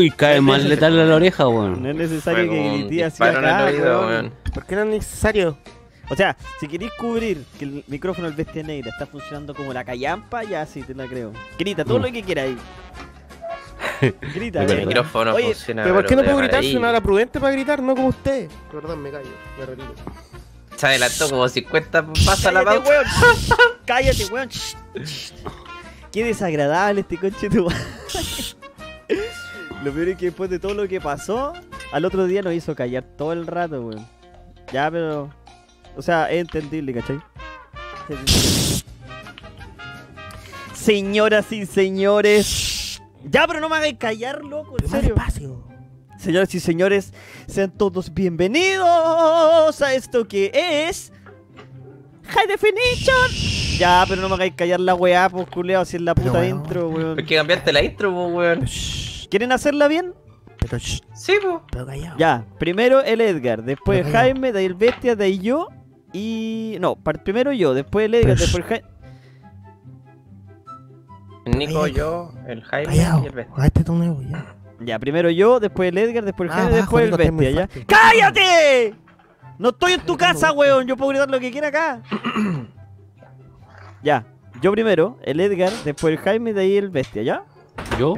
Uy, cae más letal a la oreja, weón. No es necesario Fue que grites así disparo en el acá, oído, weón. ¿Por qué no es necesario? O sea, si queréis cubrir que el micrófono del bestia negra está funcionando como la callampa, ya sí te la creo. Grita todo Mm. lo que quieras ahí. Grita, El micrófono Oye, funciona. ¿Pero por qué no puedo gritar? Soy una hora prudente para gritar, no como usted. Perdón, me callo, me retiro. Se adelantó como 50 pasa la pauta. weón. Cállate, weón. Qué desagradable este coche tu madre. Lo peor es que después de todo lo que pasó, al otro día nos hizo callar todo el rato, weón. Ya, pero. O sea, es entendible, ¿cachai? Señoras y señores. Ya, pero no me hagáis callar, loco, en serio. despacio. Señoras y señores, sean todos bienvenidos a esto que es. High Definition. Ya, pero no me hagáis callar la weá, pues culeo, si es la puta weón. intro, weón. ¿Por qué cambiaste la intro, po, weón? ¿Quieren hacerla bien? pero shh, Sí, po. pero callado. Ya, primero el Edgar, después Pero Jaime, de ahí el Bestia, de ahí yo. Y. No, primero yo, después el Edgar, Pero después Jaime. El Nico, yo, el Jaime Callado. y el Bestia. Ah, este nuevo, ya. Ya, primero yo, después el Edgar, después el Ah, Jaime, abajo, después el Nico, Bestia, ¿ya? ¡Cállate! No estoy en tu casa, weón. Yo puedo gritar lo que quiera acá. ya, yo primero, el Edgar, después el Jaime, de ahí el Bestia, ¿ya? ¿Yo?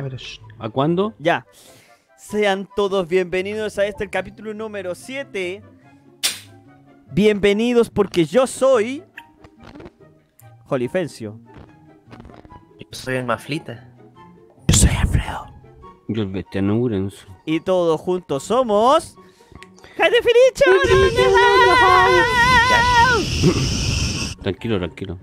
¿A cuándo? Ya. Sean todos bienvenidos a este el capítulo número 7. Bienvenidos porque yo soy. Jolifencio. Yo soy el Maflita. Yo soy Alfredo. Yo el bestia no Urenzo. Y todos juntos somos. High Definition. Tranquilo, tranquilo.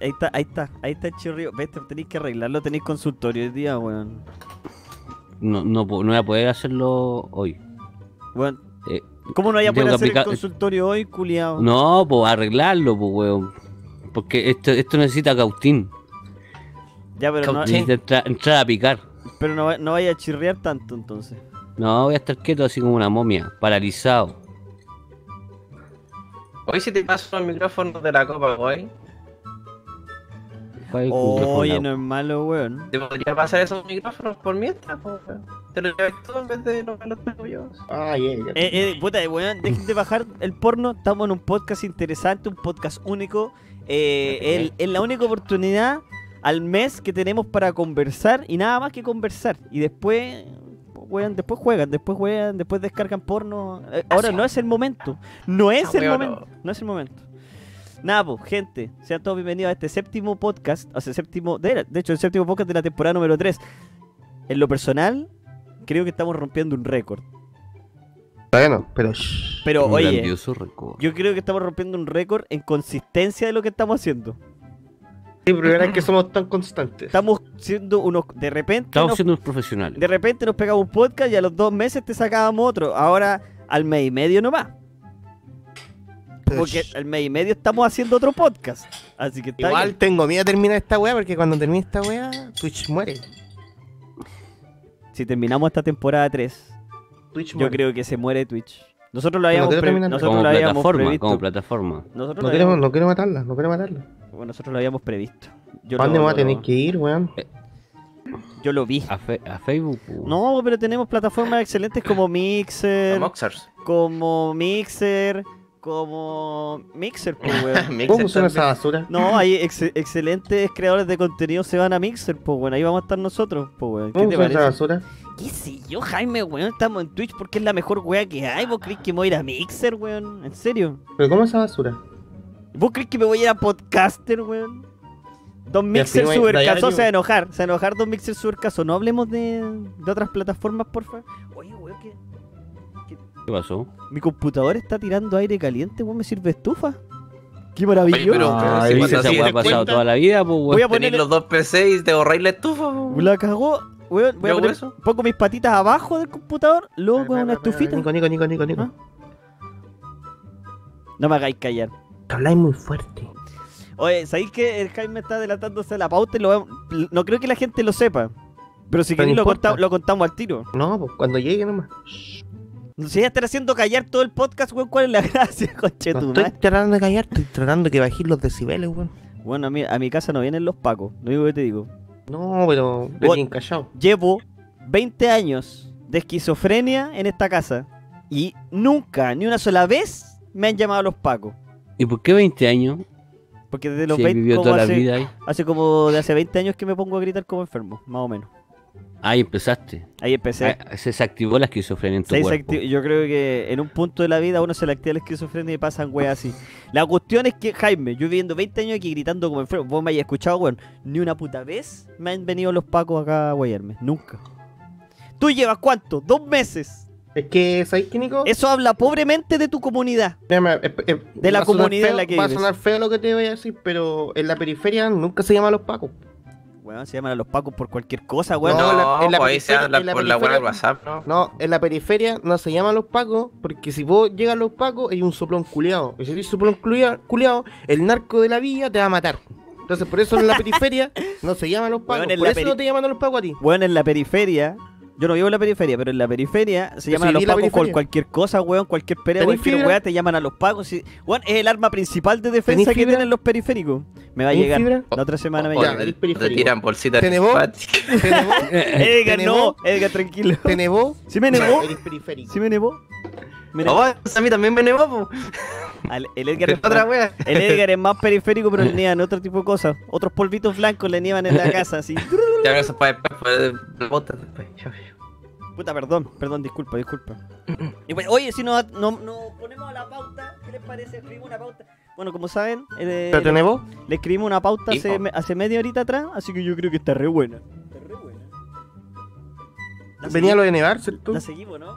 Ahí está, ahí está, ahí está el chirrío. Vete, tenéis que arreglarlo, tenéis consultorio hoy día, weón. No, no, no voy a poder hacerlo hoy. Weón, Eh, ¿Cómo no vaya a poder hacer el consultorio hoy, culiao? no, pues arreglarlo, pues, weón. Porque esto, esto necesita cautín. Ya, pero no. Necesita entra- entrar a picar. pero no, va- no vaya a chirriar tanto entonces. No, voy a estar quieto así como una momia, paralizado. Hoy si te paso el micrófono de la copa, güey. Oye, no es malo, weón. ¿Te podría pasar esos micrófonos por mientras, po, weón? Te lo llevas tú en vez de los los tuyos. Ah, ya, ya. Eh, eh, puta, weón, dejen de bajar el porno. Estamos en un podcast interesante, un podcast único. Eh, el- es la única oportunidad al mes que tenemos para conversar y nada más que conversar. Y después, weón, después juegan, después juegan, después descargan porno. Eh, ahora no es el momento. No es Ah, el momento. No es el momento. Nada, pues, gente, sean todos bienvenidos a este séptimo podcast, o sea, séptimo, de, de hecho, el séptimo podcast de la temporada número 3. En lo personal, creo que estamos rompiendo un récord. Todavía no, pero. Pero, Un oye, yo creo que estamos rompiendo un récord en consistencia de lo que estamos haciendo. Sí, primera vez que somos tan constantes. Estamos siendo unos. De repente. Estamos nos- siendo unos profesionales. de repente nos pegamos un podcast y a los dos meses te sacábamos otro. Ahora al mes y medio nomás. Porque al mes y medio estamos haciendo otro podcast. Así que está Igual bien. tengo miedo a terminar esta weá porque cuando termine esta weá, Twitch muere. Si terminamos esta temporada 3, Twitch yo muere. creo que se muere Twitch. Nosotros lo No habíamos, pre- terminar. nosotros como lo habíamos plataforma, previsto. como plataforma. Nosotros, No lo habíamos, no quiero matarla, no quiero matarla. bueno, nosotros lo habíamos previsto. Yo ¿Para dónde lo- vamos a tener que ir, weón? Yo lo vi. A, fe- a Facebook. pu. No, pero tenemos plataformas excelentes como Mixer, como Mixer, como Mixer, pues, weón. Mixer ¿Cómo funciona esa basura? No, hay ex- excelentes creadores de contenido se van a Mixer, pues bueno, ahí vamos a estar nosotros, pues weón. ¿Qué ¿Cómo te funciona esa basura? ¿Qué sé yo, Jaime, weón? Estamos en Twitch porque es la mejor wea que hay. ¿Vos crees que me voy a ir a Mixer, weón? ¿En serio? ¿Pero cómo es esa basura? ¿Vos crees que me voy a ir a Podcaster, weón? Don Mixer Supercaso se va a enojar. Se va a enojar Don Mixer Supercaso. No hablemos de, de otras plataformas, porfa. Oye, weón, que ¿Qué pasó? mi computador está tirando aire caliente, weón. ¿Me sirve estufa? ¡Qué maravilloso! pero- Ah, así weá te ha pasado toda la vida, pues, Voy a ponerle... los dos PC y te borráis la estufa, po. La cagó, weón. Voy a ¿Yo hago poner... eso? Pongo mis patitas abajo del computador, luego con una estufita. Nico, Nico, Nico, Nico, Nico. ¿Ah? No me hagáis callar. Que habláis muy fuerte. Oye, ¿sabéis que el Jaime está adelantándose a la pauta y lo No creo que la gente lo sepa. Pero si Pero queréis lo, importa. conta- lo contamos al tiro. No, pues cuando llegue nomás. Shh. Si ya estar haciendo callar todo el podcast, weón, ¿cuál es la gracia, conche No tu estoy madre? tratando de callar, estoy tratando de que bajéis los decibeles, weón. Bueno, a mi, a mi casa no vienen los pacos, lo único que te digo. No, pero bien callado. Llevo 20 años de esquizofrenia en esta casa y nunca, ni una sola vez, me han llamado los pacos. ¿Y por qué 20 años? Porque desde los Si 20, vivió como toda hace, la vida ahí. hace como de hace 20 años que me pongo a gritar como enfermo, más o menos. Ahí empezaste. Ahí empecé. Ah, se desactivó la esquizofrenia en tu Se cuerpo. Yo creo que en un punto de la vida a uno se le activa la esquizofrenia y pasan weas así. La cuestión es que, Jaime, yo viviendo 20 años aquí gritando como enfermo, vos me hayas escuchado, weón, ni una puta vez me han venido los pacos acá a guayarme. Nunca. ¿Tú llevas cuánto? ¿Dos meses? Es que, ¿sabes qué, Nico? Eso habla pobremente de tu comunidad. Mira, eh, eh, De la comunidad en la que Va a sonar feo lo que te voy a decir, pero en la periferia nunca se llaman los pacos. Weón, se llaman a los pacos por cualquier cosa, weón. No, No, en la- en la pues ahí se periferia- habla en la por la buena del periferia- WhatsApp, ¿no? No, en la periferia no se llaman los pacos, porque si vos llegan los pacos, hay un soplón culiado. Y si hay un soplón culia- culiado, el narco de la villa te va a matar. Entonces, por eso en la periferia no se llaman los pacos. Weón, por eso peri- no te llaman los pacos a ti. Weón, en la periferia. Yo no vivo en la periferia, pero en la periferia se llaman a los pacos periferia. cualquier cosa, weón, cualquier pelea, ¿Tenís cualquier fibra? weá, te llaman a los pacos. sí. Weón, es el arma principal de defensa ¿Tenís que tienen los periféricos. Me va a ¿Tenís llegar. fibra? La otra semana me O- Ya, llega. te tiran bolsitas ¿Te nevó? simpáticas. ¿Te nevó? Edgar, ¿Te no? Edgar, tranquilo. ¿Te nevó? ¿Sí me nevó? ¿Sí me nevó? Nevó. Oh, a mí también me nevó. Al- el, Edgar es Otra más, wea. el Edgar es más periférico, pero le niegan otro tipo de cosas. Otros polvitos blancos le niegan en la casa, así. Ya me eso para pues. Puta, perdón, perdón, disculpa, disculpa. Y pues, oye, si nos no, no ponemos a la pauta, ¿qué les parece? Escribimos una pauta. Bueno, como saben, eh, ¿Pero te nevó? le escribimos una pauta hace, hace media horita atrás, así que yo creo que está re buena. Está re buena. La Venía lo de nevar, ¿cierto? La seguimos, ¿no?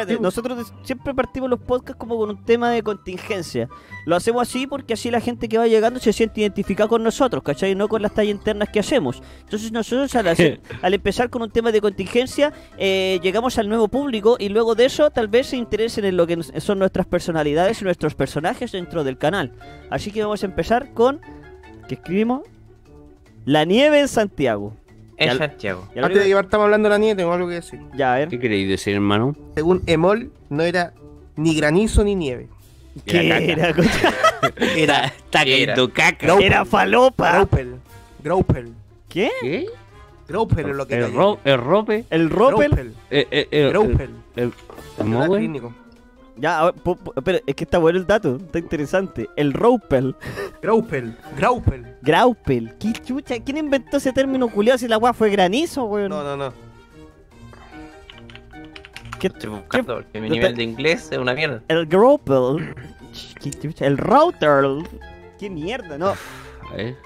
Espérate, nosotros siempre partimos los podcasts como con un tema de contingencia. Lo hacemos así porque así la gente que va llegando se siente identificada con nosotros, ¿cachai? No con las tallas internas que hacemos. Entonces nosotros al, hacer- al empezar con un tema de contingencia, eh, llegamos al nuevo público y luego de eso tal vez se interesen en lo que son nuestras personalidades y nuestros personajes dentro del canal. Así que vamos a empezar con... ¿Qué escribimos? La nieve en Santiago. En Santiago. Antes de que partamos hablando de la nieve, tengo algo que decir. ya, a ver. ¿Qué queréis decir, hermano? Según Emol, no era ni granizo ni nieve. ¿Qué era? Era, está Era. cayendo caca. Era falopa. Graupel. Graupel. ¿Qué? ¿Qué? Graupel es lo que El, ro el rope. ¿El Ropel? Eh, eh, eh, el- el-. Ya, a ver, po- po- pero es que está bueno el dato, está interesante. El Ropel. Graupel. Graupel. Graupel. ¿Qué chucha? ¿Quién inventó ese término culiado si la weá fue granizo, weón? No, no, no. ¿Qué- Estoy buscando porque mi nivel te- de inglés es una mierda. El Graupel. ¿Qué chucha? El Router. ¿Qué mierda? No. A ver.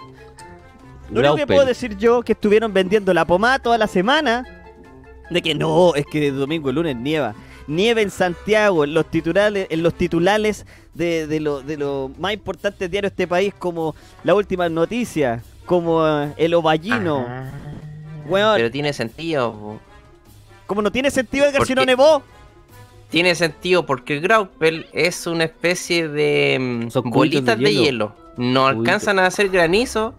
Lo único que puedo decir yo que estuvieron vendiendo la pomada toda la semana. De que no, es que de domingo a lunes nieva. Nieve en Santiago, en los titulares, en los titulares de, de lo, de los más importantes diarios de este país, como la última noticia, como eh, el ovallino. Weón, Pero tiene sentido, po. como no tiene sentido Edgar ¿Por si no nevó. Tiene sentido porque el Graupel es una especie de mm, Son bolitas de de hielo. hielo. No alcanzan a hacer granizo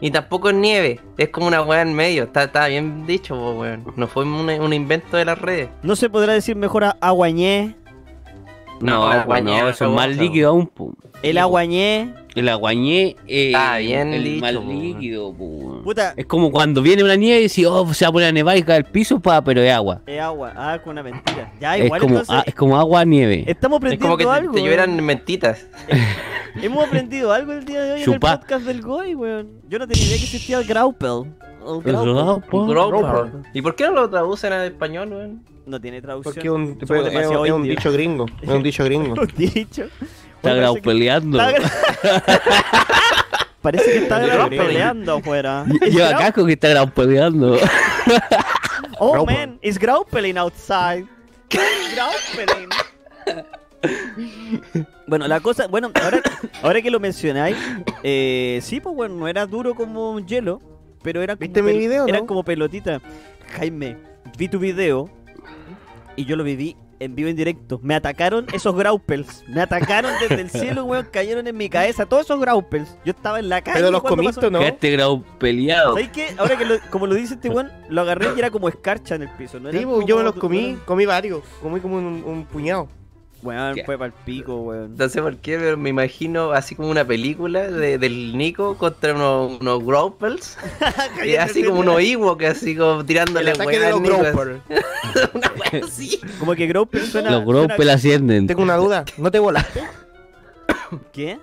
y tampoco es nieve. Es como una weá en medio. Está, está bien dicho, po, weón. No fue un, un invento de las redes. No se podrá decir mejor a- aguañé. No, No, pues no, eso es más líquido aún. po. El aguañé. El aguañé eh, Está bien el dicho, más po. líquido. Puta. Es como cuando viene una nieve y dice, oh, se va a poner a nevar y cae el piso, pa, pero es agua. Es agua. Ah, con una mentira. Ya, Es igual como, entonces. ah, es como agua nieve. Estamos Es aprendiendo como que te, algo. te lloveran mentitas. Hemos aprendido algo el día de hoy en Chupá. el podcast del Goy, weón. Yo no tenía idea que existía el Graupel. El El Graupel. Graupel. ¿Y por qué no lo traducen al español, weón? No tiene traducción. Porque es un, es, demasiado es un dicho gringo. Es un dicho gringo. Un dicho. Está Bueno, grau parece que- peleando. Parece que está. Graupel peleando afuera. Lleva Grau- casco que está grau peleando. Oh man, it's Graupeling outside. Graupeling. Bueno, la cosa, bueno, ahora, ahora que lo mencionáis, eh, sí, pues bueno, no era duro como un hielo, pero era como ¿Viste mi video, eran no? como pelotitas. Jaime, vi tu video y yo lo viví en vivo en directo. Me atacaron esos graupels, me atacaron desde el cielo, weón, cayeron en mi cabeza, todos esos graupels. Yo estaba en la calle. Pero los comiste, pasó- ¿no? Quedaste grau peleado. ¿Sabes qué? Ahora que lo- como lo dice este weón, lo agarré y era como escarcha en el piso. ¿no? Sí, Era pues, yo me los comí, comí varios. Comí como un, un puñado. Weón, fue para el pico, weón. No sé por qué, pero me imagino así como una película de, del Nico contra unos, unos Growpels. y así como unos Ewoks, así como tirándole al Nico. Gropper. Una weá así. Como que Groupel suena. Los suena- Gropel ascienden. Tengo una duda. ¿No te volaste? ¿Qué?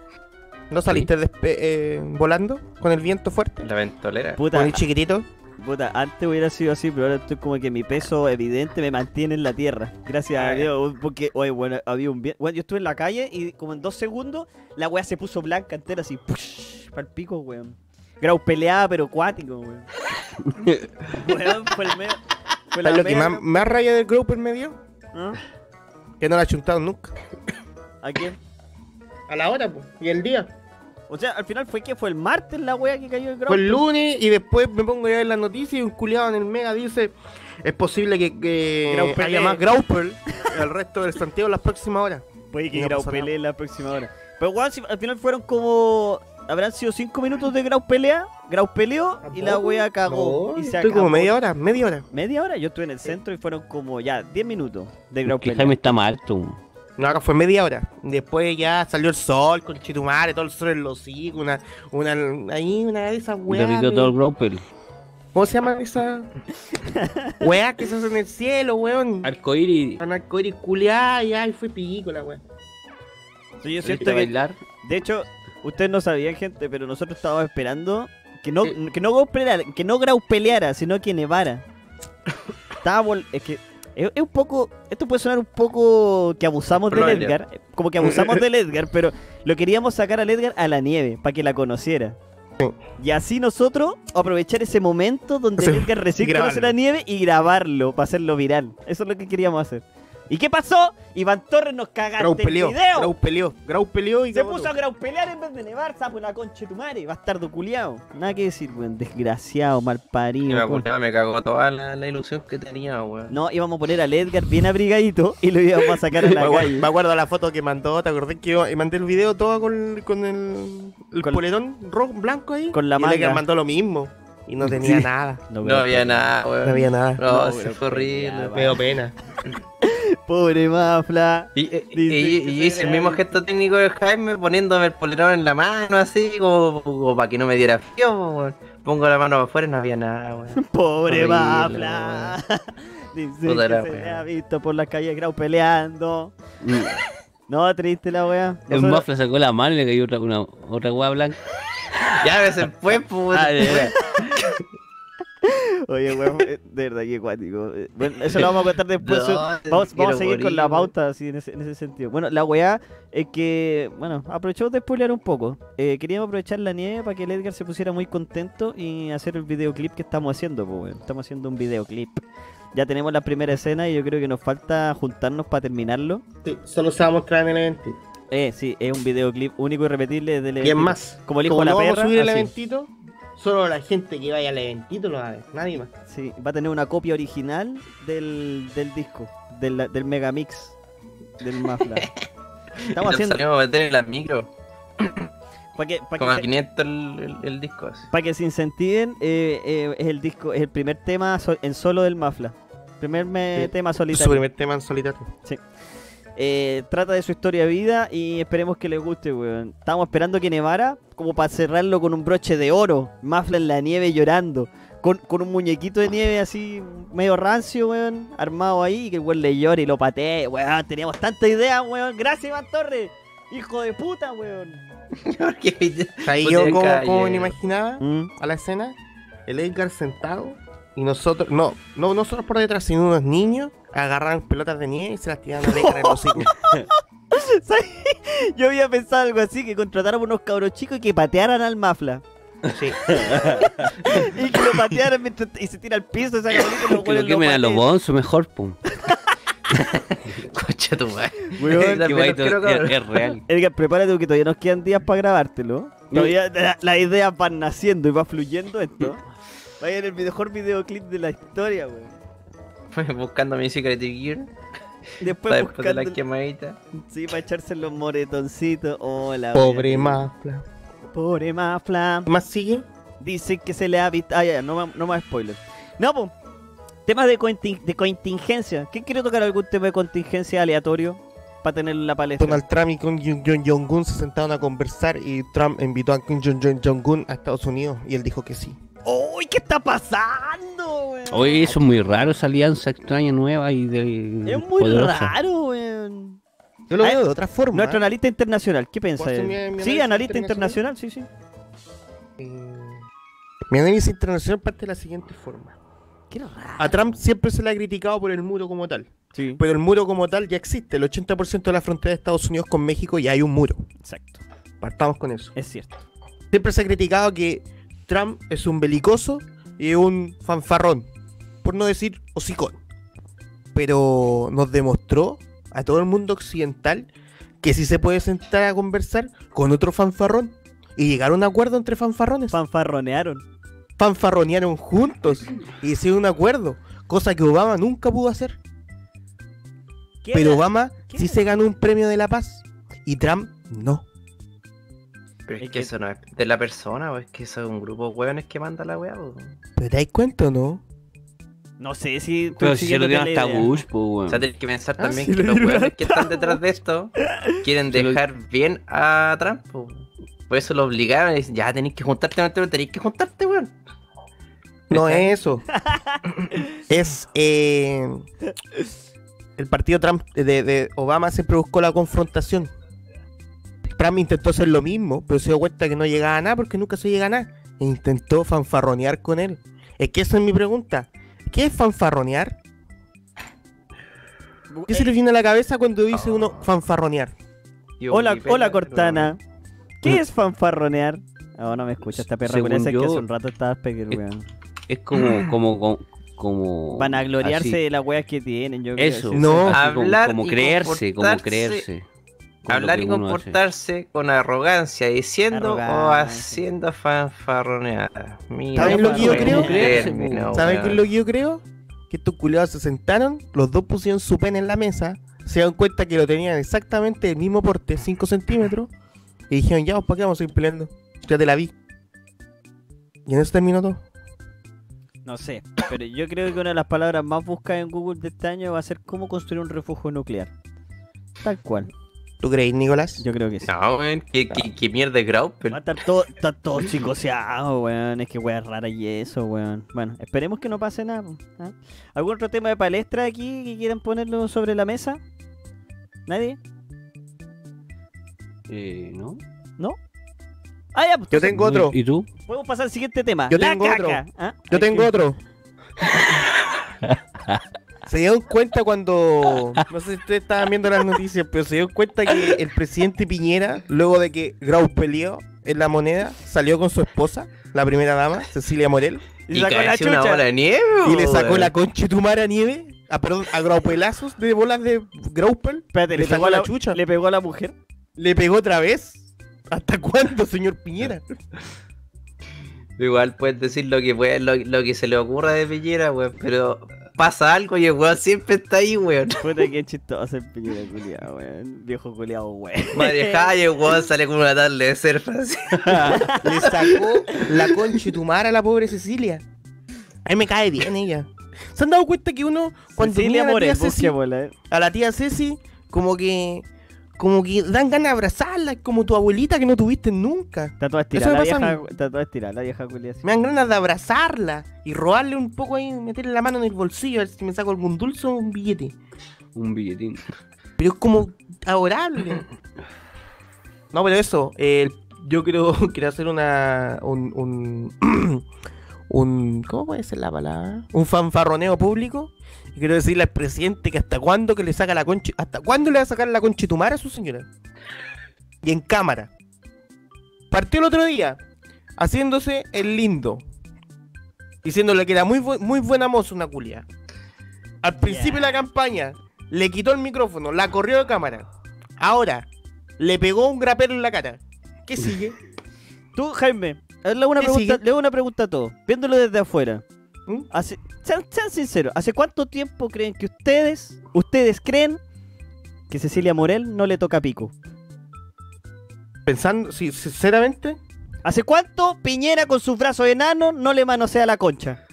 ¿No saliste despe- eh, volando con el viento fuerte? La ventolera. Puta, Con el chiquitito. Puta, antes hubiera sido así, pero ahora estoy como que mi peso evidente me mantiene en la tierra. Gracias a Ah. Dios. Porque, oye, bueno, había un. Bueno, yo estuve en la calle y como en dos segundos la weá se puso blanca entera así. Para el pico, weón. Grau peleada, pero cuático, weón. weón, fue el medio. Fue la ¿Sabes lo que más, más raya del Gropper me dio? ¿Ah? Que no la ha chuntado nunca. ¿A quién? A la hora, pues. Y el día. O sea, al final fue que fue el martes la wea que cayó el Grau. Fue el lunes y después me pongo a ver las noticias y un culiado en el Mega dice es posible que, que haya más Graupel el resto del Santiago en las próximas horas. Puede que No Grau pasa pelee en la próxima hora. Pero weón, si al final fueron como. Habrán sido 5 minutos de Grau pelea. Grau peleó y la wea cagó. No, y se estoy como acabó. media hora, media hora. ¿Media hora? Yo estuve en el centro y fueron como ya 10 minutos de Grau Que pelea. Jaime está mal, tú. No, acá fue media hora. Después ya salió el sol con Chitumare, todo el sol en los hocico, una, una, ahí una de esas weas. Gropel. ¿Cómo se llama esa? weas que se hacen en el cielo, weón. Arcoíris. Una arcoíris culiada y ahí fue pico la wea. Sí, yo ¿Viste siento que. bailar? De hecho, ustedes no sabían, gente, pero nosotros estábamos esperando que no, que no que no Grau peleara, sino que nevara. Estábamos. Es que. Es, es un poco. Esto puede sonar un poco que abusamos del Probable. Edgar. Como que abusamos del Edgar, pero lo queríamos sacar al Edgar a la nieve, para que la conociera. Y así nosotros aprovechar ese momento donde Sí, Edgar recién conoce la nieve y grabarlo para hacerlo viral. Eso es lo que queríamos hacer. ¿Y qué pasó? Iván Torres nos Grau cagaste el peleó, video. Grau peleó, Grau peleó y Se puso a todo. graupelear en vez de nevar, sapo una concha de tu madre, bastardo culiao. Nada que decir, weón, desgraciado, mal Y parido. me, me cagó toda la, la ilusión que tenía, weón. No, íbamos a poner al Edgar bien abrigadito y lo íbamos a sacar a Me la acuerdo, calle. me acuerdo la foto que mandó, ¿te acordás que yo mandé el video todo con, con el, el Con- polerón rojo, blanco ahí? Con la y el Edgar manga. mandó lo mismo. Y no tenía Sí. nada. No, había nada, weón. No había nada. No, pero fue horrible. Me dio pena. Pobre Mafla. Y, y- Dice y- y se hice el mismo gesto técnico de Jaime poniéndome el polerón en la mano así, como, como para que no me diera frío. Pongo la mano afuera y no había nada, weón. Pobre Mafla. Dice Puta que la se le ha visto por las calles Grau peleando. Mm. No, triste la wea. El Mafla sacó la mano y le cayó otra, una, otra hueá blanca. Ya a veces Oye, weón, eh, de verdad que cuático. Eh, Bueno, eso lo vamos a contar después. No, vamos, vamos a seguir con la pauta así en ese, en ese sentido. Bueno, la weá es que, bueno, aprovechamos de spoilear un poco. Eh, queríamos aprovechar la nieve para que el Edgar se pusiera muy contento y hacer el videoclip que estamos haciendo, pues, weón. Estamos haciendo un videoclip. Ya tenemos la primera escena y yo creo que nos falta juntarnos para terminarlo. Sí, solo se va a mostrar en el evento. Eh, sí, es un videoclip único y repetible del Y es evento. más, Como el hijo de la vamos perra, a subir el así. eventito, solo la gente que vaya al eventito lo va a ver. Nadie más. Sí, va a tener una copia original del, del disco, del, del Megamix, del Mafla. Estamos haciendo. Salimos a meter en la micro. Para que, pa' que Como a se- 500 el, el, el disco así. pa' que se incentiven, eh, eh, es el disco, es el primer tema so- en solo del Mafla. Primer me- Sí. tema Su solitario. primer tema en solitario. Eh, trata de su historia de vida y esperemos que les guste, weón. Estamos esperando que nevara, como para cerrarlo con un broche de oro. Mafla en la nieve llorando. Con, con un muñequito de nieve así, medio rancio, weón. Armado ahí, y que el weón le llore y lo patee, weón. Teníamos tanta idea, weón. Gracias, Iván Torres. Hijo de puta, weón. Porque- Ahí yo como me imaginaba Mm. a la escena, el Edgar sentado y nosotros, no, no nosotros por detrás, sino unos niños agarraban pelotas de nieve y se las tiraban al Edgar en los. Yo había pensado algo así, que contrataran unos cabros chicos y que patearan al Mafla. Sí. Y que lo patearan mientras, y se tira al piso esa cabrita y los Que lo quemen a los bonzos mejor, pum. Concha tu madre. Es, real. Edgar, prepárate que todavía nos quedan días para grabártelo. Todavía la- las ideas van naciendo y va fluyendo esto. Vaya en el mejor videoclip de la historia, weón. Buscando mi Secret Gear. Después Después de la quemadita. Sí, para echarse los moretoncitos. Hola, Pobre Mafla. Pobre Mafla. ¿Qué más sigue? Dicen que se le ha visto... Ah, ya, no, más- no más spoilers. No, pues. Temas de, contin- de contingencia. ¿Quién quiere tocar algún tema de contingencia aleatorio? para tener la palestra. Donald Trump y Kim Jong- Jong-un se sentaron a conversar y Trump invitó a Kim Jong- Jong-un a Estados Unidos y él dijo que sí. ¡Uy, qué está pasando, weón! Oye, eso es muy raro, esa alianza extraña nueva y de. Es muy poderosa. raro, weón. Yo lo Ah, veo de otra forma. Nuestro analista internacional, ¿qué piensa? ¿Puedo hacer él? mi- mi sí, analista internacional? internacional, sí, sí. Eh, Mi análisis internacional parte de la siguiente forma. Qué raro. A Trump siempre se le ha criticado por el muro como tal. Sí, Pero el muro como tal ya existe. El 80% de la frontera de Estados Unidos con México ya hay un muro. exacto. Partamos con eso. Es cierto. Siempre se ha criticado que Trump es un belicoso y un fanfarrón. Por no decir hocicón. Pero nos demostró a todo el mundo occidental que sí se puede sentar a conversar con otro fanfarrón. Y llegar a un acuerdo entre fanfarrones. Fanfarronearon. fanfarronearon juntos y hicieron un acuerdo, cosa que Obama nunca pudo hacer. ¿Qué Pero era? Obama sí era? se ganó un premio de la paz y Trump no. Pero es Es que que- eso no es de la persona, o es que eso es un grupo de hueones que manda la weá, po. ¿Pero te das cuenta o no? No sé si. Pero si se lo dieron hasta. Bush, pues, O weón. sea, tienes que pensar Ah, también que lo los hueones que están detrás de esto quieren Se lo- dejar bien a Trump, po. Por eso lo obligaron y dicen, ya tenéis que juntarte, no tenéis que juntarte, weón. No es eso. es eh, el partido Trump de, de Obama siempre buscó la confrontación. Trump intentó hacer lo mismo, pero se dio cuenta que no llegaba a nada porque nunca se llega a nada. E intentó fanfarronear con él. Es que esa es mi pregunta. ¿Qué es fanfarronear? ¿Qué se le viene a la cabeza cuando dice uno fanfarronear? Y Hola, hola pero- Cortana. ¿Qué es fanfarronear? Oh, no me escucha esta perra con esa que yo, hace un rato estaba pequeño, es- weón. Es como, como, como, como. Van a gloriarse así. de las weas que tienen, yo creo. Eso. No. sí. Así como- Hablar como, y creerse, como creerse. Hablar y hace. comportarse con arrogancia, diciendo o Arrogancia. haciendo fanfarroneada. Mira, ¿Saben lo que yo creo? término, ¿Saben es lo que yo creo? Que estos culiados se sentaron, los dos pusieron su pene en la mesa, se dieron cuenta que lo tenían exactamente del mismo porte, 5 centímetros, y dijeron, ya, ¿para qué vamos a ir peleando? Ya te la vi. Y en eso terminó todo. No sé, pero yo creo que una de las palabras más buscadas en Google de este año va a ser cómo construir un refugio nuclear. Tal cual, ¿Tú crees, Nicolás? yo creo que sí. No, weón, ¿qué, qué, qué mierda de Graupel. Va a estar todo, está todo chicoseado, weón. Es que weón rara y eso, weón. Bueno, esperemos que no pase nada. ¿ah? ¿Algún otro tema de palestra aquí que quieran ponerlo sobre la mesa? ¿Nadie? Eh, ¿no? ¿No? Ah, ya, pues, Yo tengo otro. ¿Y tú? podemos pasar al siguiente tema. Yo la tengo caca. otro. ¿ah? Yo tengo que- otro. Se dieron cuenta cuando. No sé si ustedes estaban viendo las noticias, pero se dieron cuenta que el presidente Piñera, luego de que Grau peleó en la moneda, salió con su esposa, la primera dama, Cecilia Morel, Y Y sacó la una chucha. bola de nieve, y le sacó la conchetumara nieve. A, perdón, a graupelazos de bolas de Graupel. Espérate, Le le, pegó a la la, chucha. le pegó a la mujer. Le pegó otra vez. ¿Hasta cuándo, señor Piñera? Igual puedes decir lo que pueda, lo, lo que se le ocurra de Piñera, weón, pero pasa algo y el weón siempre está ahí, weón. Puta que chistoso el piñera culiado, weón. Viejo culiado, weón. Madre y el weón sale con una tabla de surf así. Le sacó la conchetumara a la pobre Cecilia. A mí me cae bien ella. ¿Se han dado cuenta que uno, cuando Cecilia mira a la tía Ceci, eh. a la tía Ceci, como que como que dan ganas de abrazarla, como tu abuelita que no tuviste nunca. Está toda estirada la vieja, está toda estirada la vieja culiada. Me dan ganas de abrazarla y robarle un poco ahí, meterle la mano en el bolsillo a ver si me saco algún dulce o un billete. Un billetín. Pero es como adorable. No, pero eso, eh, yo quiero, quiero hacer una. un. un, un- ¿Cómo puede ser la palabra? Un fanfarroneo público. Y quiero decirle al presidente que hasta cuándo que le saca la concha. ¿Hasta cuándo le va a sacar la conchitumara a su señora? Y en cámara. Partió el otro día, haciéndose el lindo. Diciéndole que era muy, bu- muy buena moza una culia. Al principio de la campaña, le quitó el micrófono, la corrió de cámara. Ahora, le pegó un grapero en la cara. ¿Qué sigue? Tú, Jaime, le hago una ¿Qué pregunta, le hago una pregunta a todos. Viéndolo desde afuera. ¿Mm? Hace, sean, sean sinceros, ¿hace cuánto tiempo creen que ustedes, ustedes creen que Cecilia Morel no le toca pico? Pensando, sí, sinceramente, ¿Hace cuánto Piñera con sus brazos enanos no le manosea la concha?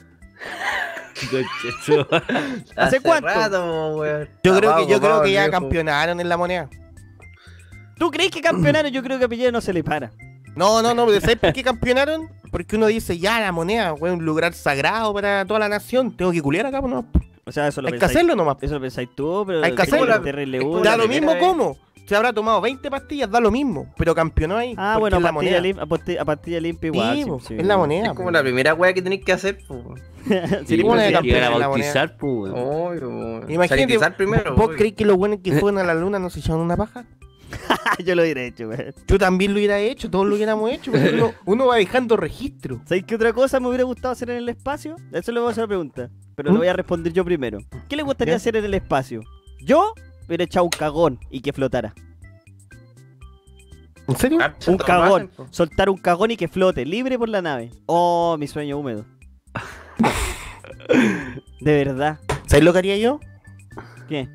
¿Hace cuánto? rato. Yo creo que, yo creo que ya campeonaron en la moneda. ¿Tú crees que campeonaron? Yo creo que a Piñera no se le para. No, no, no, ¿sabes por qué campeonaron? Porque uno dice, ya, la moneda, weón, un lugar sagrado para toda la nación. Tengo que culiar acá, pues, no. O sea, eso lo Hay que hacerlo nomás. Eso lo pensáis tú, pero Hay que hacerlo. una. Da lo mismo vez. como. Se habrá tomado 20 pastillas, da lo mismo. Pero campeonó ahí. Ah, bueno, es la a pastilla, moneda. lim- a pasti- a pastilla limpia igual. Sí, sí, sí. es la moneda. Es como la primera weá que tenéis que hacer, po. Sí, Sí, ¿cómo pues, le sí. campeón llegar a en la bautizar, pues. Imagínate, primero, ¿vos creéis que los buenos que fueron a la luna no se echaron una paja? Yo lo hubiera hecho, güey. Yo también lo hubiera hecho, todos lo hubiéramos hecho. uno, uno va dejando registro. ¿Sabéis qué otra cosa me hubiera gustado hacer en el espacio? Eso le voy a hacer la pregunta. Pero ¿Mm? lo voy a responder yo primero. ¿Qué le gustaría hacer en el espacio? Yo hubiera echado un cagón y que flotara. ¿En serio? Ah, Un cagón. Soltar un cagón y que flote, libre por la nave. Oh, mi sueño húmedo. De verdad. ¿Sabes lo que haría yo? ¿Qué?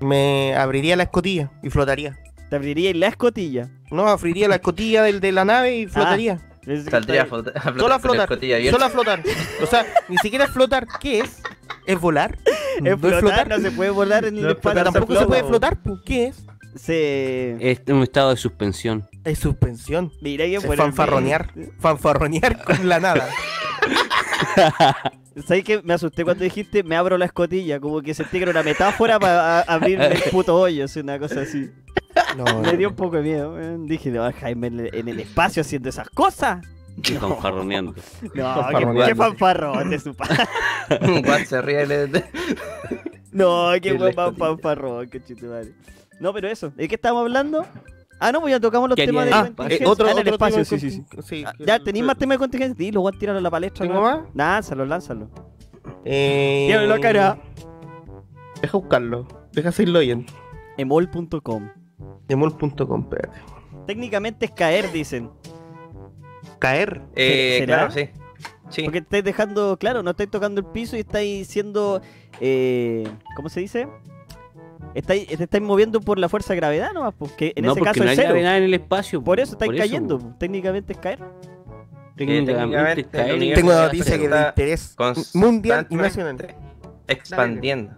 Me abriría la escotilla y flotaría. Te abriría la escotilla. No, abriría la escotilla del, de la nave y flotaría. Es que Saldría a está- flota- a flotar Solo a flotar. Solo a flotar. O sea, ni siquiera flotar. ¿Qué es? ¿Es volar? Es ¿No flotar, no se puede volar en el No espacio. Tampoco se flota, puede flotar. pues. ¿Qué es? Se... Es un estado de suspensión. Es suspensión. Mira que Es por el fanfarronear. Fanfarronear con la nada. ¿Sabes qué? Me asusté cuando dijiste me abro la escotilla, como que sentí que era una metáfora para a- abrirme el puto hoyo, así, una cosa así. No, Me dio un poco de miedo. Dije, no, Jaime en el, en el espacio haciendo esas cosas. Y fanfarroneando. No, qué, Fanfarroneando. qué fanfarrón de su padre. Se ríe. le- No, qué buen fanfarrón, qué chiste madre. No, pero eso, ¿de qué estamos hablando? Ah, no, pues ya tocamos los ¿Qué temas de Ah, contingencia. eh, otro, Ah, en el otro espacio, sí, con- sí, sí. Ah, ya, ¿tenéis más temas de contingencia? Dilo, voy a tirarlo a la palestra. ¿Tengo más? Lánzalo, lánzalo. Eh... Tíralo la cara. Deja buscarlo. Deja seguirlo bien. Emol.com. Demol.com, espérate. Técnicamente es caer, dicen. Caer. Eh, ¿Será? claro, sí. Sí. Porque estáis dejando, claro, no estáis tocando el piso y estáis siendo, eh, ¿cómo se dice? Estáis, te estáis moviendo por la fuerza de gravedad nomás, porque en no, ese porque caso no es hay cero. gravedad en el espacio. Por eso estáis por cayendo, po. técnicamente es caer. Técnicamente, es caer el Tengo una noticia que de está interés mundial y nacional. Expandiendo.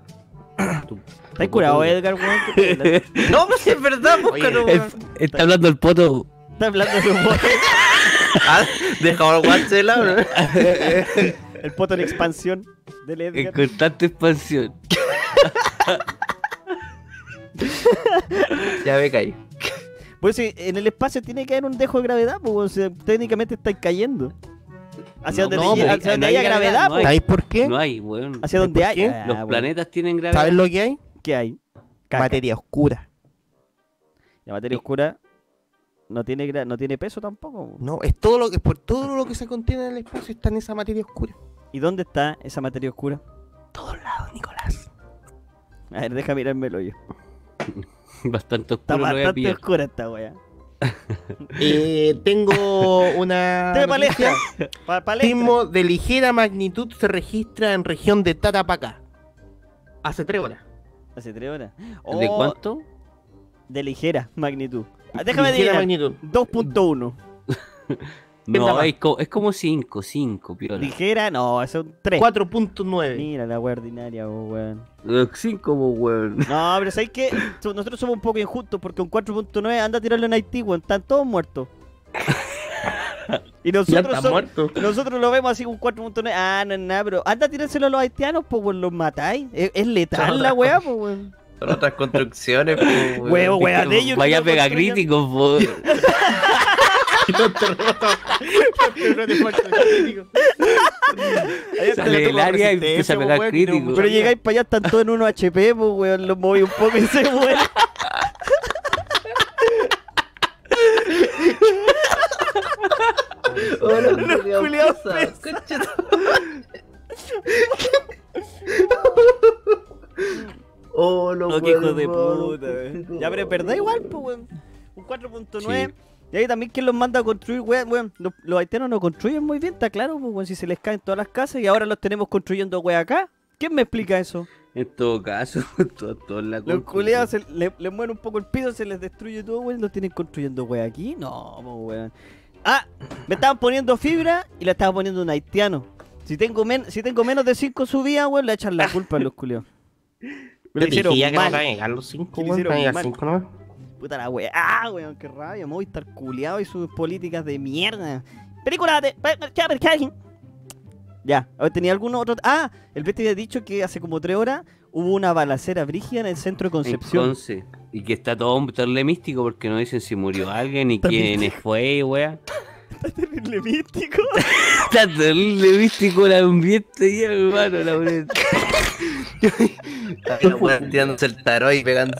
¿Estáis curado, Edgar, weón? No, pues es verdad, búscalo, Eh, weón. Está hablando el poto. ¿Estás hablando un poto? Ah, dejado el guante de lado, ¿no? el poto en expansión del En constante expansión. Ya me caí. Pues sí, en el espacio tiene que haber un dejo de gravedad, pues, o sea, técnicamente estáis cayendo. Hacia No, donde, no, te- pero hacia donde no hay haya gravedad, gravedad, no pues. hay. ¿Sabéis por qué? No hay, weón. Hacia donde ¿Por haya. qué? Ah, Los bueno. planetas tienen gravedad. ¿Sabes lo que hay? ¿Qué hay? Caca. Materia oscura. La materia oscura no tiene, gra- no tiene peso tampoco. No, es todo lo que por todo lo que se contiene en el espacio está en esa materia oscura. ¿Y dónde está esa materia oscura? Todos lados, Nicolás. A ver, deja mirármelo yo. Bastante Está oscuro a bastante oscura esta wea. Eh, tengo una palestra. Pa- palestra. Sismo de ligera magnitud se registra en región de Tarapacá. Hace tres horas. Hace tres horas. ¿De Oh, cuánto? De ligera magnitud. Ah, Déjame ligera adivinar. magnitud. 2.1. No, es, co- es como 5, 5, piola. Ligera, no, son 3. 4.9. Mira la wea ordinaria, oh, weón. 5, weón. No, pero ¿sabes qué? So- Nosotros somos un poco injustos porque un 4.9 anda a tirarlo en Haití, weón. Están todos muertos. y Ya nosotros, está somos- muerto. nosotros lo vemos así un 4.9. Ah, no es nada, pero anda a tirárselo a los haitianos, pues, weón. Los matáis. Es, es letal Son la weá, pues, weón. Son otras construcciones, pues, weón. Huevo, weón, de ellos. Vaya que no pega construyan- crítico, po. Sale el área y empieza a pegar crítico. Pero llegáis para allá, están todos en unos HP, pues, weón. Los moví un poco y se mueren. Oh, los culiados Oh, los No, qué hijo de puta, Ya, pero madre. igual, pues, weón. Un 4.9. Y ahí también, ¿quién los manda a construir, weón? weón? Los, los haitianos no construyen muy bien, está claro, pues, weón. Si se les caen todas las casas y ahora los tenemos construyendo, weón, acá. ¿Quién me explica eso? En todo caso, todo, todo la Los culeados se le, le mueren un poco el piso, se les destruye todo, weón. ¿Los tienen construyendo, weón, aquí? No, po, weón. Ah, me estaban poniendo fibra y la estaba poniendo un haitiano. Si tengo, men si tengo menos de 5 subidas, weón, le echan la culpa a los culios. Yo te dije ya que no van a llegar los 5, Que le weón. hicieron Van a llegar mal. 5 nomás. Puta la wea. Ah, weón, qué rabia. Movistar culiado y sus políticas de mierda. Película de. Ya, a ver, tenía alguno otro. Ah, el Betty había dicho que hace como tres horas hubo una balacera brígida en el centro de Concepción. Entonces, y que está todo terrible místico porque no dicen si murió alguien ni Está quién místico. fue, wea. Está terrible místico. Está terrible místico el ambiente ya, hermano, la verdad. Tirándose el tarot y pegando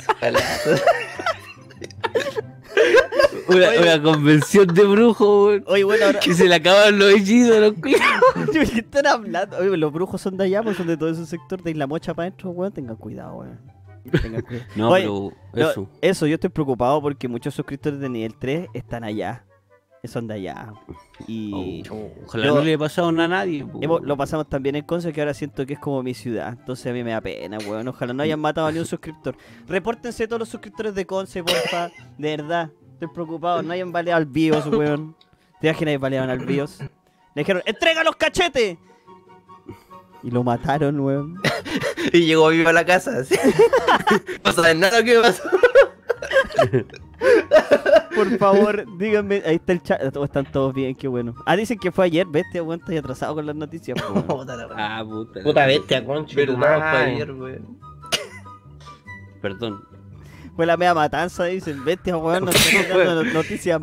Una, una convención de brujos, weón. Oye, bueno, ahora. Que se le acaban los hechizos a los culiados. ¿De qué están hablando? Oye, los brujos son de allá, pues son de todo ese sector de Isla Mocha para adentro, weón. Tengan cuidado, weón. Tengan cuidado. No, Oye, pero No, eso. eso, yo estoy preocupado porque muchos suscriptores de nivel 3 están allá. Son de allá. Y Oh, ojalá yo- no le haya pasado nada a nadie. hemos- weón. lo pasamos también en Conce que ahora siento que es como mi ciudad. Entonces a mí me da pena, weón. Ojalá no hayan matado a ni un suscriptor. Repórtense todos los suscriptores de Conce, porfa. De verdad. Estoy preocupado. No hayan baleado al BIOS, weón. ¿Te imaginas que baleaban al BIOS? Le dijeron, ¡entrega los cachetes! Y lo mataron, weón. Y llegó vivo a la casa. así. No sabes nada qué pasó. Por favor, díganme. Ahí está el chat. Oh, están todos bien, qué bueno. Ah, dicen que fue ayer, bestia, weón. Estoy atrasado con las noticias. Ah, puta. Puta bestia, madre. Javier, weón. Perdón. Fue la mea matanza, dicen. Bestia, weón. Nos están dando noticias.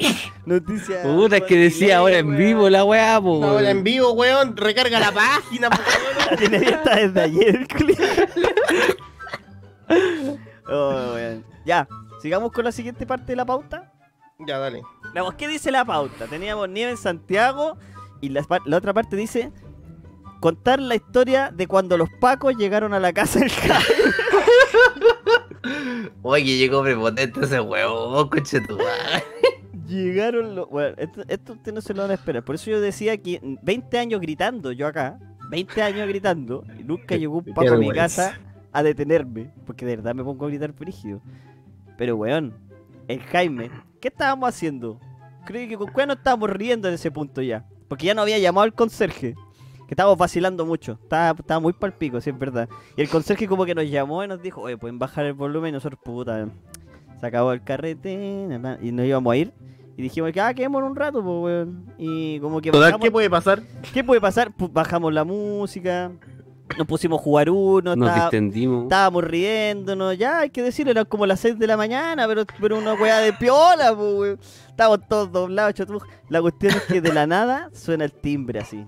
Noticias. Puta, es que decía ahora en vivo la weá, po. Una hora weón. en vivo, weón. Recarga la página, por favor. La tiene abierta desde ayer. Oh, weón. Ya, sigamos con la siguiente parte de la pauta. Ya, dale. Veamos, ¿qué dice la pauta? Teníamos nieve en Santiago y la, otra parte dice contar la historia de cuando los pacos llegaron a la casa del Jaime. Oye, llegó prepotente ese huevo, coche tu. Llegaron los... Bueno, esto, esto ustedes no se lo van a esperar. Por eso yo decía que 20 años gritando, yo acá, 20 años gritando, y nunca llegó un paco a mi casa a detenerme. Porque de verdad me pongo a gritar frígido. Pero weón, el Jaime, ¿qué estábamos haciendo? Creo que con cuál no estábamos riendo en ese punto ya. Porque ya no había llamado al conserje. Que estábamos vacilando mucho. Estaba, estaba muy palpico, si es verdad. Y el conserje como que nos llamó y nos dijo, oye, pueden bajar el volumen y nosotros, puta, se acabó el carrete, y nos íbamos a ir. Y dijimos que, ah, quedémonos un rato, pues, weón. Y como que bajamos- ¿qué puede pasar? ¿Qué puede pasar? Pu- bajamos la música, nos pusimos a jugar uno, Nos estaba- distendimos. estábamos riéndonos, ya hay que decirlo, eran como las 6 de la mañana, pero, pero una weá de piola, pues. Estábamos todos doblados. La cuestión es que de la nada suena el timbre así.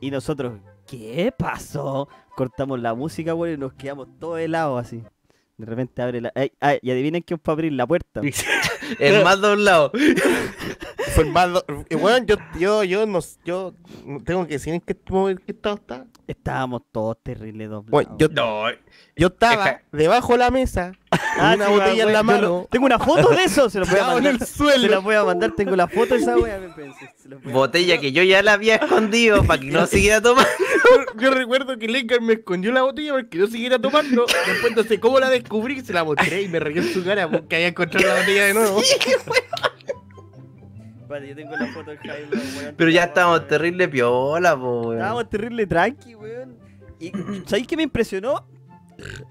Y nosotros, ¿qué pasó? Cortamos la música, weón, y nos quedamos todos helados así. De repente abre la. Ay, ay, y adivinen quién fue a abrir la puerta. El más doblado. Fue el más. do- eh, Weón, yo, yo, yo, no, yo tengo que decir en qué, mo- en qué estado está. Estábamos todos terribles doblados. Bueno, yo, No, yo estaba debajo de la mesa, Ah, una sí, botella en la mano, lo- Tengo una foto de eso, se lo voy a en mandar. el Se la suelo. voy a mandar, tengo la foto de esa wea, me pensé. se la voy a botella que yo ya la había escondido para que no siguiera tomando. Yo, recuerdo que Lengar me escondió la botella porque yo siguiera tomando. Después no sé cómo la descubrí, se la mostré y me reí en su cara porque había encontrado la botella de nuevo. Vale, yo tengo la foto del Jaime, weón. Pero ya estábamos terrible piola, po, weón. Estábamos terrible tranqui, weón. Y ¿sabéis qué me impresionó?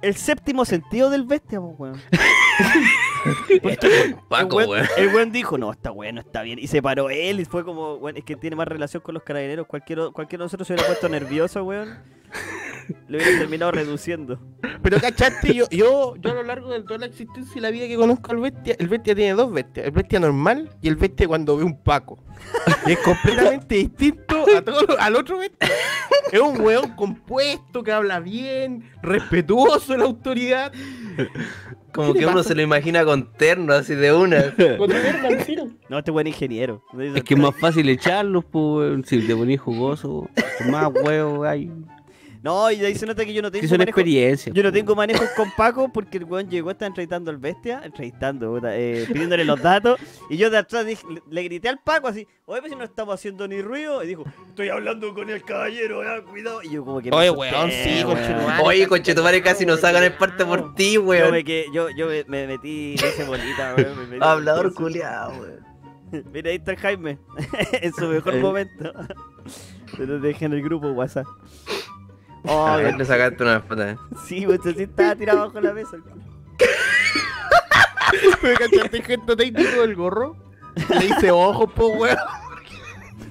El séptimo sentido del bestia, po, weón. Paco, el, weón. el weón dijo, no, está bueno, está bien. Y se paró él y fue como, weón, es que tiene más relación con los carabineros. Cualquiera, cualquiera de nosotros se hubiera puesto nervioso, weón. Lo hubiera terminado reduciendo. Pero cachaste, yo, yo, yo a lo largo de toda la existencia y la vida que conozco al bestia, el bestia tiene dos bestias, el bestia normal y el bestia cuando ve un paco. Y es completamente distinto a todo, lo- al otro bestia. Es un weón compuesto, que habla bien, respetuoso de la autoridad. Como ¿Qué que uno se lo imagina con terno, así de una. No, este buen ingeniero. Es que es más fácil echarlos, pues. Si te ponís jugoso, más huevos, hay. No, y de ahí se nota que yo no tengo manejo- experiencias. Yo no tengo manejos con Paco porque el weón llegó, estaba entrevistando al bestia, entrevistando, eh, pidiéndole los datos. Y yo de atrás dije- le, le grité al Paco así, oye, pues si no estamos haciendo ni ruido. Y dijo, estoy hablando con el caballero, eh, cuidado. Y yo como que... Oye, weón, sí, weón. conchetumare. Oye, conchetumare, casi nos sacan el parte por ti, Yo, weón. me, que, yo, yo me, me metí, me hice bolita, weón. me metí- Hablador culiado, weón. Mira, ahí está el Jaime, en su mejor Eh. momento. Se lo dejé en el grupo WhatsApp. A Oh, ver, le sacaste una foto. eh. sí, weón, sí estaba tirado bajo la mesa. ¿Me cachaste el gesto técnico del gorro? Le hice ojos, po, weón.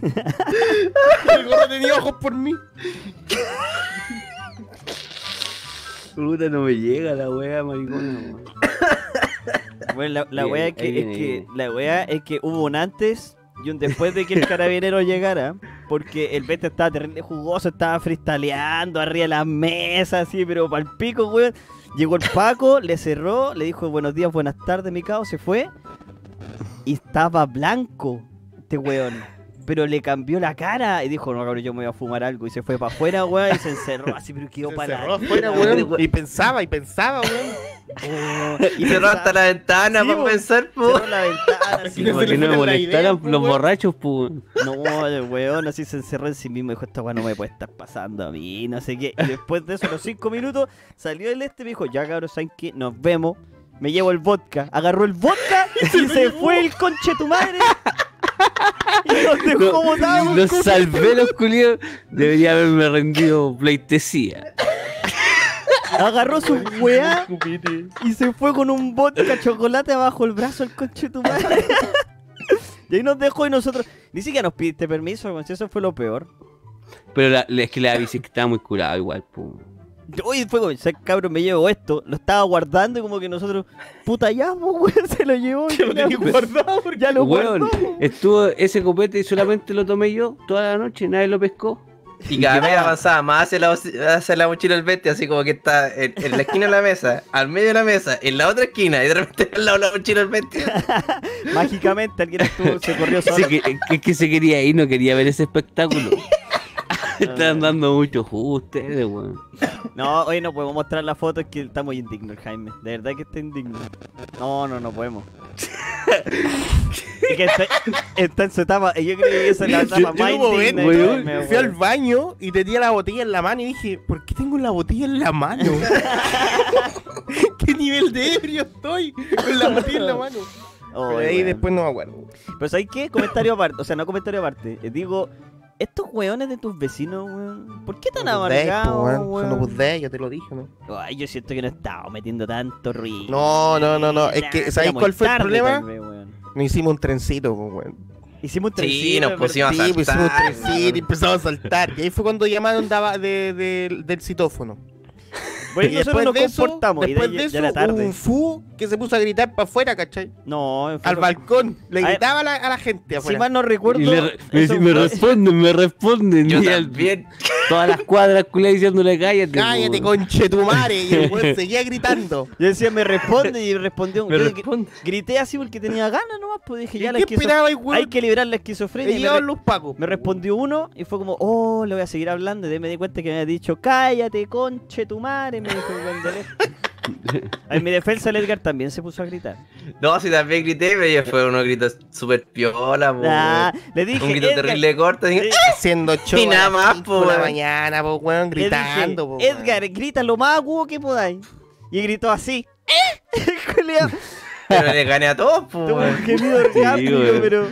El gorro tenía ojos por mí. Puta, no me llega la wea, maricona, weón. Bueno, la, la wea es que, es que la wea es que hubo un antes y un después de que el carabinero llegara, porque el Bete estaba terrible jugoso, estaba freestaleando arriba de las mesas, así, pero pal pico, weón. Llegó el Paco, le cerró, le dijo buenos días, buenas tardes, mi cao, se fue. Y estaba blanco, este weón. Pero le cambió la cara y dijo, no, cabrón, yo me voy a fumar algo. Y se fue para afuera, weón, y se encerró así, pero quedó Se para afuera, weón. Y pensaba, y pensaba, weón. Y cerró hasta la ventana Sí, para po. pensar, po. Cerró la ventana, así, No me molestaran idea, po, los weón. borrachos, pues. No, el weón así se encerró en sí mismo y dijo, esta weá no me puede estar pasando a mí, no sé qué. Y después de eso, a los cinco minutos, salió el este y me dijo, ya cabros, ¿saben qué? Nos vemos. Me llevo el vodka. Agarró el vodka y se fue el conche tu madre. Y nos dejó botados. Los salvé los culiados. Debería haberme rendido pleitesía. Agarró su weá y se fue con un vodka chocolate abajo el brazo el conche tu madre. Y ahí nos dejó y nosotros, ni siquiera nos pidiste permiso, eso fue lo peor. Pero la, la- es que la bici estaba muy curada igual, pues. Oye, fue como, "¿Sabes, cabrón, me llevo esto. Lo estaba guardando y como que nosotros, puta ya, pues, weón, se lo llevó. Que lo ya, tenía guardado porque ya lo Weón, guardó. estuvo ese copete y solamente lo tomé yo toda la noche, nadie lo pescó. Y cada vez avanzaba más hacia la, hacia la mochila del Betty, así como que está en, en la esquina de la mesa, al medio de la mesa, en la otra esquina, y de repente al lado de la mochila del Betty. Mágicamente alguien estuvo, se corrió solo. Sí, que, que, que se quería ir, no quería ver ese espectáculo. Están dando mucho jugo ustedes, weón. No, hoy no podemos mostrar la foto, es que está muy indigno el Jaime. De verdad que está indigno. No, no, no podemos. es que está, está en su etapa, y yo creo que esa es la Yo- etapa yo más un indigna weón, Jaime, Fui al baño y tenía la botella en la mano y dije, ¿por qué tengo la botella en la mano? ¿Qué nivel de ebrio estoy con la botella en la mano? Oh, Pero ahí después no me acuerdo. Pero ¿sabes qué? Comentario aparte, o sea, no comentario aparte. Eh, digo, estos weones de tus vecinos, weón, ¿por qué tan amargados, weón. Son los Days, yo te lo dije, ¿no? Ay, yo siento que no he estado metiendo tanto ruido. No, no, no, no, es que, ¿sabéis cuál fue el problema? Nos hicimos un trencito, weón. Hicimos un Sí, trencito, nos es pusimos a Sí, pues hicimos un saltar, trencito y empezamos a saltar. Y ahí fue cuando llamaron daba- de- de- del citófono. Bueno, y nosotros nos después de eso, comportamos. y después de, eso tarde. un fu que se puso a gritar para afuera, ¿cachai? No, fue Al balcón. Le A ver, gritaba a la, a la gente Si mal no recuerdo. Y le, me, me fue- responden, me responden. Yo también. todas las cuadras culiadas diciéndole cállate. Cállate, po". conche tu madre. Y el weón seguía gritando. Yo decía, me responde y respondió. Me gr- responde. Grité así porque tenía ganas nomás, pues dije, ¿Y ya la qué esquizo- esperaba el weón? Hay que liberar la esquizofrenia. y me los pacos. Me respondió uno y fue como, oh, le voy a seguir hablando. Y de ahí me di cuenta que me había dicho, cállate, conche tu madre. Me dijo el Wendelé. En mi defensa, el Edgar también se puso a gritar. No, si también grité, pero ya fue unos gritos súper piola, po, Ah, weón. le dije, Un grito Edgar, terrible corto. dije, Sí. Haciendo show Y nada más, po, weón. mañana, po, weón, dije, gritando, po. Edgar, grita lo más agudo que podáis. Y gritó así. ¡Eh! Pero le gané a todos, po, Tuvo un gemido pero.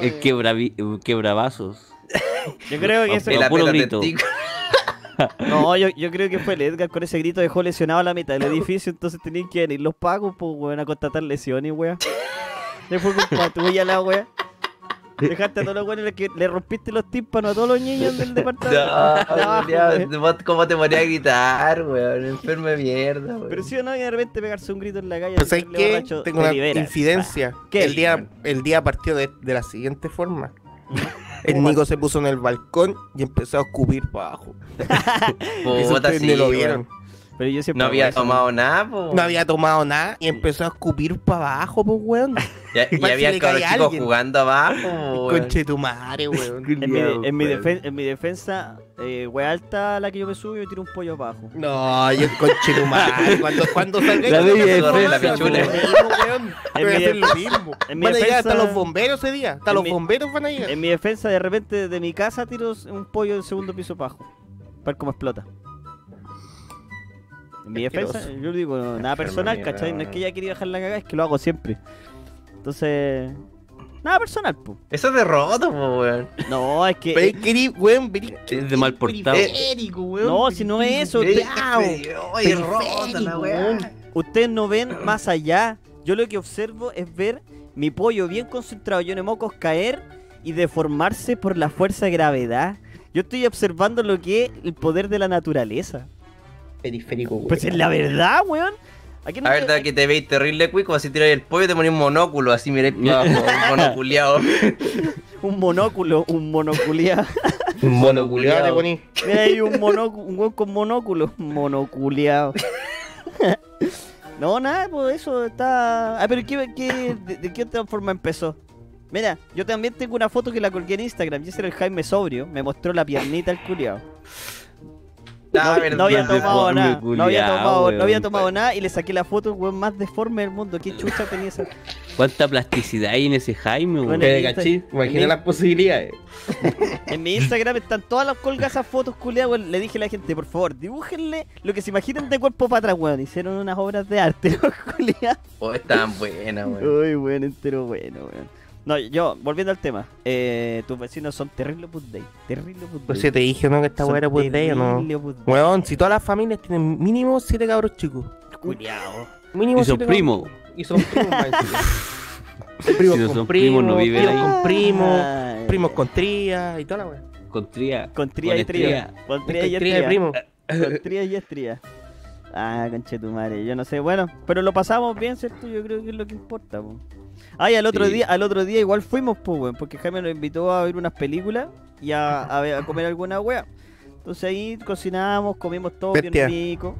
Es que bravi- quebravazos. Yo creo que eso. El puro apeta grito. No, yo, yo creo que fue el Edgar con ese grito dejó lesionado a la mitad del edificio, entonces tenían que venir los pagos, pues, weón, a constatar lesiones, weón. Le fue culpa tuya la weón. Dejaste a todos los weones que le rompiste los tímpanos a todos los niños del departamento. de abajo, No, ¿cómo te ponía a gritar, weón? Enfermo de mierda, weón. Pero si o no, y de repente pegarse un grito en la calle. Pero ¿sabes decirle qué? borracho, Tengo te una liberas. infidencia. ¿Qué? El día, el día partió de, de la siguiente forma. El ¿Cómo Nico se puso en el balcón y empezó a escupir para abajo. Eso Puta, ustedes sí, ni lo vieron. Pero yo siempre No había tomado nada, po. No había tomado nada y empezó a escupir para abajo, pues, weón. Ya, ya había alguien. jugando abajo, weón. Conche tu madre, weón. En mi, en mi, defen- en mi defensa, eh, wea alta la que yo me subo y tiro un pollo abajo. No, yo conche tu madre. Cuando, cuando salga La con bella forma, La voy a hacer lo mismo, weón. En Voy a hacer lo mismo. en mi Van a llegar hasta defensa- los bomberos ese día. Hasta en los mi- bomberos van a llegar. En mi defensa, de repente, de mi casa tiro un pollo del segundo piso abajo. Para ver cómo explota. En mi defensa, yo digo, nada personal, ¿cachai? No es que ella quería dejar la cagada, es que lo hago siempre. Entonces, Nada personal, po. Eso es de roto, po, weón. No, es que. Pero weón, vení- Es de mal portado. periférico, weón. No, si no es eso. Oye, rota la weá. Ustedes no ven más allá. Yo lo que observo es ver mi pollo bien concentrado, yo de mocos caer y deformarse por la fuerza de gravedad. Yo estoy observando lo que es el poder de la naturaleza. Periférico, weón. Pues es la verdad, weón. ¿A no La te- verdad que te veis terrible cuico, así tiráis el pollo y te ponéis un monóculo, así miráis para abajo, un monoculeado. Un monóculo, un monoculiado. Un monoculeado te poní. Mira ahí un monóculo, un weón con monóculo. Monoculeado. no, nada, pues eso está. Ah, pero ¿qué, qué, de, de qué otra forma empezó? Mira, yo también tengo una foto que la colgué en Instagram. Y ese era el Jaime Sobrio. Me mostró la piernita al culiao. Ah, no, había tomado nada. No había tomado, no había weón. tomado nada y le saqué la foto, weón, más deforme del mundo. Qué chucha tenía esa. ¿Cuánta plasticidad hay en ese Jaime, weón? Bueno. Imagina las posibilidades. En mi Instagram están todas las colgas esas fotos culiadas, weón. Le dije a la gente, por favor, dibújenle lo que se imaginen de cuerpo para atrás, weón. Hicieron unas obras de arte, los culiados. Oh, estaban buenas, weón. Uy, weón, entero bueno, weón. No, yo, volviendo al tema. Eh, tus vecinos son terrible put day. Terrible put day. Pues si te dije, ¿no? Que esta weá era Put Day o no. Weón, si todas las familias tienen mínimo 7 cabros chicos. Culiao. Mínimo Y son siete primos. Y son primos. Primos Si no con son primos, no viven ahí. con primos, Ay. primos con tría y toda la weá. Con tría. Con tría y tría. Con tría y estría. primos. Con tría y estría. Ah, conche tu madre, yo no sé, bueno, pero lo pasamos bien, ¿cierto? Yo creo que es lo que importa, po. Ah, y al otro Sí. día, al otro día igual fuimos, pues, weón, porque Jaime nos invitó a ver unas películas y a, a ver- a comer alguna wea. Entonces ahí cocinamos, comimos todo bien rico.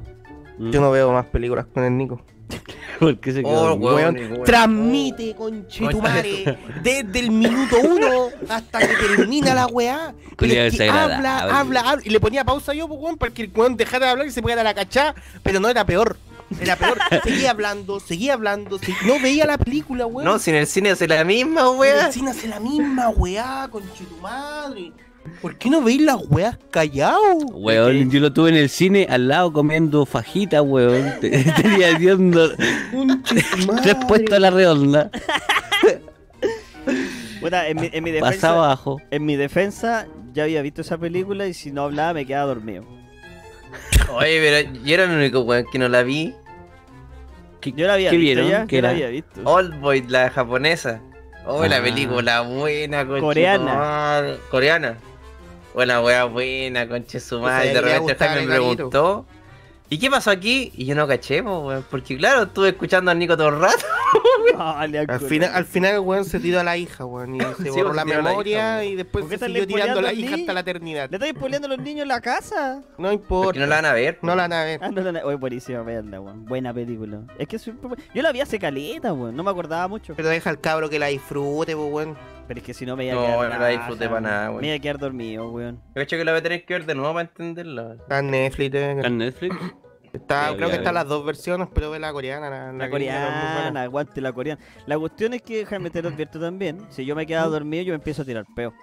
Yo no veo más películas con el Nico. ¿Por qué se quedó? Oh, weón. Transmite conchetumare desde el minuto uno hasta que termina la weá. Es que habla, habla, habla. Y le ponía pausa yo, pues, weón, para que el weón dejara de hablar y se pudiera la cachá. Pero no era peor. Era peor. seguía hablando, seguía hablando. se- No veía la película, weón. No, si en el cine hace la misma, En weá. el cine hace la misma weá, conchetumadre. ¿Por qué no veis las weas callado? Weón, yo lo tuve en el cine al lado comiendo fajita, weón. Te- Tenía viendo Conchetumadre. tres puestos a la redonda. Bueno, en mi, en mi Pasa defensa, abajo. en mi defensa, ya había visto esa película y si no hablaba me quedaba dormido. Oye, pero yo era el único weón que no la vi. Yo la había ¿Qué visto vieron? ya, ¿Qué yo la había visto. Old Boy, la japonesa. Oh, la Ah. película buena, conche Coreana. Coreana. Buena weá buena, conche su madre. sea, De repente me el Carlito. ¿Y qué pasó aquí? Y yo no caché, weón. Porque claro, estuve escuchando al Nico todo el rato. Al final, al final weón se tiró a la hija, weón, y se Sí, borró pues, la a la memoria hija, y después ¿Por qué se siguió tirando a la hija hasta la eternidad. Le estoy spoileando a los niños en la casa. No importa. Porque no la van a ver. No la van a ver. Ah, no, no, no. Oye, buenísima, veanla, weón. Buena película. Es que. Yo la vi hace caleta, weón. No me acordaba mucho. Pero deja al cabro que la disfrute, pues, weón. Pero es que si no me iba a No, quedar no la raja, disfruté para nada, weón. Me iba a quedar dormido, weón. Yo creo que la voy a tener que ver de nuevo para entenderla. Está en Netflix. eh. ¿En Netflix? Está, creo que están las dos versiones, pero ve la coreana. La, La, la no coreana, aguante la coreana. La cuestión es que, Jaime, te lo advierto también. Si yo me quedaba dormido, yo me empiezo a tirar peo.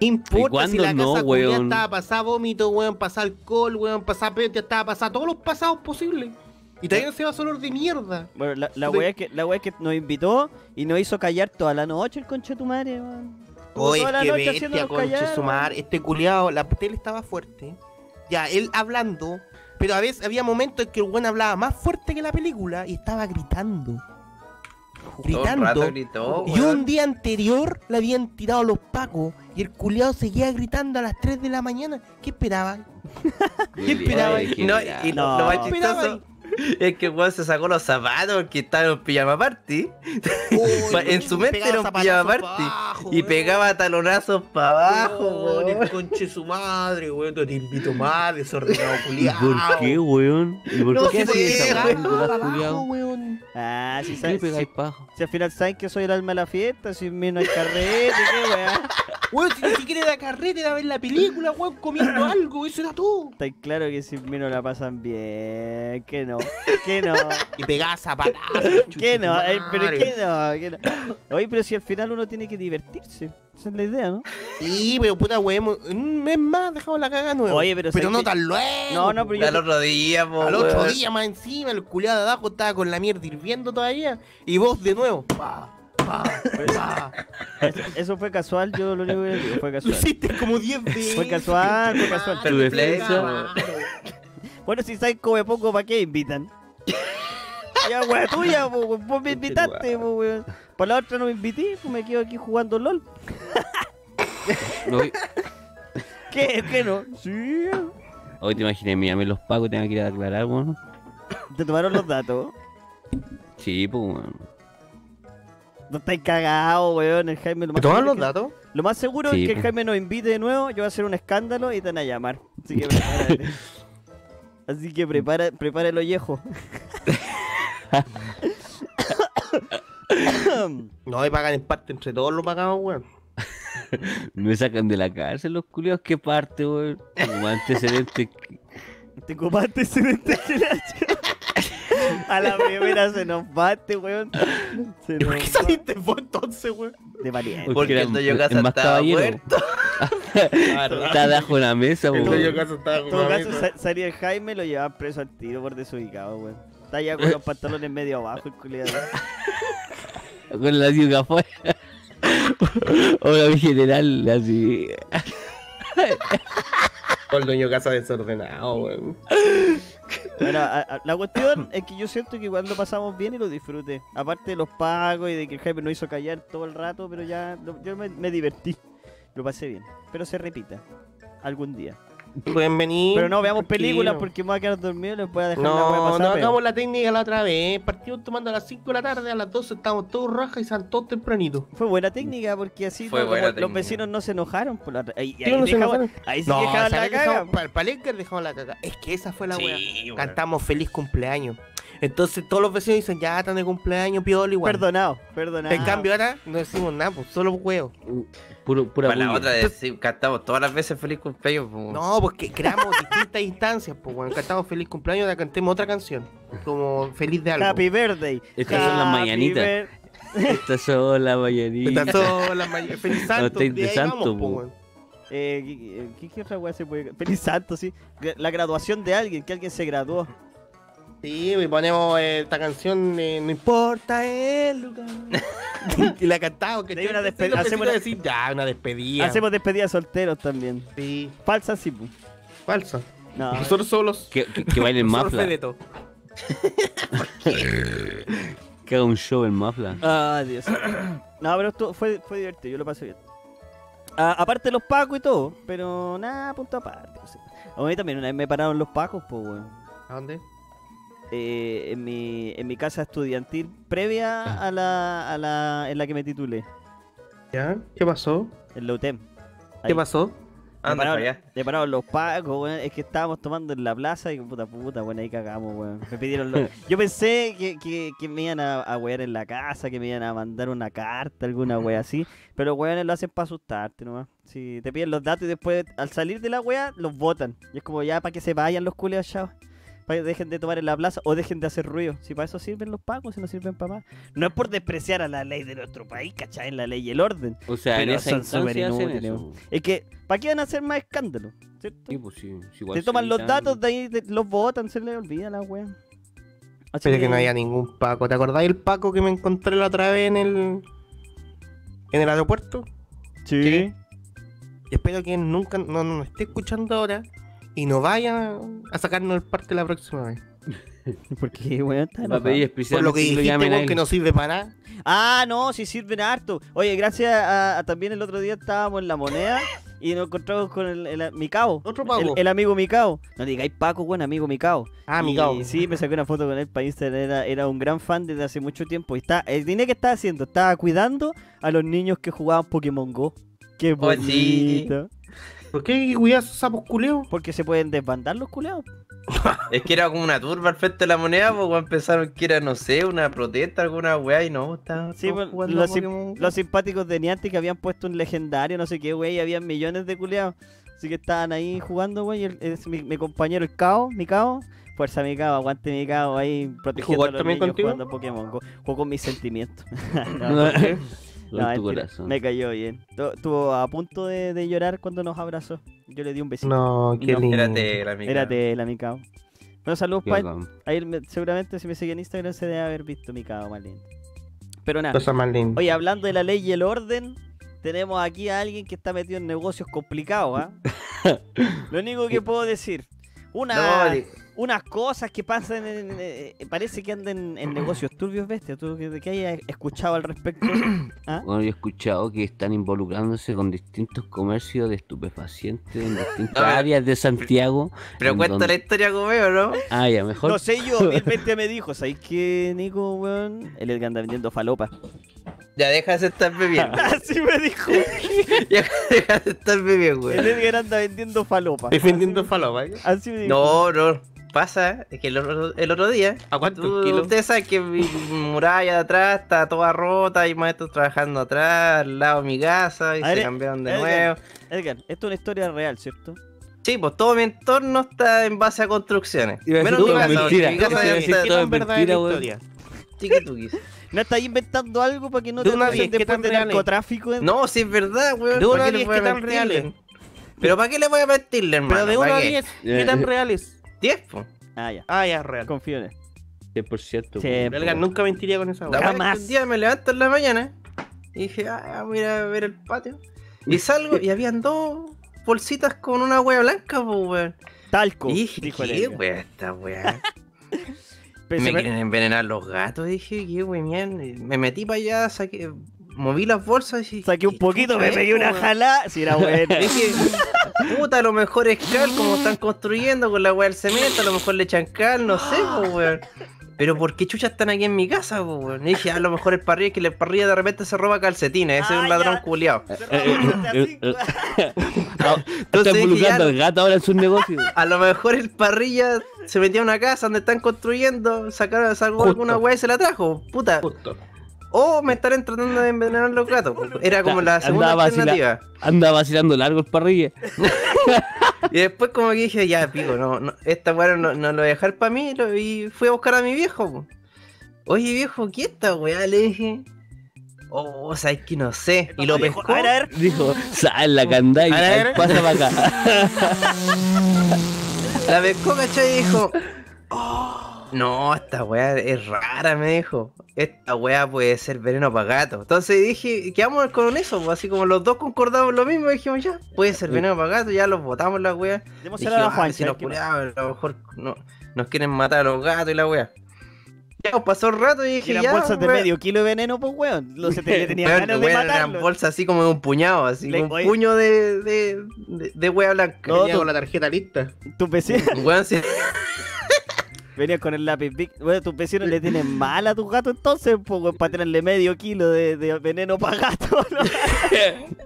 ¿Qué importa cuándo si la no, casa weón? estaba pasada vómito, weón, pasada alcohol, weón, pasada peo, ya estaba pasada todos los pasados posibles. Y no va a olor de mierda. Bueno, la, la De- wea es que, la wea es que nos invitó y nos hizo callar toda la noche el conche de tu madre, weón. Oye, toda la qué noche bestia, conche su madre. Este culiado, la tele estaba fuerte. Ya, él hablando, pero a veces había momentos en que el weón hablaba más fuerte que la película y estaba gritando. Gritando. gritó, Y un día anterior le habían tirado los pacos y el culiado seguía gritando a las 3 de la mañana. ¿Qué esperaba? ¿Qué esperaba? No, y lo, No. lo es que el weón se sacó los zapatos porque estaba en un pijama party. Uy, en su mente era un pijama pa' party. abajo, Y weón. pegaba talonazos para abajo, Weón, weón. el conche su madre, weón. Te invito más, desordenado ¿Y culiado. por qué, weón? ¿Y por No qué sé, hacías esa weón. weón, weón. Ah, si, ¿Qué le sabes, si, si al final saben que soy el alma de la fiesta, si mí no hay carrete, qué weá. Weón, si ni siquiera era carrete, era ver la película, weón, comiendo algo, eso era todo. Está claro que sin mí no la pasan bien, que no, que no, Y pegaba zapatazos. que no, eh, pero que no, que no. Oye, pero si al final uno tiene que divertirse, esa es la idea, ¿no? Sí, pero puta weón, un mes más dejamos la cagada nueva. Oye, pero pero ¿sabes no tan luego. No, no, pero yo- Al otro día, po, Al otro weón. día más encima, el culiado de abajo estaba con la mierda hirviendo todavía. Y vos de nuevo. Pa, pa, Eso, eso fue casual, yo lo único que digo, fue Lo casual. hiciste como 10 veces. Fue casual, fue casual. Tu defensa. Bueno, si sabes come poco, ¿para qué invitan? Ya, wea tuya, po, weón. vos me invitaste, po, weón. Por la otra no me invité, pues me quedo aquí jugando LOL. No, ¿Qué? ¿Qué no? Sí. Hoy te imaginé, mira, me los pago, tengo que ir a aclarar, weón. Te tomaron los datos. Sí, pues, weón. No estáis cagados, weón. El Jaime lo ¿Me más toman seguro los que- datos? Lo más seguro Sí, es que el. Jaime nos invite de nuevo, yo voy a hacer un escándalo y te van a llamar. Así que. Así que prepara, prepara el ollejo. No, y pagan en parte entre todos lo pagamos, weón. Me sacan de la cárcel los culiados, ¿qué parte, weón? Como antecedentes. Te copaste ese A la primera se nos bate, weón. Se ¿Y nos por qué va- saliste vos entonces, weón? De valiente. Porque el Doyo el Casa más estaba caballero. muerto. Está debajo de la mesa, El weón. dueño casa estaba En todo una caso, sa- salía el Jaime lo llevaban preso al tiro por desubicado, weón. Está ya con los pantalones medio abajo, el culiado. Con la yuca afuera. Hola, mi general, así. Con el dueño casa desordenado, weón. Bueno, a- a- la cuestión es que yo siento que igual lo pasamos bien y lo disfruté. Aparte de los pagos y de que el Jaime nos hizo callar todo el rato, pero ya lo- yo me, me divertí. Lo pasé bien. Pero se repita. Algún día. Pueden venir. Pero no veamos películas porque me voy a quedar dormido y les voy a dejar la wea No, no pasar. hagamos la técnica la otra vez. Partimos tomando a las 5 de la tarde, a las 12 estamos todos rajas y salen todos tempranitos. Fue buena técnica porque así Fue no- buena los técnica. vecinos no se enojaron. Por la... ahí, Sí, ahí, no se dejamos- enojaron. ahí sí No, dejaban esa la caga. para el Palenque dejamos la caga. Es que esa fue la Sí, wea. Cantamos feliz cumpleaños. Entonces todos los vecinos dicen, ya están de cumpleaños, piola igual. Perdonado, perdonado. En cambio ahora no decimos nada, pues solo huevo. Puro, pura Para la otra decir, cantamos todas las veces feliz cumpleaños. po. No, porque creamos distintas instancias, pues bueno, cantamos feliz cumpleaños, ahora cantemos otra canción. Como feliz de algo. Happy birthday. Estas son las mañanitas. Estas son las mañanitas. Estas son las may- Feliz Santo, estáis de santo, vamos, po. po, weón. Eh, ¿qué, qué- qué otra weá se puede.? Feliz Santo, sí. La graduación de alguien, que alguien se graduó. Sí, y ponemos eh, esta canción, eh, no importa el lugar. y la cantamos, que una te- despe- sí, los hacemos una- decir, ya, una despedida. Hacemos despedida de solteros también. Sí, Falsa, sí, pu. falsa. No. Nosotros solos. Que, que, que bailen mafla. Que haga un show en mafla. Ah, Dios. No, pero esto fue, fue divertido, yo lo pasé bien. Ah, aparte de los pacos y todo, pero nada, punto aparte. o sea. A mí también una vez me pararon los pacos, pues, weón. ¿A dónde? Eh, en, mi, en mi casa estudiantil, previa a la, a la en la que me titulé, ¿Ya? ¿Qué pasó? en la UTEM. ¿Qué pasó? Me Anda pararon, allá. me pararon los pacos, weón. Es que estábamos tomando en la plaza y puta puta, weón, ahí cagamos, weón. Me pidieron los... Yo pensé que, que, que me iban a, a wear en la casa, que me iban a mandar una carta, alguna wea así. Pero los weones lo hacen para asustarte nomás. Si te piden los datos y después al salir de la wea, los botan. Y es como ya para que se vayan los culeos chavos. Dejen de tomar en la plaza o dejen de hacer ruido. Si para eso sirven los pacos, si no sirven para más. No es por despreciar a la ley de nuestro país, ¿cachai? La ley y el orden. O sea, en esa son eso. Es que, ¿para qué van a hacer más escándalo? ¿Cierto? Sí, pues sí. sí, igual Te se toman los datos de ahí, los botan, se les olvida la wea. Así Pero que no haya ningún Paco. ¿Te acordás del Paco que me encontré la otra vez en el. en el aeropuerto? Sí. ¿Qué? Espero que nunca no nos esté escuchando ahora y no vaya a sacarnos el parte la próxima vez. Porque, weón, está Va a pedir. Por lo que dijiste, weón, que no sirve para nada. Ah, no, sí sirven harto. Oye, gracias a, a- también el otro día estábamos en la moneda y nos encontramos con el, el- Micao. Otro El, Paco. el amigo Micao. No digáis Paco, buen amigo Micao. Ah, Y Micao. Sí, me saqué una foto con él para Instagram. Era, era un gran fan desde hace mucho tiempo. Y está, el dinero que estaba haciendo, estaba cuidando a los niños que jugaban Pokémon Go. Qué Oh, sí. ¿Por qué cuidas esos sapos culeos? Porque se pueden desbandar los culeados. Es que era como una turba al frente de la moneda, pues pensaron que era, no sé, una protesta, alguna weá, y no, está Sí, pues, los, sim- los simpáticos de Niantic habían puesto un legendario, no sé qué, güey, y habían millones de culeados. Así que estaban ahí jugando, güey, y el- es mi, mi compañero, el Cao, mi Cao. Fuerza mi Cao, aguante mi Cao, ahí protegiendo ¿Jugó a los también niños contigo? jugando Pokémon Go. Jugó con mis sentimientos. no, No, no, Con no, tu mentira, corazón. me cayó bien. Tu- Estuvo a punto de, de llorar cuando nos abrazó. Yo le di un besito. No, qué No, lindo. Espérate, la amiga. Espérate, la mi Cao. Bueno, saludos bacán. Ahí me- seguramente si me sigue en Instagram se debe haber visto mi Cao más lindo. Pero nada. Cosa más linda. Oye, hablando de la ley y el orden, tenemos aquí a alguien que está metido en negocios complicados, ¿ah? Lo único que puedo decir, una, No, unas cosas que pasan, en, en- eh, parece que andan en negocios turbios, bestia. ¿Tú que, que hayas escuchado al respecto? ¿Ah? Bueno, yo he escuchado que están involucrándose con distintos comercios de estupefacientes en distintas áreas de Santiago. Pero en cuenta donde- la historia como veo, ¿no? Ah, ya, mejor. No sé yo, el bestia me dijo, ¿sabes qué, Nico, weón? El Edgar anda vendiendo falopa. Ya deja de estar bebiendo. Así me dijo. ya deja de estar bebiendo, El güey. Edgar anda vendiendo falopa. Defendiendo falopa. ¿eh? Así me dijo. No, no. Pasa es que el otro, el otro día. ¿A cuánto tú- el kilo? Ustedes saben que mi muralla de atrás está toda rota. Hay maestros trabajando atrás, al lado de mi casa. Y A ver, se cambiaron de Edgar. nuevo. Edgar, esto es una historia real, ¿cierto? Sí, pues todo mi entorno está en base a construcciones. Menos mi casa, mentira. mi casa ya está todo historia. ¿No estás inventando algo para que no De te acusen diez, ¿qué después de narcotráfico? No, si es verdad, weón. De ¿para una a les diez, voy a ¿qué tan reales? Pero ¿para qué le voy a mentirle, hermano? Pero de 1 ¿Para a qué? 10, Eh, ¿qué tan eh. reales? 10, po. Ah, ya. Ah, ya, real. Confío en él. 100%. Sí, weón. Edgar nunca mentiría con esa weá. Jamás. Un día me levanto en la mañana y dije, ah, voy a ir a ver el patio. Y salgo y habían dos bolsitas con una hueá blanca, pues, weón. Talco, Y dije, dijo ¿qué weá esta weá? Me quieren envenenar los gatos, dije, qué weá, Me metí para allá, saqué, moví las bolsas y Saqué un ¿qué poquito, me pegué una jalada. Si era bueno. Dije, puta, a lo mejor es cal como están construyendo con la weá del cemento, a lo mejor le echan cal, no sé, pues, weón. Pero ¿por qué chuchas están aquí en mi casa, weón? Y dije, a lo mejor el parrilla es que el parrilla de repente se roba calcetines, ese es Ah, un ladrón eh, este así. Está involucrando al gato ahora en sus negocios. a lo mejor el parrilla se metió a una casa donde están construyendo, sacaron, sacó Justo. alguna weá y se la trajo, puta. Justo. O me estarán tratando de envenenar los gatos. pues. Era como la segunda Andaba vacila- alternativa. Anda vacilando largo el parrilla. Y después como que dije, ya, pico, no, no, esta weá no, no lo voy a dejar para mí lo- y fui a buscar a mi viejo. po. Oye viejo, ¿qué esta weá? Le dije. Oh, o sea, es que no sé. Y lo Dijo, pescó. A ver, a ver. Dijo, sal la candá y pasa para acá. La pescó, ¿cachai? Y dijo. "Oh, no, esta weá es rara, me dijo. Esta weá puede ser veneno para gato. Entonces dije, quedamos con eso, pues, así como los dos concordamos lo mismo, dijimos ya, puede ser veneno para gato, ya los botamos la weá. Démosela a la Dije, Juan. "Ah, si los culiados, a lo mejor no, nos quieren matar a los gatos y la weá. Ya pues, pasó el rato y dije, Eran ya. bolsas de weá. medio kilo de veneno, pues, weón. Lo se te le tenía Weón, ganas de weón, eran matarlo. bolsas así como de un puñado, así Le- un oye. puño de, de, de, de wea blanca. No, tú- con la tarjeta lista. Tus vecinos Weón, sí. Venían con el lápiz big. Bueno, tus vecinos le tienen mal a tus gatos entonces, pues, para tenerle medio kilo de, de veneno para gato. ¿no?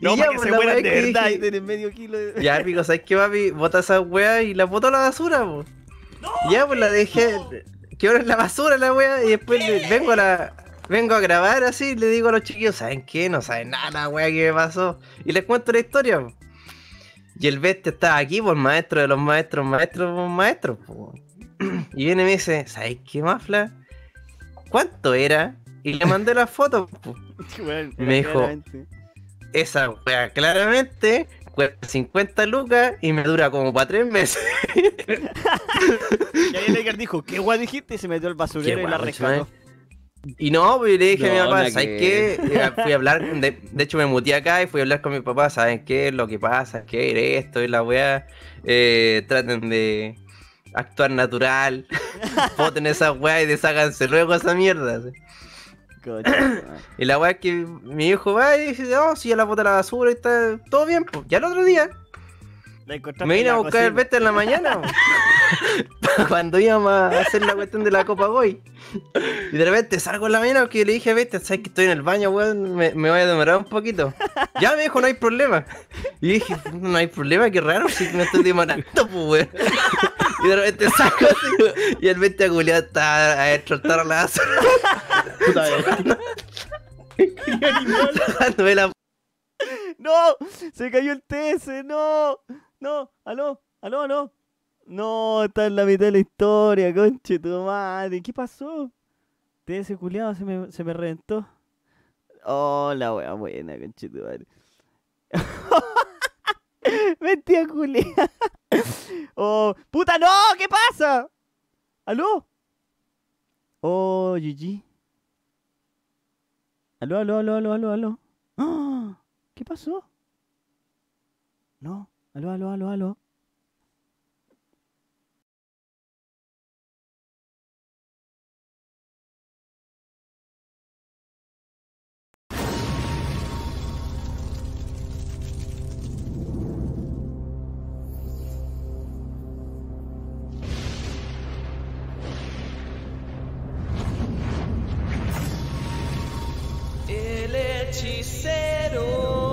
no, Y ya, para que pues, se mueran de que verdad y tienen medio kilo de... Ya, pico, ¿sabes qué, papi? Bota esa weá y la botó a la basura, po. Ya, pues la dejé. Que ahora en la basura la weá y después le- vengo a la. Vengo a grabar así y le digo a los chiquillos, ¿saben qué? No saben nada la weá que me pasó. Y les cuento la historia, po. Y el bestia estaba aquí, pues maestro de los maestros, maestros, pues, maestros, po. Y viene y me dice, ¿sabes qué, Mafla? ¿Cuánto era? Y le mandé las fotos, po. Weón, Me dijo- claramente. Esa weá claramente cuesta 50 lucas y me dura como para 3 meses. Y ahí el Edgar dijo, ¿qué guay dijiste? Y se metió al basurero y la rescató. Y no, pues le dije a mi No, papá, ¿sabes que qué? Fui a hablar, de, de hecho me muteé acá y fui a hablar con mi papá, ¿saben qué lo que pasa? ¿Qué es esto? Y la weá, eh, traten de actuar natural, voten esa weá y desháganse luego esa mierda. ¿sí? Y la weá es que mi hijo va y dice, no, si ya la bota a la basura y está todo bien, pues ya el otro día me vine a buscar el vete en la mañana. Cuando íbamos a hacer la cuestión de la Copa Goy. Y de repente salgo en la mañana porque le dije a Vete, sabes que estoy en el baño, weón, me, me voy a demorar un poquito. Ya me dijo, no hay problema. Y dije, no hay problema, qué raro, si me estoy demorando, pues weón. Y de repente saco así, y el Vete culiado está tarro de la basura. Puta Sacándome la ¡No! ¡Se cayó el TS! ¡No! ¡No! ¡Aló! ¡Aló, aló! No, está en la mitad de la historia, conche tu madre. ¿Qué pasó? TS culiado se me, se me reventó. Oh, la wea buena, conche tu madre. Mentira culiada. Oh, puta, no, ¿qué pasa? ¿Aló? Oh, GG. Aló, aló, aló, aló, aló, aló. ¿Qué pasó? No. Aló, aló, aló, aló. Hechicero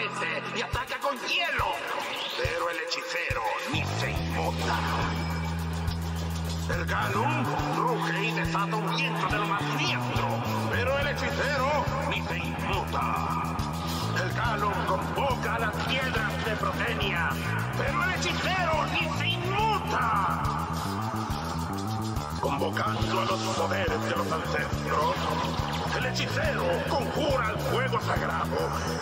y ataca con hielo, pero el hechicero ni se inmuta. El Galum ruge y desata un viento de lo más siniestro, pero el hechicero ni se inmuta. El Galum convoca a las piedras de Protenia, pero el hechicero ni se inmuta. Convocando a los poderes de los ancestros, el hechicero conjura el fuego sagrado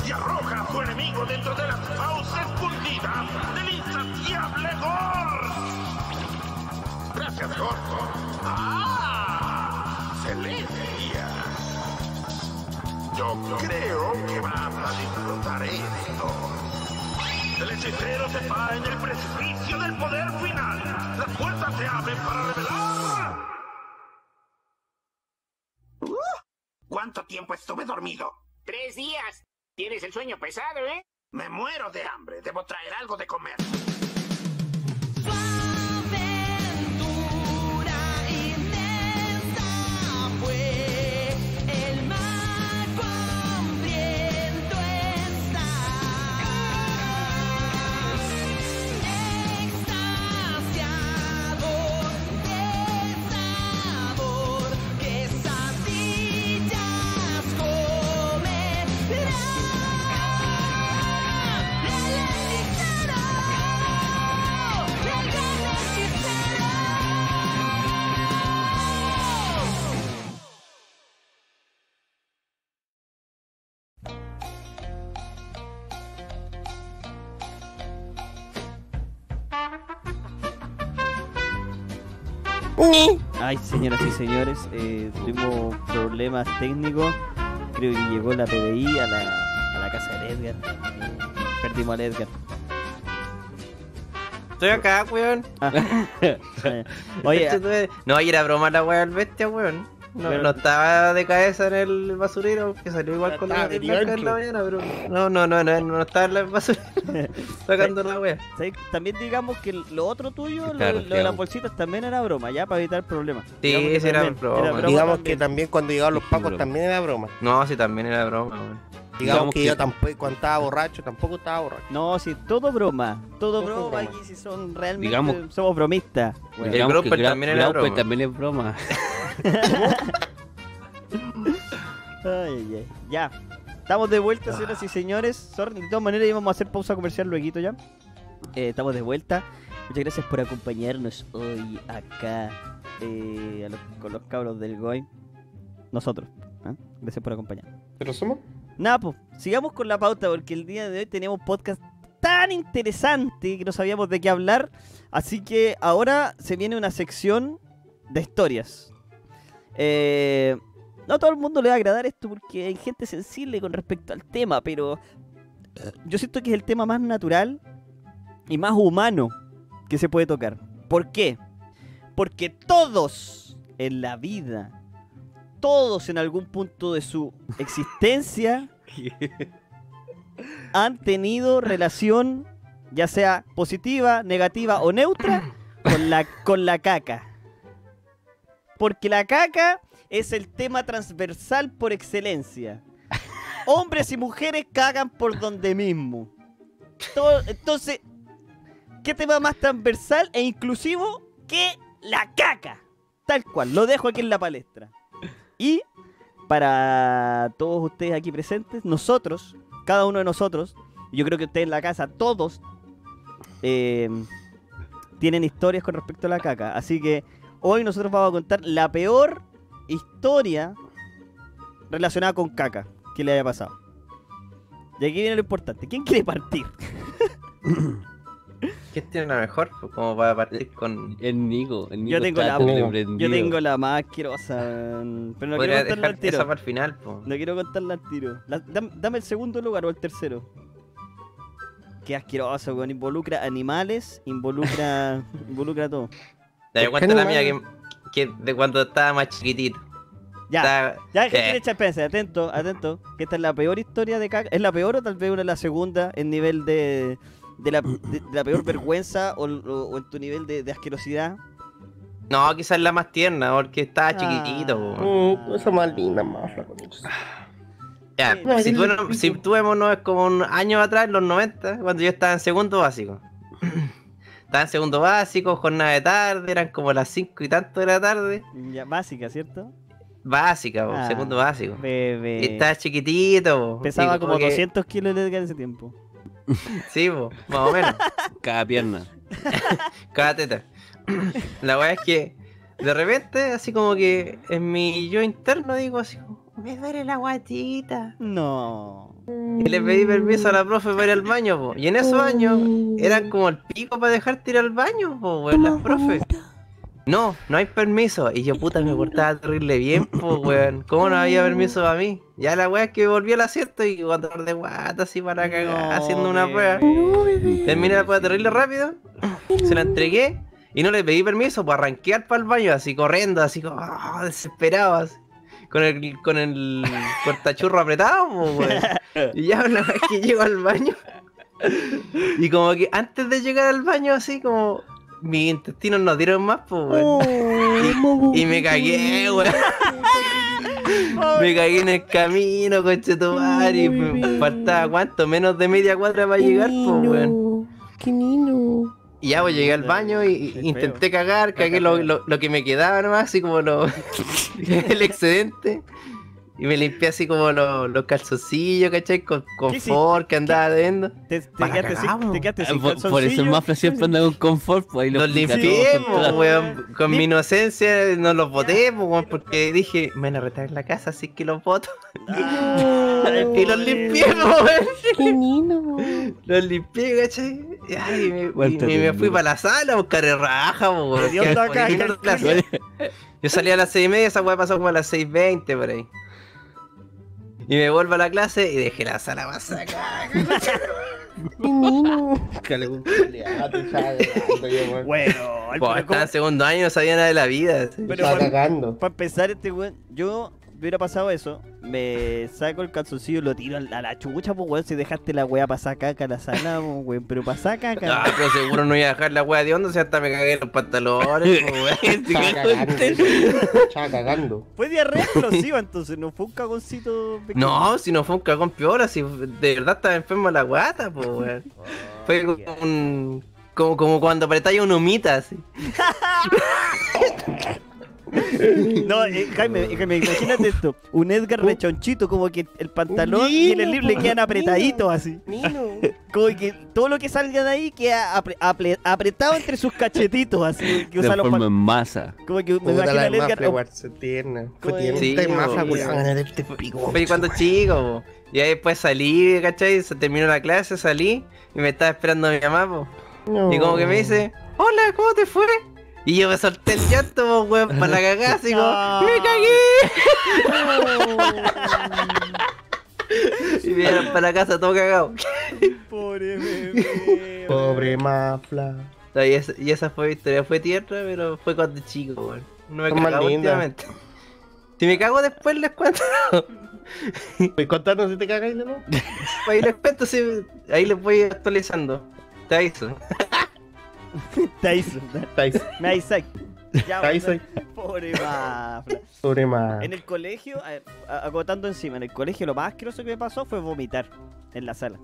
y arroja a su enemigo dentro de las fauces fundidas del insaciable Gor. Gracias, Gordo. ¡Ah! Celestia. Yo creo que vas a disfrutar esto. El hechicero se para en el precipicio del poder final. Las puertas se abren para revelar. ¿Cuánto tiempo estuve dormido? Tres días. Tienes el sueño pesado, ¿eh? Me muero de hambre. Debo traer algo de comer. Ay, señoras y señores, eh, tuvimos problemas técnicos. Creo que llegó la PDI a la, a la casa de Edgar. Eh, perdimos al Edgar. Estoy acá, weón. Ah, Oye, no, y era broma la weá del bestia, weón. No, Pero- no estaba de cabeza en el basurero, que salió igual con la blanca en la mañana, pero. No, no, no, no, no estaba en el basurero sacando la. ¿sabes? también digamos que lo otro tuyo, lo, Claro, lo de las bolsitas, también era broma, ya para evitar problemas. Sí, Digamos que ese era también broma. broma Digamos también. que también cuando llegaban los pacos también era broma. No, sí, también era broma. Digamos, que, que- yo tampoco, cuando estaba borracho, tampoco estaba borracho. No, sí, todo broma. Todo Todo broma broma. aquí, si son realmente. Digamos- somos bromistas. El Grauper Gra- también era Grauper broma. también es broma. Ay, ay, ay. Ya. Estamos de vuelta, señoras y señores. Sorry, de todas maneras íbamos a hacer pausa comercial luego ya. Eh, estamos de vuelta. Muchas gracias por acompañarnos hoy acá eh, a los- con los cabros del GOI. Nosotros. ¿ah? Gracias por acompañarnos. ¿Pero somos? Nada, pues, sigamos con la pauta porque el día de hoy tenemos un podcast tan interesante que no sabíamos de qué hablar. Así que ahora se viene una sección de historias. Eh, no a todo el mundo le va a agradar esto porque hay gente sensible con respecto al tema, pero yo siento que es el tema más natural y más humano que se puede tocar. ¿Por qué? Porque todos en la vida, todos en algún punto de su existencia han tenido relación, ya sea positiva, negativa o neutra, con la, con la caca. Porque la caca es el tema transversal por excelencia. Hombres y mujeres cagan por donde mismo. Todo- entonces, ¿qué tema más transversal e inclusivo que la caca? Tal cual, lo dejo aquí en la palestra. Y para todos ustedes aquí presentes, nosotros, cada uno de nosotros, yo creo que ustedes en la casa, todos, eh, tienen historias con respecto a la caca. Así que hoy nosotros vamos a contar la peor historia relacionada con caca que le haya pasado. Y aquí viene lo importante. ¿Quién quiere partir? ¿Quién tiene la mejor? Pues, Como para partir con. El Nico. El Nico Yo tengo la-. Yo tengo la más asquerosa. Pero no quiero contarla al esa tiro. para el final. No quiero contarla al tiro. La- dame el segundo lugar o el tercero. Qué asqueroso, weón. Involucra animales, involucra. involucra todo. Ya, yo ¿Por cuento qué la mía que, que de cuando estaba más chiquitito. Ya, Estaba- ya, eh, espérense, atento, atento. Que esta es la peor historia de caca. ¿Es la peor o tal vez una la segunda en nivel de. De la, de- de la peor vergüenza o, o- o en tu nivel de, de asquerosidad? No, quizás la más tierna, porque estaba Ah. chiquitito. Mm, esa más linda, más flaco. Ya, si, tuve- si tuvémonos es como un año atrás, en los 90, cuando yo estaba en segundo básico. estaba en segundo básico, jornada de tarde, eran como las 5 y tanto de la tarde. Ya, básica, ¿cierto? Básica, Ah, segundo básico. Bebé. Y estaba chiquitito. Pesaba Y como que- 200 kilos de en ese tiempo. Sí, po, más o menos. Cada pierna. Cada teta. La weá es que de repente, así como que en mi yo interno digo así como, me duele la guatita. No. Y le pedí permiso a la profe para ir al baño, po. Y en esos años eran como el pico para dejarte ir al baño, po, weón, las profes. No, no hay permiso. Y yo, puta, me portaba terrible bien, po, weón. ¿Cómo no había permiso para mí? Ya la weá es que volví al asiento y cuando de guata así para cagar, No, haciendo una prueba. Terminé la prueba terrible rápido, se la entregué y no le pedí permiso para arranquear para el baño, así corriendo, así como ah, desesperado, así, con el, con el cortachurro apretado, po, weón. Y ya la vez que llego al baño, y como que antes de llegar al baño, así como mis intestinos no dieron más, pues, weón. Y, y me cagué, weón. Me cagué en el camino, coche y me faltaba cuánto, menos de media cuadra para llegar, pues, weón. Qué niño. Y ya, pues llegué al baño y Qué intenté cagar, cagué lo, lo, lo que me quedaba nomás, así como lo, el excedente. Y me limpié así como lo- los calzoncillos, ¿cachai? Con ¿Qué confort que andaba viendo. Te, te Para quedaste sin, te quedaste Ah, sin Por, por eso el. Mafra siempre anda con confort, pues ahí lo Los limpié, weón. Con mi inocencia no los boté, weón, porque dije, me van a retar en la casa, así que los boto. y los limpié, weón. Qué niño. Los limpié, ¿cachai? Y, ay, me, y- me fui para la sala a buscar el raja, weón. Yo salí a las seis y media, esa weá pasó como a las 6.20 por ahí. Y me vuelvo a la clase y dejé la sala más weón. Bueno, Pues pero estaba ¿cómo- en segundo año, no sabía nada de la vida. Pero Estaba para, para empezar este weón, yo hubiera pasado eso, me saco el calzoncillo y lo tiro a la, a la chucha, pues weón, si dejaste la weá pasar caca a la sala, pues, weón, pero pasar caca. Ah, pero seguro no iba a dejar la wea de onda, si hasta me cagué en los pantalones, po, weón. Estaba cagando. Estaba cagando. Fue diarrea explosiva, entonces no fue un cagoncito pequeño. No, si no fue un cagón piola, si de verdad estaba enfermo la guata, pues, weón. Fue como un... Como, como cuando apretáis una humita, así. No, eh, Jaime, Jaime, imagínate esto. Un Edgar rechonchito, como que el pantalón y el slip le quedan apretaditos así. Nino. Como que todo lo que salga de ahí queda apre- apre- apretado entre sus cachetitos, así. Que Se usa los forma pan- en masa. Como que me Puta imagino la al Edgar. mafia, weón, se tierna. Fue ¿Cómo tierna. es? Esta Sí, mafia, weón. weón, ganar este pico. Fue cuando chico, po. Y ahí después salí, ¿cachai? Se terminó la clase, salí y me estaba esperando mi mamá, po. No. Y como que me dice, hola, ¿cómo te fue? Y yo me solté el llanto, weón, para la cagada, así como. ¡me cagué! y me dieron para la casa todo cagado. Pobre bebé. Pobre mafla. Y esa, y esa fue mi historia, fue tierra, pero fue cuando chico, weón. No me lindas. últimamente. Si me cago después les cuento. ¿Puedes contarnos si te cagáis de nuevo? Ahí les cuento, si, ahí les voy actualizando. Te aviso. Tyson. Tyson. Me Isaac. Ya, Tyson. Pobre mafla. Pobre mafla. En el colegio, a ver, a- acotando encima, en el colegio lo más asqueroso que me pasó fue vomitar en la sala.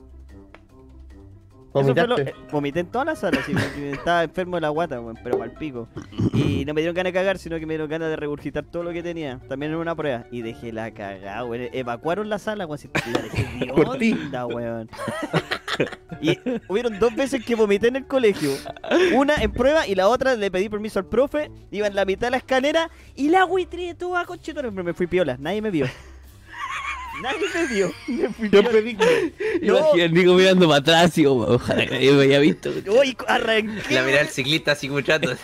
Eh, vomité en toda la sala, sí, estaba enfermo de la guata, weón, pero mal pico. Y no me dieron ganas de cagar, sino que me dieron ganas de regurgitar todo lo que tenía. También en una prueba. Y dejé la cagada, weón. Evacuaron la sala, weón. La dejé weón. Y hubieron dos veces que vomité en el colegio. Una en prueba y la otra le pedí permiso al profe. Iba en la mitad de la escalera y la agüitré toda conchetora. Me fui piola, nadie me vio. Nadie me vio. Me fui Yo pedí. No. Imagina el Nico mirando para atrás y como, ojalá que nadie me haya visto. Uy, arranqué. La miré al ciclista así escuchando.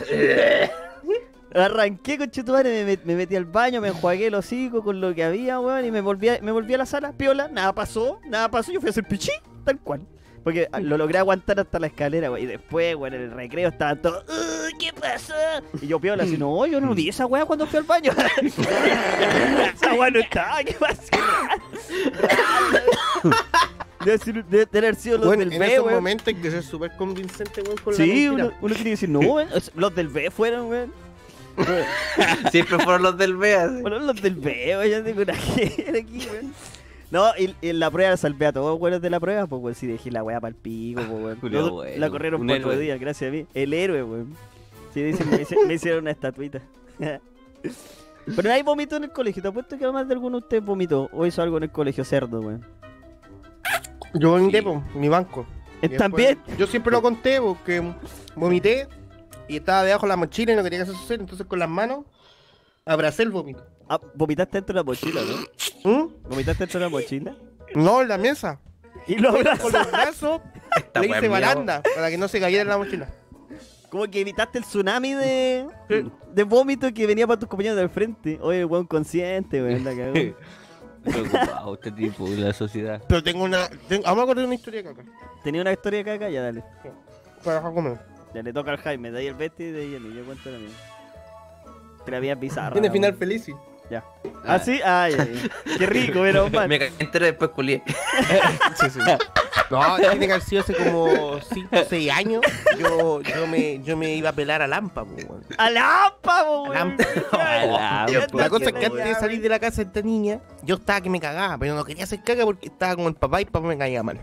Arranqué con me, met- me metí al baño, me enjuagué el hocico con lo que había, weón, y me volví, a, me volví a la sala, piola, nada pasó, nada pasó, yo fui a hacer pichí, tal cual. Porque lo logré aguantar hasta la escalera, weón, y después, weón, en el recreo estaban todos, "Uh, ¿qué pasó? Y yo piola, así, no, yo no vi esa weá cuando fui al baño. esa weá no estaba, ¿qué pasó? Debe, ser- debe tener sido los Bueno, del en B, esos weón. momentos hay que ser súper convincente, weón, con la Sí, mentira. uno, uno tiene que decir, no, weón, los del B fueron, weón. Siempre fueron los del B, así. Bueno, los del B, weón, yo tengo una gente aquí, weón. No, y, y en la prueba salvé a todos los weones de la prueba, pues weón, si dejé la weá para el pico, pues weón. Julio, Los- la corrieron un cuatro héroe. días, gracias a mí. El héroe, weón. Sí, dicen, me, hice- me hicieron una estatuita. Pero nadie vomitó en el colegio, te apuesto que además de alguno de ustedes vomitó o hizo algo en el colegio cerdo, weón. Yo vomité, po, mi banco. Y ¿Eh, después- ¿También? Yo siempre lo conté porque vomité y estaba debajo de la mochila y no quería que eso sucediera, entonces con las manos abracé el vómito. Ah, vomitaste dentro de la mochila, ¿no? ¿Mm? ¿Vomitaste dentro de la mochila? No, en la mesa. Y lo Con los abrazaste. brazos Esta le hice baranda para que no se cayera en la mochila. Como que evitaste el tsunami de, de vómito que venía para tus compañeros del frente. Oye, weón consciente, weón, la cagó. Preocupado este tipo de la sociedad. Pero tengo una. Tengo, vamos a contar una historia acá. Tenía una historia acá, acá, ya dale. Para dejar comer. Ya le toca al Jaime, de ahí el Betty y de ahí el yo cuento la mía. Te la bizarra. Tiene final feliz. sí. Ya. ¿Ah, sí? Ay, ay. Qué rico, pero mal. Me cagué entero y después culié. Sí, sí. No, tiene que haber sido hace como 5 o 6 años. Yo, yo, me, yo me iba a pelar a Lampa, po, weón. ¡A Lampa, po, A weón! Lampa. La cosa es que antes de salir de la casa de esta niña, yo estaba que me cagaba, pero no quería hacer caga porque estaba con el papá y el papá me caía mal.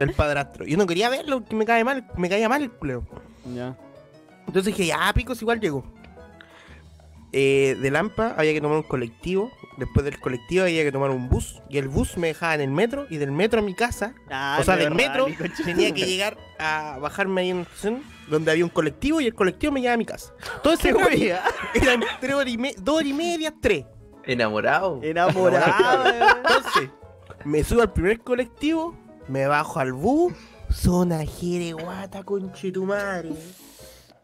el padrastro. Yo no quería verlo porque me caía mal, me caía mal el culeo. Ya. Entonces dije, ya, picos, igual llego. Eh, de Lampa había que tomar un colectivo. Después del colectivo había que tomar un bus. Y el bus me dejaba en el metro. Y del metro a mi casa, Ah, o sea, de del metro, tenía tu que madre. llegar a bajarme ahí en una estación donde había un colectivo. Y el colectivo me llevaba a mi casa. Todo ese Qué weón wea. eran tres horas y me- dos horas y media, tres. Enamorado. Enamorado. Entonces, me subo al primer colectivo, me bajo al bus, zona jereguata, conchetumare.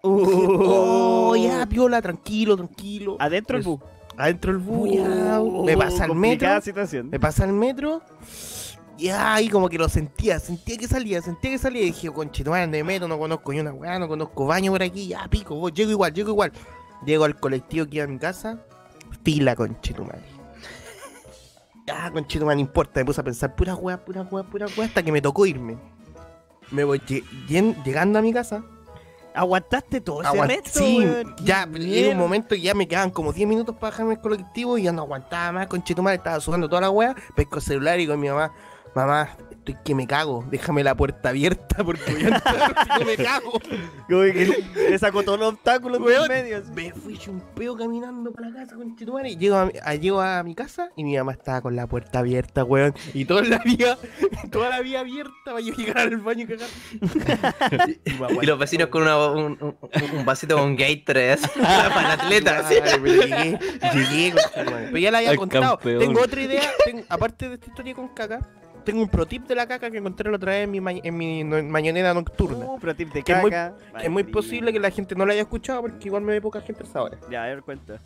Oh, ya, piola, tranquilo, tranquilo. Adentro el bus. Adentro el bus, ya. Me pasa al metro, situación. me pasa al metro. Ya, ahí como que lo sentía, sentía que salía, sentía que salía. Y dije, conchetumare, de metro, no conozco ni una weá, no conozco baño por aquí, ya, pico, voy, llego igual, llego igual. Llego al colectivo que iba a mi casa, fila, conchetumare. Ya, conchetumare, no importa. Me puse a pensar pura weá, pura weá, pura weá, hasta que me tocó irme. Me voy llegando a mi casa. Aguantaste todo ese aguant- resto, sí, weón. ya, mierda. un momento que ya me quedaban como 10 minutos para dejarme el colectivo y ya no aguantaba más, conchetumare. Estaba sudando toda la weá. Pesco el celular y con mi mamá, mamá, estoy que me cago. Déjame la puerta abierta porque voy a entrar si no me cago. Como que le, sacó todos los obstáculos medio. Me fui hecho un peo caminando para la casa con Chetumare. Llego a, a- llego a mi casa y mi mamá estaba con la puerta abierta, weón. Y toda la vía, toda la vía abierta para yo llegar al baño y cagar. Y los vecinos con una- un, un- un vasito con Gatorade para atleta. así. Ay, pero llegué, llegué, conchetumare. Pero ya la había Al contado. campeón. Tengo otra idea, tengo- aparte de esta historia con caca, tengo un pro tip de la caca que encontré la otra vez en mi, ma- en mi no- mañanera nocturna. Uh, pero tip de Que es muy- caca. es muy posible que la gente no la haya escuchado porque igual me ve poca gente hasta ahora. Ya, a ver, cuenta.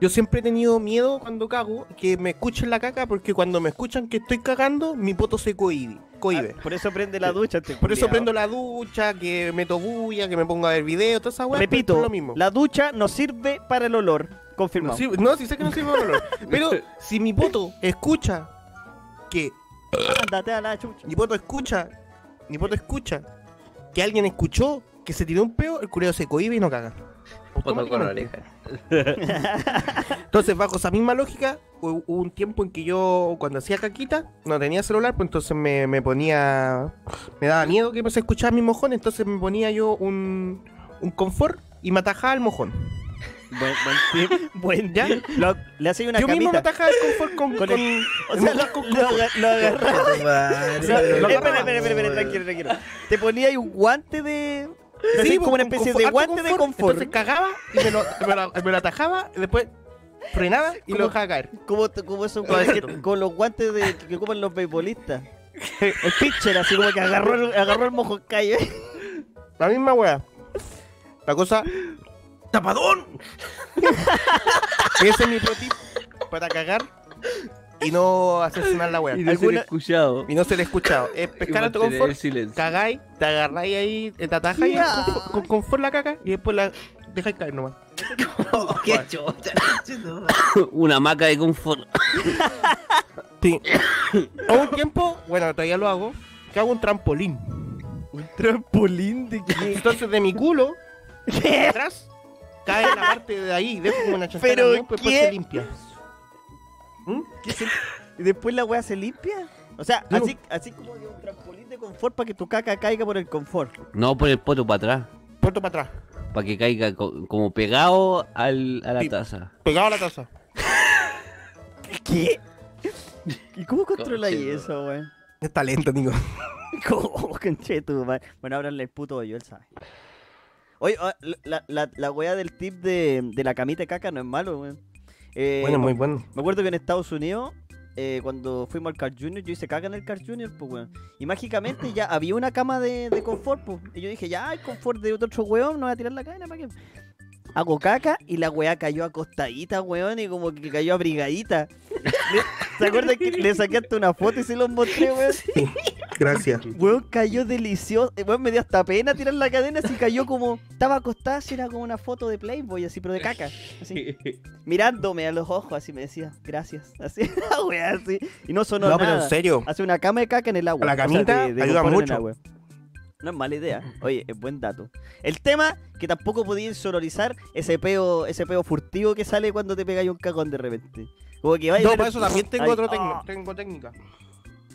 Yo siempre he tenido miedo cuando cago que me escuchen la caca porque cuando me escuchan que estoy cagando, mi poto se cohibe. cohibe. Ah, por eso prende la ducha. este Por eso prendo la ducha, que meto bulla, que me pongo a ver videos, toda esa weá. Repito, es lo mismo. la ducha no sirve para el olor. No, Confirmado. no, sí sé que no sirve para el olor. Pero si mi poto escucha que. Ándate a la chucha. Mi poto escucha. Mi poto escucha que alguien escuchó que se tiró un peo, el cureo se cohibe y no caga. Foto con la Automáticamente. oreja. Entonces, bajo esa misma lógica, hu- hubo un tiempo en que yo, cuando hacía caquita, no tenía celular, pues entonces me, me ponía. Me daba miedo que se escuchara mi mojón, entonces me ponía yo un, un confort y me atajaba el mojón. Buen, buen tip. Buen ¿Ya? Lo- le hacía una yo mismo me atajaba el confort con. Con con- el- O sea, lo, con- lo, lo O sea, espera, espera, espera, tranquilo, tranquilo. Te ponía ahí un guante de. así Sí, como una especie confort- de guante de confort. Entonces cagaba y me lo, me lo, me lo atajaba, y después frenaba y lo dejaba caer. Como, como que- con los guantes de, que ocupan los beisbolistas. El pitcher, así como que agarró el, agarró el mojo calle. La misma wea. La cosa. ¡Tapadón! Ese es mi pro tip para cagar y no asesinar la wea. Y no ser ¿Alguna- escuchado. Y no se le he escuchado. Es pescar a tu confort, cagáis, te agarráis ahí, te atajáis Ya. con, con confort la caca y después la dejáis caer nomás. Qué chucha. Una hamaca de confort. Sí. Hubo un tiempo, bueno, todavía lo hago, que hago un trampolín. Un trampolín de qué? Entonces de mi culo, atrás, cae en la parte de ahí, dejo como una chascada, ¿Pero ¿no? Pues después se limpia. ¿Mm? ¿Qué se- ¿Y después la weá se limpia? O sea, No. así, así como que un trampolín de confort para que tu caca caiga por el confort. No por el poto para atrás. Puerto para atrás, Para que caiga co- como pegado al, a la Sí. taza. pegado a la taza. ¿Qué? ¿Y cómo controláis eso, weón? Es talento, amigo. ¿Cómo, conchetumare? Bueno, ábranle el puto hoyo, él sabe. Oye, ah, la, la, la weá del tip de, de la camita de caca no es malo, weón. Eh, bueno, muy bueno. Me acuerdo que en Estados Unidos, eh, cuando fuimos al Carl Jr., yo hice caca en el Carl Jr., pues, weón. Y mágicamente ya había una cama de, de confort, pues. Y yo dije, ya, hay confort de otro weón, no voy a tirar la cadena, ¿para qué? Hago caca y la weá cayó acostadita, weón, y como que cayó abrigadita. ¿Se acuerdan que le saqué hasta una foto y se los mostré, weón? Gracias. Weón, cayó delicioso. Eh, Weón, me dio hasta pena tirar la cadena, así cayó como. Estaba acostada, así era como una foto de Playboy, así, pero de caca. Así. mirándome a los ojos, así me decía, gracias. Así, wea, así. Y no sonó No, pero en serio. Hace una cama de caca en el agua. La o sea, camita de- de ayuda mucho. No es mala idea. Oye, es buen dato. El tema que tampoco podía insonorizar ese peo, ese peo furtivo que sale cuando te pegáis un cagón de repente. Como que vaya No, para eso también tengo Ay, otro ah. Tengo técnica.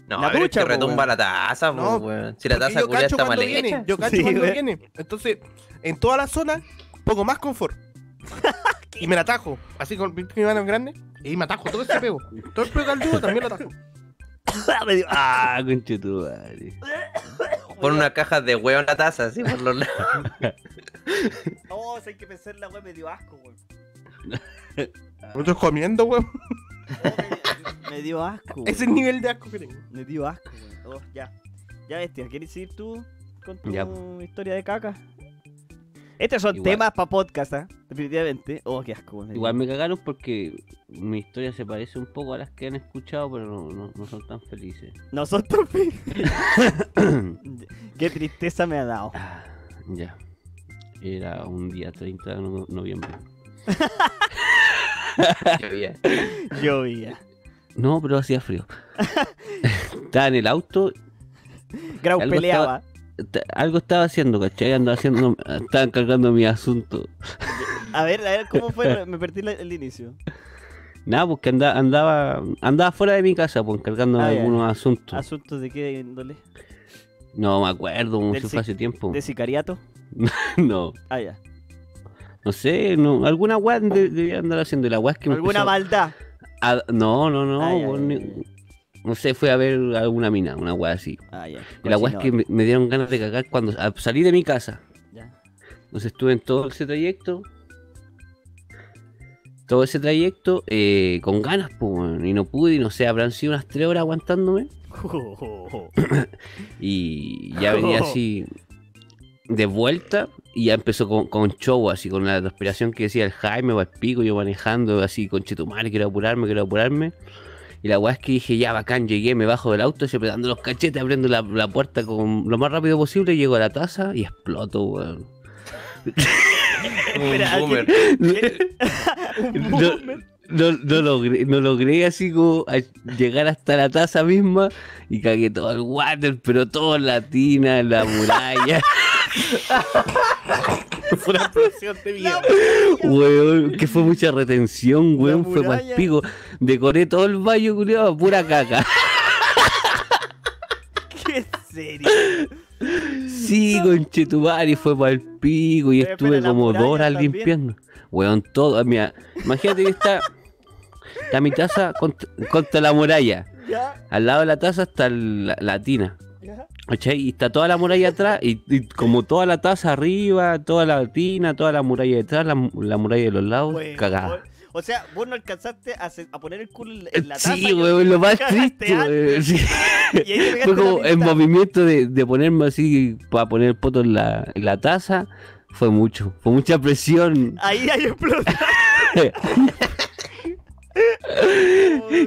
No, La pero ducha, es que retumba weón. la taza, No, weón. Si la taza yo culia está mal viene. hecha. Yo cacho Sí, cuando güey. viene. Entonces, en toda la zona, pongo más confort. y me la atajo. Así con mi mano grande. Y me atajo todo ese pego. Todo el pego caldudo también lo atajo. Ah, conchetumare. Pon una caja de huevo en la taza, así por los lados. No, si hay que pensar la wea me dio asco, weón. No estoy comiendo, weón. Me dio asco. Ese es el nivel de asco que tengo. Me dio asco, weón. Oh, ya. Ya, bestia, ¿quieres seguir tú con tu Ya. historia de caca? Estos son Igual. temas para podcast, ¿ah? Definitivamente. Oh, qué asco, weón. Igual me cagaron porque mi historia se parece un poco a las que han escuchado, pero no, no, no son tan felices. Nosotros, qué tristeza me ha dado. Ah, ya. Era un día 30 de no- noviembre. Llovía. Llovía. No, pero hacía frío. Estaba en el auto, Grau Algo peleaba. algo estaba haciendo, ¿cachai? Andaba haciendo, estaban cargando mi asunto. A ver, a ver, ¿cómo fue? Me perdí el inicio. Nada, porque andaba, andaba, andaba fuera de mi casa, pues, cargando Ah, algunos ya. asuntos. ¿Asuntos de qué índole? No me acuerdo, si- fue hace tiempo. ¿De sicariato? No, Ah, ya. No sé, no, alguna weá de- debía andar haciendo. La weá es que me ¿Alguna maldad? a- No, no, no, no sé, fue a ver alguna mina, una weá así. Ya. Y la weá es que me, me dieron ganas de cagar cuando salí de mi casa. Ya. Entonces estuve en todo ese trayecto. Todo ese trayecto eh, con ganas, pues, y no pude, y no sé, habrán sido unas tres horas aguantándome. Y ya venía así de vuelta y ya empezó con, con show, así con la respiración que decía el Jaime o el pico, yo manejando así con chetumare, quiero apurarme, quiero apurarme. Y la weá es que dije, ya bacán, llegué, me bajo del auto, se apretando los cachetes, abriendo la, la puerta con lo más rápido posible, llego a la taza y exploto, weón. Un boomer. Un boomer. No, no logré, no logré así como a llegar hasta la taza misma y cagué todo el water, pero todo en la tina, en la muralla. Fue una explosión de mierda. Weón, que fue mucha retención, weón, fue más pico. Decoré todo el baño, culiado, pura caca. ¿Qué serio? Sí, conchetumari, fue para el pico y Pero estuve como dos horas también. limpiando. Weón, todo, mira, imagínate que está, está mi taza contra, contra la muralla. ¿Ya? Al lado de la taza está la, la tina. ¿Ya? Y está toda la muralla atrás, y, y como toda la taza arriba, toda la tina, toda la muralla detrás, la, la muralla de los lados, cagada. O sea, vos no alcanzaste a, se- a poner el culo en, la taza. Sí, weón, lo más triste, weón. sí. Fue como el movimiento de, de ponerme así para poner el poto en la, en la taza. Fue mucho, fue mucha presión. Ahí hay explotado.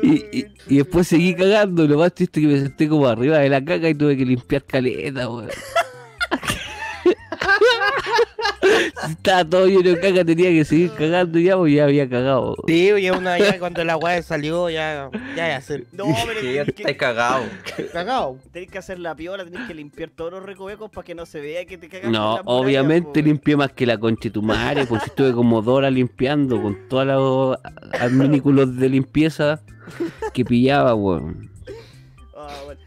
y, y- y después seguí cagando. Lo más triste es que me senté como arriba de la caca y tuve que limpiar caleta, weón. Estaba todo lleno de caca, tenía que seguir cagando ya, pues ya había cagado. Sí, ya una ya cuando la weá salió, ya, ya, ya se No, pero Que ya que, cagado. cagado. tenés que hacer la piola, tenés que limpiar todos los recovecos para que no se vea que te cagas No, la muralla, obviamente po. limpié más que la concha de tu madre, pues estuve como dos horas limpiando con todos los adminículos de limpieza que pillaba, weón.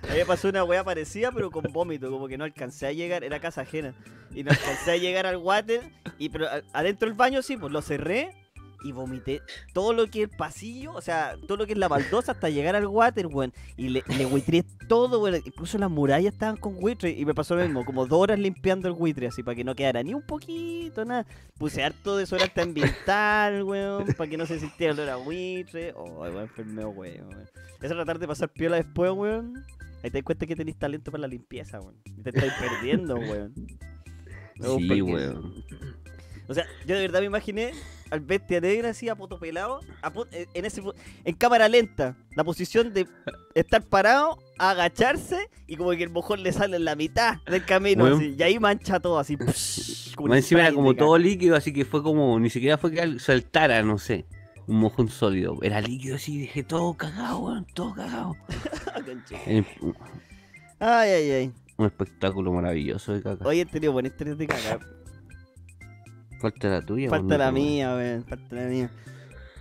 A mí pasó una weá parecida, pero con vómito, como que no alcancé a llegar, era casa ajena. Y no alcancé a llegar al water, y pero adentro del baño sí, pues lo cerré y vomité todo lo que es el pasillo, o sea, todo lo que es la baldosa hasta llegar al water, weón. Y le, le buitré todo, weón. Incluso las murallas estaban con buitre. Y me pasó lo mismo, como dos horas limpiando el buitre, así, para que no quedara ni un poquito, nada. Puse harto desodorante ambiental, weón, para que no se sintiera olor a buitre. Oh, weón, enfermeo, weón. Eso tratar de pasar piola después, weón. Ahí te das cuenta que tenéis talento para la limpieza, weón. Te estáis perdiendo, weón. No, Sí, porque- weón. O sea, yo de verdad me imaginé al bestia negra así a poto pelado, a pu- eh, en, ese, en cámara lenta, la posición de estar parado, agacharse y como que el mojón le sale en la mitad del camino Weón. así, y ahí mancha todo así. psh, como encima era como todo líquido, así que fue como, ni siquiera fue que al- saltara, no sé, un mojón sólido. Era líquido así, dejé todo cagado, weón, todo cagado. Eh, Ay, ay, ay. Un espectáculo maravilloso de caca. Hoy he tenido buenas historias de caca. Falta la tuya, Falta weón, la mía, weón. Falta la mía.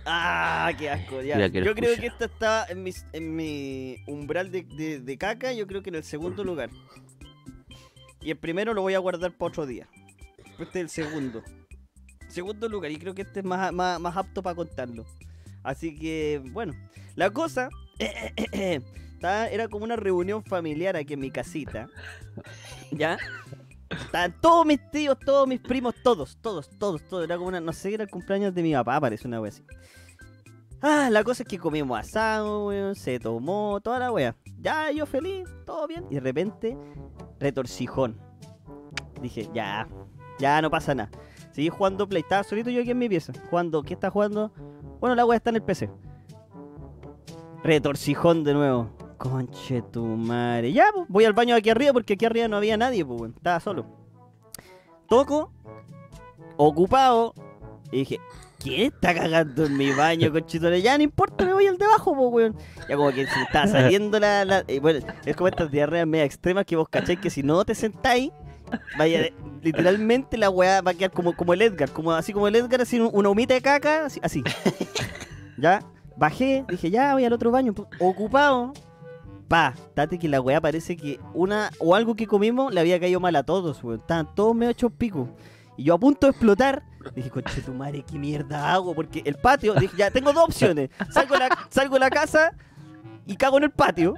Ah, qué asco. Ya. Yo creo que esta está en mi, en mi umbral de, de- de caca. Yo creo que en el segundo lugar. Y el primero lo voy a guardar para otro día. Este es el segundo. Segundo lugar. Y creo que este es más, más, más apto para contarlo. Así que, bueno. La cosa. era como una reunión familiar aquí en mi casita. ¿Ya? Estaban todos mis tíos, todos mis primos, todos, todos, todos, todos. Era como una, no sé, era el cumpleaños de mi papá, parece una wea así. Ah, la cosa es que comimos asado, weón, se tomó, toda la wea. Ya, yo feliz, todo bien. Y de repente, retorcijón. Dije, ya, ya no pasa nada. Seguí jugando Play, estaba solito yo aquí en mi pieza. Jugando, ¿qué está jugando? Bueno, la wea está en el PC. Retorcijón de nuevo. Conche tu madre. Ya, pues, voy al baño aquí arriba porque aquí arriba no había nadie, pues, weón. Estaba solo. Toco, ocupado, Y dije, ¿quién está cagando en mi baño, conchitore? Ya no importa, me voy al debajo, po, weón. Ya como que se estaba saliendo la, la- Bueno, es como estas diarreas media extremas que vos cacháis que si no te sentáis, vaya, literalmente la weá va a quedar como, como el Edgar, como así como el Edgar, así un- una humita de caca, así. así. ya, bajé, dije, ya voy al otro baño, ocupado. Pa, date que la weá parece que una o algo que comimos le había caído mal a todos, weón. Estaban todos medio hechos pico. Y yo a punto de explotar, dije, conche tu madre, ¿qué mierda hago? Porque el patio, dije, ya tengo dos opciones. Salgo la, salgo de la casa y cago en el patio.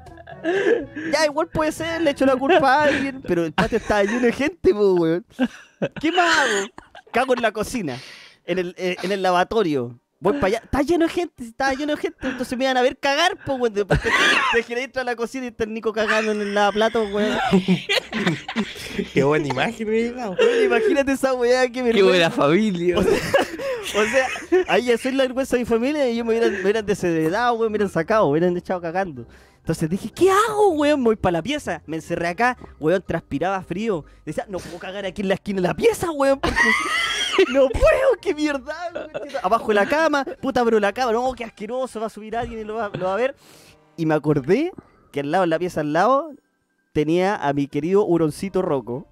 Ya, igual puede ser, le echo la culpa a alguien, pero el patio estaba lleno de gente, po, weón. ¿Qué más hago? Cago en la cocina, en el, eh, en el lavatorio. Voy para allá, está lleno de gente, está lleno de gente, entonces me iban a ver cagar, pues, weón. Después te, dentro de la cocina y está el Nico cagando en el lavaplato, weón. Qué buena imagen. Weón, Imagínate esa weá que me Qué buena familia. O sea, ahí ya soy la vergüenza de mi familia y yo me hubieran, me hubieran desheredado, weón, me hubieran sacado, me hubieran echado cagando. Entonces dije, ¿qué hago, weón? Me voy para la pieza. Me encerré acá, weón, transpiraba frío. Decía, no puedo cagar aquí en la esquina de la pieza, weón, no puedo, qué mierda. Abajo de la cama, puta, pero la cama, no, qué asqueroso, va a subir alguien y lo va, lo va a ver. Y me acordé que al lado, en la pieza al lado, tenía a mi querido huroncito Rocco.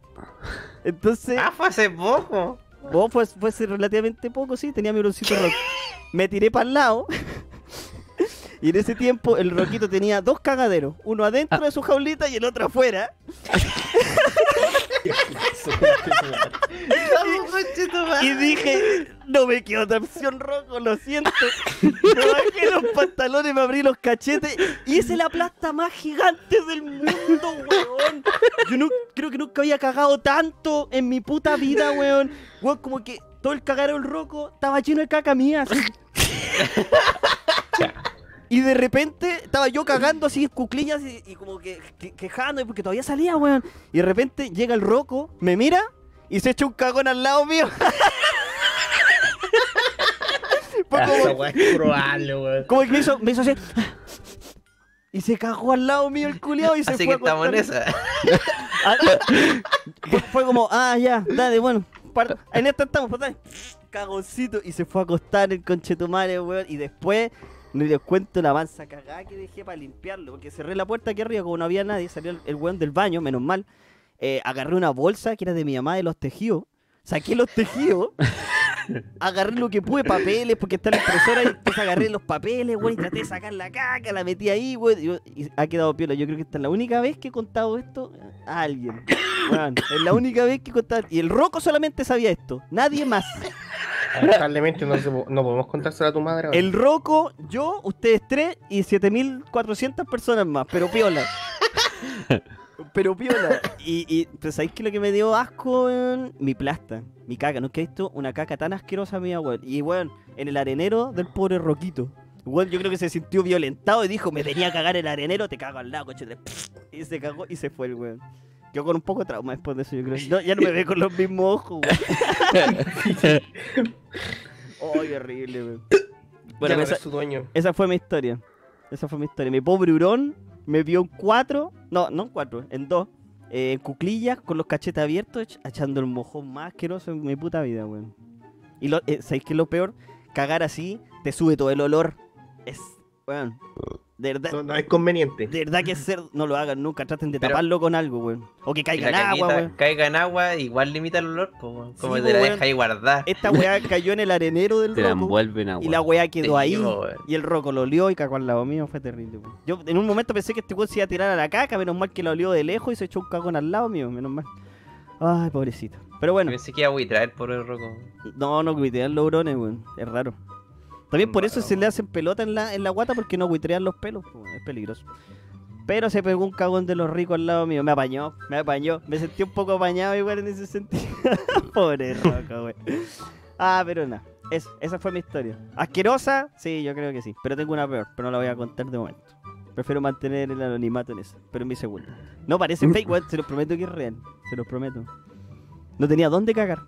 Entonces... Ah, fue hace poco. Vos fue, fue hace relativamente poco, sí, tenía mi broncito rock. Me tiré para el lado. Y en ese tiempo el roquito tenía dos cagaderos, uno adentro de su jaulita y el otro afuera. Y dije, no me quedó otra opción rojo, lo siento. Me bajé los pantalones, me abrí los cachetes y hice la plasta más gigante del mundo, weón. Yo no, creo que nunca había cagado tanto en mi puta vida, weón. Weón, como que todo el cagadero del roco estaba lleno de caca mía. así. Y de repente estaba yo cagando así en cuclillas y, y como que, que- quejando porque todavía salía, weón. Y de repente llega el roco, me mira y se echa un cagón al lado mío. Esa como, es probable, weón. como que me hizo, me hizo así. Y se cagó al lado mío el culiao y se Así fue que a estamos en esa. Ah, fue, como, ah, ya, dale, bueno. par- en esto estamos, pues dale. Cagoncito. Y se fue a acostar el conchetumare, weón. Y después, no les cuento la mansa cagada que dejé para limpiarlo. Porque cerré la puerta aquí arriba, como no había nadie, salió el, el weón del baño, menos mal. Eh, agarré una bolsa que era de mi mamá de los tejidos. Saqué los tejidos. Agarré lo que pude, papeles, porque está la impresora, y entonces agarré los papeles, weón, y traté de sacar la caca, la metí ahí, weón, y, ha quedado piola. Yo creo que esta es la única vez que he contado esto a alguien. Es la única vez que he contado. Y el Roco solamente sabía esto, nadie más. Lamentablemente no, se no podemos contárselo a tu madre. ahora. El Roco, yo, ustedes tres y 7400 personas más, pero piola. Pero piola. Y, y pues, ¿sabéis qué es lo que me dio asco, weón? Mi plasta, mi caca. Nunca he visto una caca tan asquerosa mía, weón. Y, weón, en el arenero del pobre Roquito. Weón, yo creo que se sintió violentado y dijo, me venía a cagar el arenero, te cago al lado, coche. Y se cagó y se fue el weón. Quedó con un poco de trauma después de eso, yo creo. No, ya no me ve con los mismos ojos, weón. Ay, horrible, weón. Ya Bueno, no esa, eres su dueño. esa fue mi historia. Esa fue mi historia. Mi pobre hurón me vio en cuatro, no, no en cuatro, en dos, eh, en cuclillas, con los cachetes abiertos, ech- echando el mojón más asqueroso en mi puta vida, weón. Y lo, eh, ¿sabéis qué es lo peor? Cagar así, te sube todo el olor. Es, weón, de verdad, No, no es conveniente. de verdad que ser, no lo hagan nunca, traten de Pero- taparlo con algo, weón. O que caiga la en agua, weón. caiga en agua, igual limita el olor, po, weón. como Sí, te la deja ahí guardada. Esta weá cayó en el arenero del Te la roco. envuelven agua. Y la weá quedó ahí. Y el roco lo olió y cagó al lado mío. Fue terrible. weón. Yo en un momento pensé que este weón se iba a tirar a la caca. Menos mal que lo olió de lejos y se echó un cagón al lado mío. Menos mal. Ay, pobrecito. Pero bueno, Pensé que iba a buitrar por el roco. no, no cuitean los hurones, weón. Es raro. También por eso se le hacen pelota en la, en la guata porque no buitrean los pelos. Es peligroso. Pero se pegó un cagón de los ricos al lado mío. Me apañó, me apañó. Me sentí un poco apañado igual en ese sentido. Pobre roco, weón. Ah, pero nada. Eso, esa fue mi historia. ¿Asquerosa? Sí, yo creo que sí. Pero tengo una peor, pero no la voy a contar de momento. Prefiero mantener el anonimato en esa, pero en mi segunda. No parece fake, weón. Se los prometo que es real. Se los prometo. No tenía dónde cagar.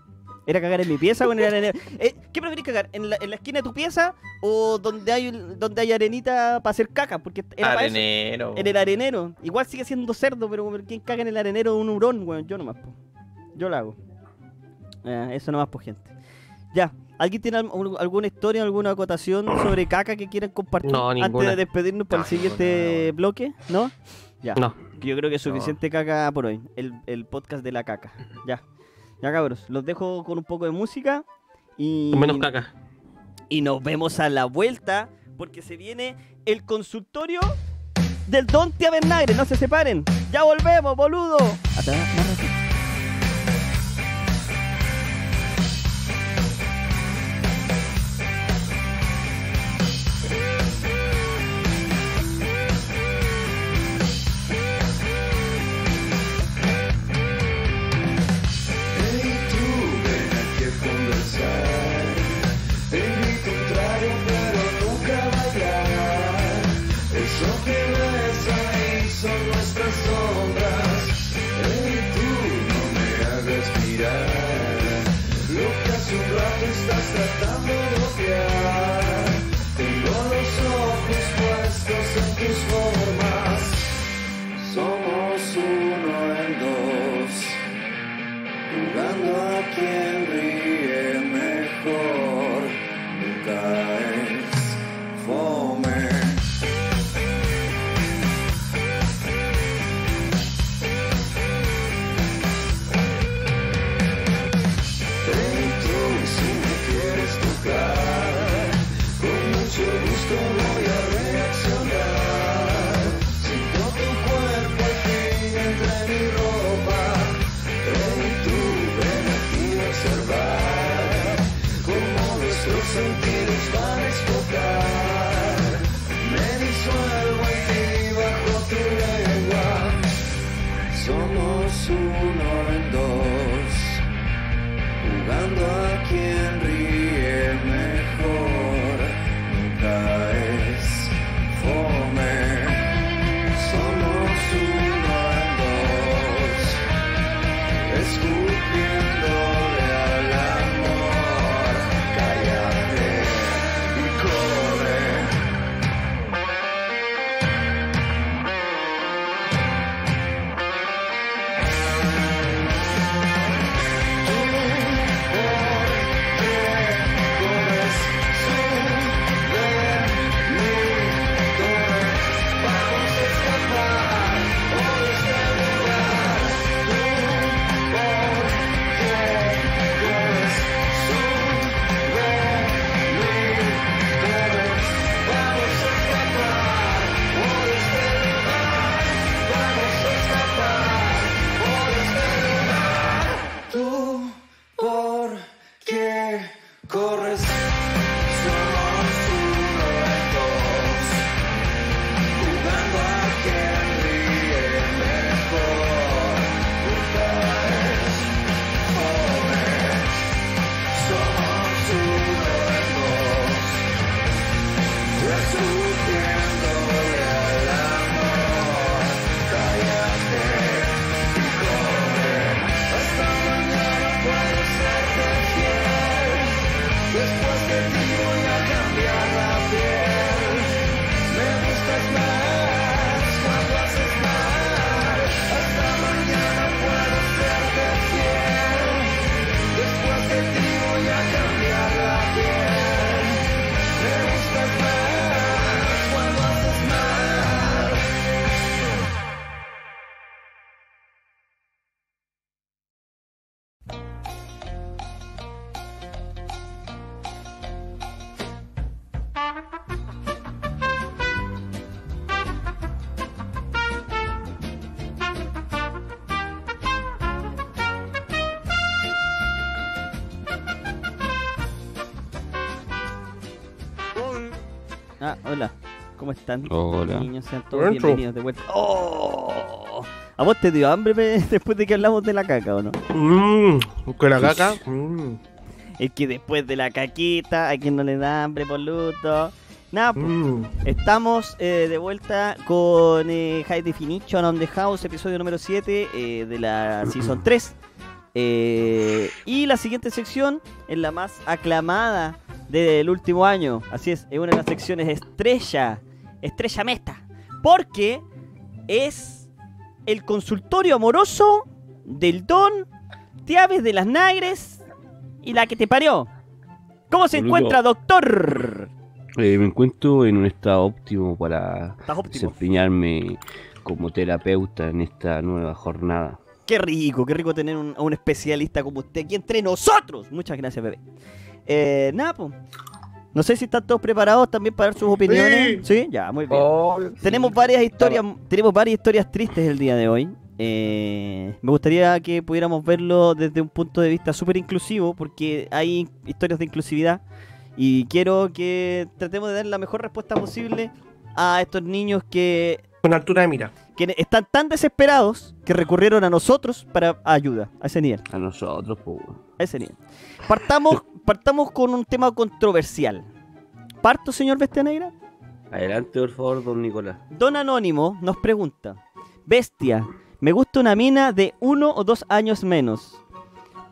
¿Era cagar en mi pieza o en el arenero? Eh, ¿Qué preferís cagar? ¿En la, en la esquina de tu pieza o donde hay, un- donde hay arenita para hacer caca? Porque era para eso. Arenero. En el arenero. Igual sigue siendo cerdo, pero ¿quién caga en el arenero un hurón, weón? Yo nomás, po. Yo lo hago. Eh, eso nomás, por gente. Ya, ¿Alguien tiene al- alguna historia, alguna acotación sobre caca que quieran compartir No, antes de despedirnos para el No, siguiente bloque? ¿No? Ya. No. Yo creo que es suficiente caca por hoy. El, el podcast de la caca. Ya. Ya cabros, los dejo con un poco de música y, Menos caca. y nos vemos a la vuelta porque se viene el consultorio del Don Tía Bernagre. No se separen. Ya volvemos, boludo. Hasta más ratito. ¿Cómo están? Hola. Niños, sean todos bienvenidos de vuelta. ¡Oh! ¿A vos te dio hambre después de que hablamos de la caca o no? Mmm, con la caca. mm, Es que después de la caquita, a quien no le da hambre por luto. Nada, pues, mm. estamos eh, de vuelta con eh, High Definition on the House, episodio número 7 eh, de la Season 3. Eh, y la siguiente sección es la más aclamada del último año. Así es, es una de las secciones estrella, estrella mesta. Porque es el consultorio amoroso del Don Tiaves de las Nagres y la que te parió. ¿Cómo se Boludo. encuentra, doctor? Eh, me encuentro en un estado óptimo para óptimo. desempeñarme como terapeuta en esta nueva jornada. Qué rico, qué rico tener un, a un especialista como usted aquí entre nosotros. Muchas gracias, bebé. Eh, nada, pues. No sé si están todos preparados también para dar sus opiniones. Sí, ya, muy bien. Oh, tenemos sí. varias historias, tenemos varias historias tristes el día de hoy. Eh, me gustaría que pudiéramos verlo desde un punto de vista súper inclusivo, porque hay historias de inclusividad y quiero que tratemos de dar la mejor respuesta posible a estos niños que, Con altura de mira. Están tan desesperados que recurrieron a nosotros para ayuda a ese nivel. A nosotros, pues. A ese nivel. Partamos, partamos con un tema controversial. ¿Parto, señor Bestia Negra? Adelante, por favor, don Nicolás. Don Anónimo nos pregunta: Bestia, me gusta una mina de uno o dos años menos,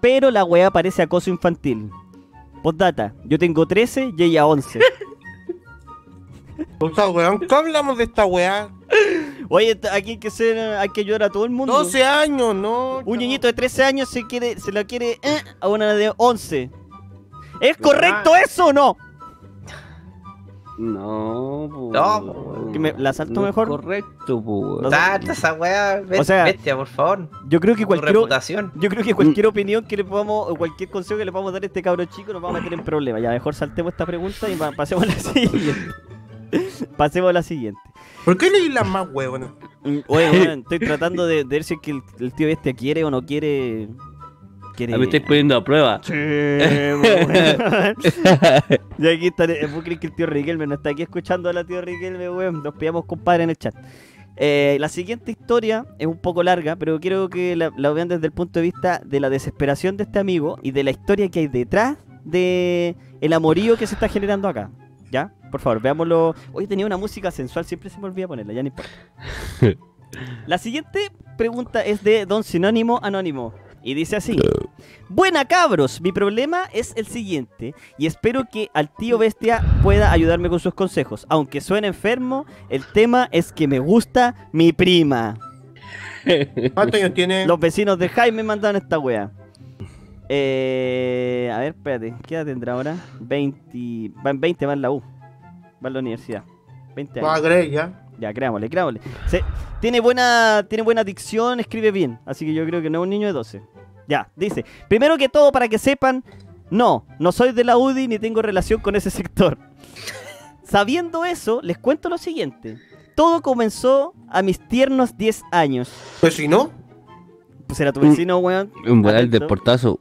pero la weá parece acoso infantil. Postdata, yo tengo 13 y ella 11. O sea, weón, ¿qué hablamos de esta weá? Oye, aquí hay que, ser, hay que ayudar a todo el mundo. 12 años, no. Un niñito de 13 años se quiere, se la quiere eh, a una de 11. ¿Es correcto eso o no? No, pues. No, ¿Que me- la salto no es mejor? Correcto, pues. No. Tata esa weá, O sea, bestia, por favor. Yo creo que cualquier, reputación. yo creo que cualquier opinión que le podamos, o cualquier consejo que le podamos dar a este cabro chico nos va a meter en problemas. Ya mejor saltemos esta pregunta y pa- pasemos a la siguiente. pasemos a la siguiente. ¿Por qué leí las más huevonas? Mm, Oye, estoy tratando de, de ver si es que el, el tío este quiere o no quiere. quiere... Ah, me estáis poniendo a prueba. Sí, weón. y aquí está, eh, ¿vos crees que el tío Riquelme no está aquí escuchando a la tío Riquelme, weón? Nos pillamos compadre en el chat. Eh, la siguiente historia es un poco larga, pero quiero que la, la vean desde el punto de vista de la desesperación de este amigo y de la historia que hay detrás de el amorío que se está generando acá. ¿Ya? Por favor, veámoslo. Hoy tenía una música sensual, siempre se me olvida ponerla, ya no importa. La siguiente pregunta es de Don Sinónimo Anónimo. Y dice así. Buena cabros, mi problema es el siguiente. Y espero que al tío Bestia pueda ayudarme con sus consejos. Aunque suene enfermo, el tema es que me gusta mi prima. ¿Cuántos años tiene? Los vecinos de Jaime mandaron esta wea. Eh, a ver, espérate. ¿Qué edad tendrá ahora? 20. Va en 20, va en la U. Va en la universidad. 20 años. Va a creer ya. Ya, creámosle, creámosle. Se- tiene, buena, tiene buena dicción, escribe bien. Así que yo creo que no es un niño de 12. Ya, dice. Primero que todo, para que sepan, no, no soy de la UDI ni tengo relación con ese sector. Sabiendo eso, les cuento lo siguiente. Todo comenzó a mis tiernos 10 años. Pues si no, Pues era tu vecino, weón. Un volar del portazo.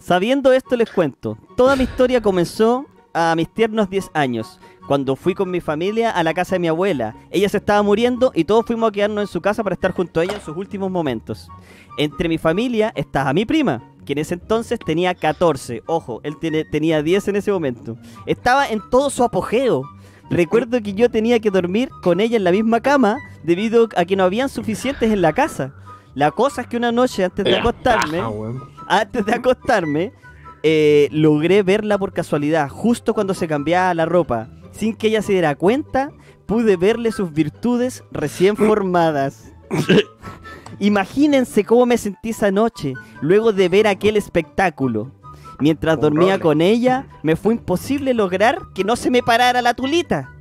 Sabiendo esto les cuento, toda mi historia comenzó a mis tiernos 10 años, cuando fui con mi familia a la casa de mi abuela. Ella se estaba muriendo y todos fuimos a quedarnos en su casa para estar junto a ella en sus últimos momentos. Entre mi familia estaba mi prima, que en ese entonces tenía 14. Ojo, él tiene- tenía 10 en ese momento. Estaba en todo su apogeo. Recuerdo que yo tenía que dormir con ella en la misma cama debido a que no habían suficientes en la casa. La cosa es que una noche antes de acostarme, antes de acostarme, eh, logré verla por casualidad, justo cuando se cambiaba la ropa. Sin que ella se diera cuenta, pude verle sus virtudes recién formadas. Imagínense cómo me sentí esa noche, luego de ver aquel espectáculo. Mientras dormía con ella, me fue imposible lograr que no se me parara la tulita.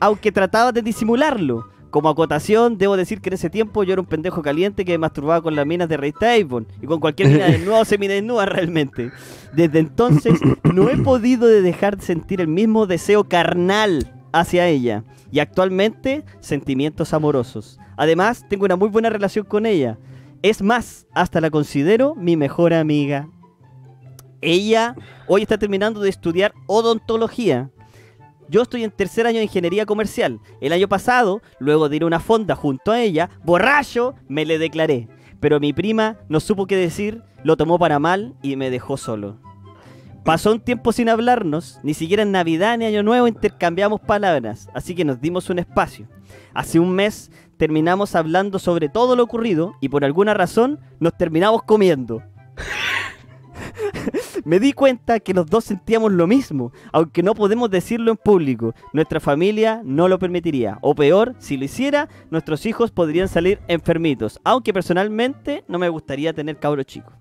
Aunque trataba de disimularlo. Como acotación, debo decir que en ese tiempo yo era un pendejo caliente que me masturbaba con las minas de Rey Avon y con cualquier mina desnuda o semidesnuda realmente. Desde entonces no he podido de dejar de sentir el mismo deseo carnal hacia ella y actualmente sentimientos amorosos. Además, tengo una muy buena relación con ella. Es más, hasta la considero mi mejor amiga. Ella hoy está terminando de estudiar odontología. Yo estoy en tercer año de ingeniería comercial. El año pasado, luego de ir a una fonda junto a ella, borracho, me le declaré. Pero mi prima no supo qué decir, lo tomó para mal y me dejó solo. Pasó un tiempo sin hablarnos, ni siquiera en Navidad ni Año Nuevo intercambiamos palabras, así que nos dimos un espacio. Hace un mes terminamos hablando sobre todo lo ocurrido y por alguna razón nos terminamos comiendo. Me di cuenta que los dos sentíamos lo mismo, aunque no podemos decirlo en público. Nuestra familia no lo permitiría. O peor, si lo hiciera, nuestros hijos podrían salir enfermitos. Aunque personalmente no me gustaría tener cabros chicos.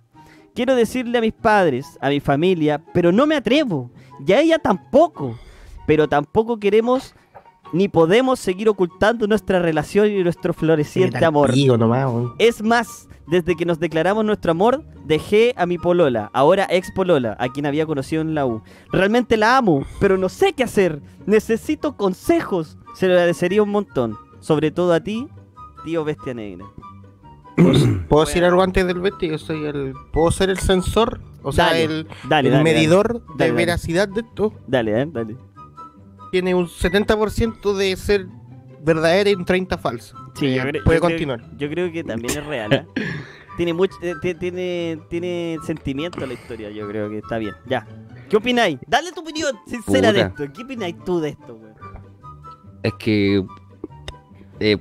Quiero decirle a mis padres, a mi familia, pero no me atrevo. Y a ella tampoco. Pero tampoco queremos ni podemos seguir ocultando nuestra relación y nuestro floreciente amor. Nomás. Es más, desde que nos declaramos nuestro amor, dejé a mi polola, ahora ex polola, a quien había conocido en la U. Realmente la amo, pero no sé qué hacer. Necesito consejos. Se lo agradecería un montón. Sobre todo a ti, tío Bestia Negra. ¿Puedo decir algo antes del Betty? Yo soy el. ¿Puedo ser el sensor? O sea, Dale, el, dale, el dale, medidor dale. de Dale, dale. veracidad de esto. Dale, eh, dale. Tiene un 70% de ser verdadera y un 30% falso. Sí, yo creo- puede yo creo- continuar. yo creo que también es real. ¿eh? tiene mucho, eh, ti- tiene, tiene sentimiento la historia. Yo creo que está bien. Ya. ¿Qué opináis? Dale tu opinión sincera de esto. ¿Qué opináis tú de esto, weón? Es que. eh,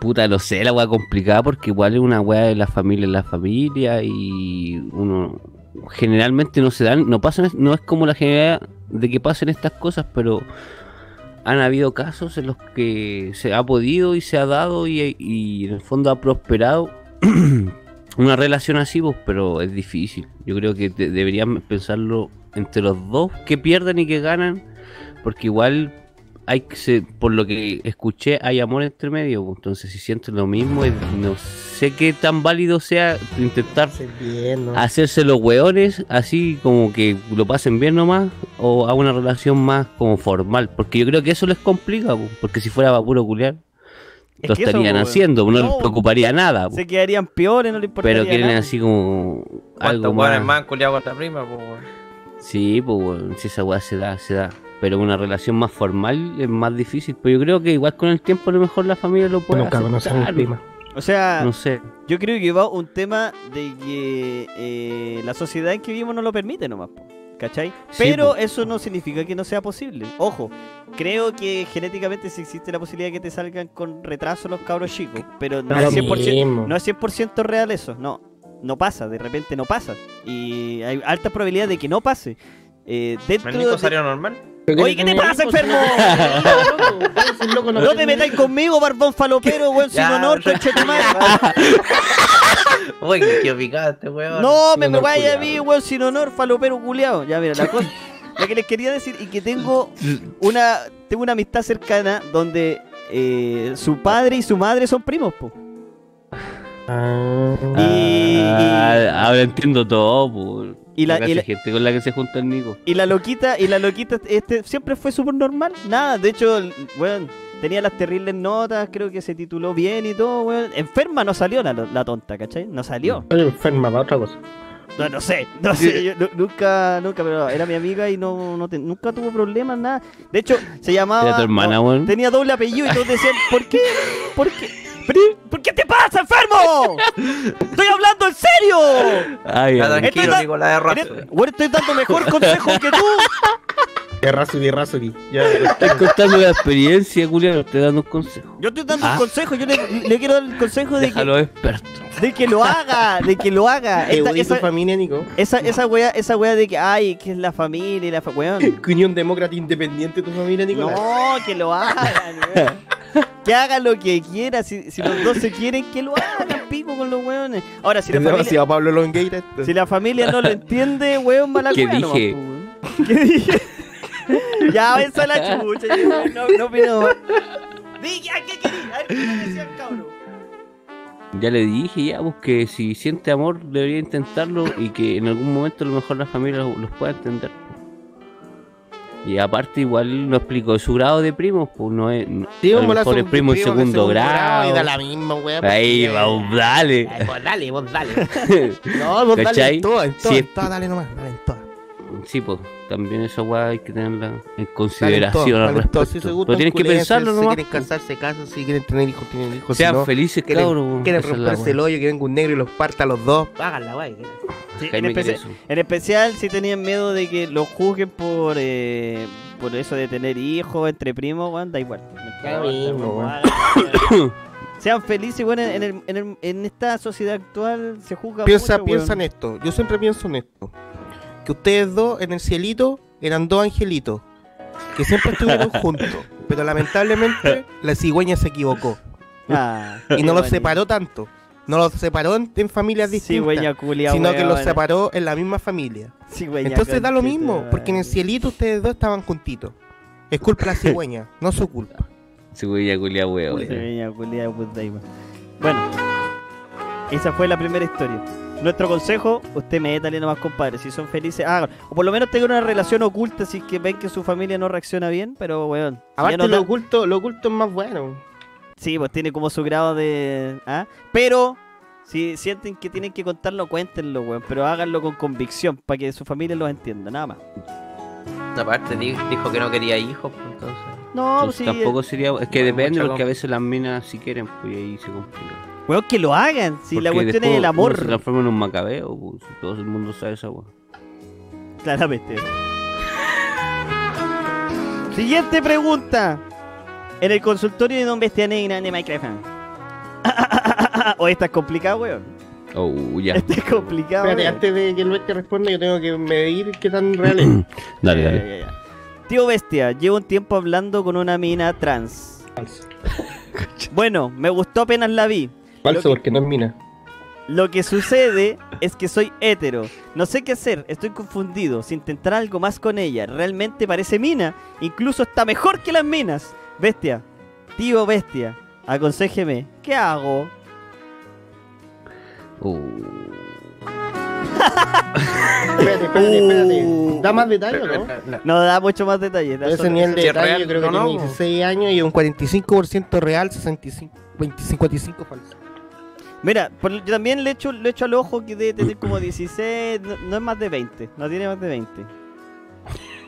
puta, no sé, la weá complicada porque igual es una weá de la familia en la familia y uno. Generalmente no se dan, no pasan, no es como la generalidad de que pasen estas cosas, pero han habido casos en los que se ha podido y se ha dado y, en el fondo ha prosperado una relación así, pues, pero es difícil. Yo creo que de- deberían pensarlo entre los dos, que pierden y que ganan, porque igual hay que se- por lo que escuché hay amor entre medio, pues, entonces si sienten lo mismo, no sé qué tan válido sea intentar Hacer bien, ¿no? hacerse los hueones así como que lo pasen bien nomás o a una relación más como formal, porque yo creo que eso les complica, pues, porque si fuera puro culiar Es lo eso, estarían po, haciendo, no, no, les preocuparía nada, pues, Se quedarían peores, no le importaría pero quieren nada. así como algo ¿Cuántos weones más. más culiado con la prima, po? Sí, pues si esa weá se da, se da. Pero una relación más formal es más difícil. Pero yo creo que igual con el tiempo a lo mejor la familia lo puede Nunca aceptar. prima. O sea, No sé. yo creo que va un tema de que eh, la sociedad en que vivimos no lo permite nomás, ¿cachai? Sí, Pero eso no significa que no sea posible. Ojo, creo que genéticamente sí existe la posibilidad de que te salgan con retraso los cabros chicos, pero no es lo 100%, mismo. no es 100% real eso, no. No pasa, de repente no pasa. Y hay alta probabilidad de que no pase. Eh, dentro ¿El de- normal? Oye, ¿qué te pasa, enfermo? No te metáis conmigo, barbón falopero, weón, sin honor, conche tu madre. Uy, qué picado este weón. No, me, vaya a mí, weón, sin honor, falopero culiao. Ya, mira, la cosa. La que les quería decir y que tengo una tengo una amistad cercana donde eh, su padre y su madre son primos, po. Y- Ah, ahora entiendo todo, pues. Y la- y gente con la que se junta el Nico. Y la loquita, y la loquita este siempre fue súper normal. Nada, de hecho, weón, tenía las terribles notas, creo que se tituló bien y todo, weón. Enferma no salió la, la tonta, ¿cachai? No salió. Estoy enferma para otra cosa. No, no sé, no sé, yo nu- nunca, nunca, pero era mi amiga y no, no te- nunca tuvo problemas, nada. De hecho, se llamaba... Era tu hermana, no, weón. Tenía doble apellido y todos decían, ¿por qué? ¿Por qué? ¿Pero- ¿Por qué te pasa, enfermo? ¡Estoy hablando en serio! Ay, ay. Estoy tranquilo, da- Nicolás. Eres- Weón, estoy dando mejor consejo que tú. Errázuri, Errázuri. Ya, Estás contando la experiencia, Julián, te dando un consejo. Yo estoy dando Ah. un consejo, yo le, le quiero dar el consejo de que, Déjalo experto. de que lo haga, de que lo haga. ¿Te Esta- esa, familia, Nico? esa, esa wea, esa wea de que, ay, que es la familia y la fa- weón. Unión Demócrata Independiente tu familia, Nicolás. No, que lo hagan, weón. Que hagan lo que quieran. Si, si los dos se quieren, que lo hagan, pico con los weones. Ahora, si la familia, demasiado Pablo Longueira esto. si la familia no lo entiende, weón, mala ¿Qué wea dije? weón. ¿Qué dije? ya, venza la chucha, no, no opino más. Dije, ¿a ¿qué quería? A ver, ¿qué decía el cabrón? Ya le dije ya, pues que si siente amor debería intentarlo y que en algún momento a lo mejor la familia los, los pueda entender. Y aparte igual no explicó su grado de primos, pues no es... no- Sí, a lo a mejor es primo en segundo Y da grado. la misma, weón. Ahí, porque- vamos, dale. Ay, Vos dale, vos dale. No, vos dale ¿Cachai? en todas, en Sí, todas, es- en todas, dale nomás, dale en todas. Sí, pues también esa weá hay que tenerla en consideración al todas. Si respecto. se Pero tienen que pensarlo Si nomás. quieren casarse, casan. Si quieren tener hijos, tienen hijos. Sean si no, felices, quieren, cabros. quieren romperse el weá. hoyo, que venga un negro y los parta a los dos. Háganla. Sí, en, especial, eso. en especial si tenían miedo de que los juzguen por eh, por eso de tener hijos entre primos, weón, da igual. Sean felices, weón, en, el- en, el- en esta sociedad actual se juzga Piensa, mucho, piensa en esto. Yo siempre pienso en esto. Que ustedes dos en el cielito eran dos angelitos. Que siempre estuvieron juntos. Pero lamentablemente la cigüeña se equivocó. Ah, Y no los bonito. separó tanto. No los separó en, en familias distintas. Cigüeña culia, sino que los separó en la misma familia. Cigüeña Entonces da lo mismo, porque en el cielito ustedes dos estaban juntitos. Es culpa de la cigüeña, no su culpa. Cigüeña culia. Bueno, esa fue la primera historia. Nuestro consejo, usted métale nomás, compadre. Si son felices, háganlo. O por lo menos tengan una relación oculta si es que ven que su familia no reacciona bien, pero weón. si Aparte, no lo, da- oculto, lo oculto es más bueno. Sí, pues tiene como su grado de. ¿ah? Pero, si sienten que tienen que contarlo, cuéntenlo, weón. Pero háganlo con convicción para que su familia los entienda, nada más. Aparte di- dijo que no quería hijos, pues, entonces. No, Entonces, sí. tampoco sería. Es que depende, porque a veces las minas si quieren, pues ahí se complica. Weón, que lo hagan. Si la cuestión es el amor. Se transforma en un macabeo, pues, si todo el mundo sabe esa weá. Claramente. Siguiente pregunta. En el consultorio de Don Bestia Negra de Minecraft. o esta es complicada, weón. Oh, ya. Esta es complicada, Espérate, weón. antes de que el bestia responda, yo tengo que medir qué tan real es. Dale, Ya, dale. ya, ya. Tío Bestia, llevo un tiempo hablando con una mina trans. Bueno, me gustó apenas la vi. Falso, que- porque no es mina. Lo que sucede es que soy hetero. No sé qué hacer, estoy confundido. Si intentar algo más con ella, realmente parece mina. Incluso está mejor que las minas. Bestia, tío bestia, aconsejeme, ¿qué hago? Oh. Espérate, espérate, espérate. Uh. ¿Da más detalle o no? No da mucho más detalles. da Ese nivel de detalle real, yo creo que no, tiene no. 16 años y un 45% real, 65, 55 falso. Mira, por- yo también le echo, le echo al ojo que debe tener como 16, no, no es más de 20, no tiene más de 20.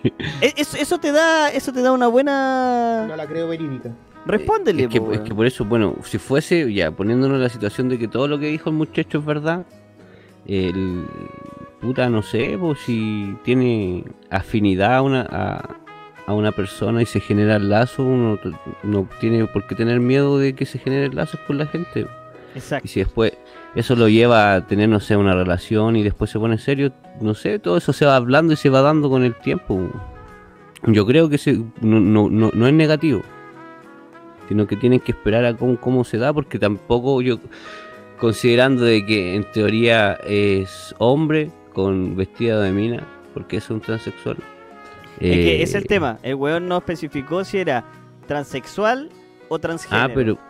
E- eso, eso te da eso te da una buena... No la creo verídica. Respóndele, Es que, po, es que por eso, bueno, si fuese, ya poniéndonos en la situación de que todo lo que dijo el muchacho es verdad, el puta, no sé, pues si tiene afinidad a una, a, a una persona y se genera el lazo, uno no tiene por qué tener miedo de que se generen lazos con la gente. Y Exacto. si después eso lo lleva a tener, no sé, una relación y después se pone serio, no sé, todo eso se va hablando y se va dando con el tiempo. Yo creo que se, no, no, no, no es negativo, sino que tienen que esperar a cómo, cómo se da, porque tampoco yo, considerando de que en teoría es hombre con vestido de mina, porque es un transexual. Es que eh, ese es el tema. El weón no especificó si era transexual o transgénero. Ah, pero...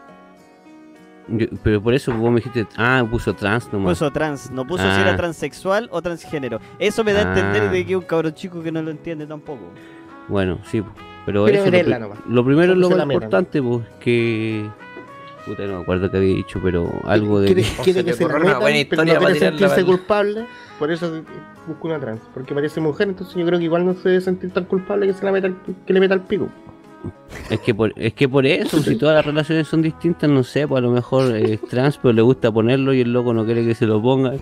yo- pero por eso vos me dijiste, ah, puso trans nomás. Puso trans, no puso si Ah. era transexual o transgénero. Eso me da a entender Ah. de que es un cabrón chico que no lo entiende tampoco. Bueno, sí, pero eso lo, nomás. primero es lo más importante, pues, que... Puta, no me acuerdo que había dicho, pero algo de... Quiere, que- quiere se que se la metan, buena pero historia no para quiere sentirse culpable, por eso busca una trans. Porque parece mujer, entonces yo creo que igual no se debe sentir tan culpable que se la meta el- que le meta el pico. Es que por, es que por eso, si todas las relaciones son distintas, no sé, pues a lo mejor es trans, pero le gusta ponerlo y el loco no quiere que se lo ponga.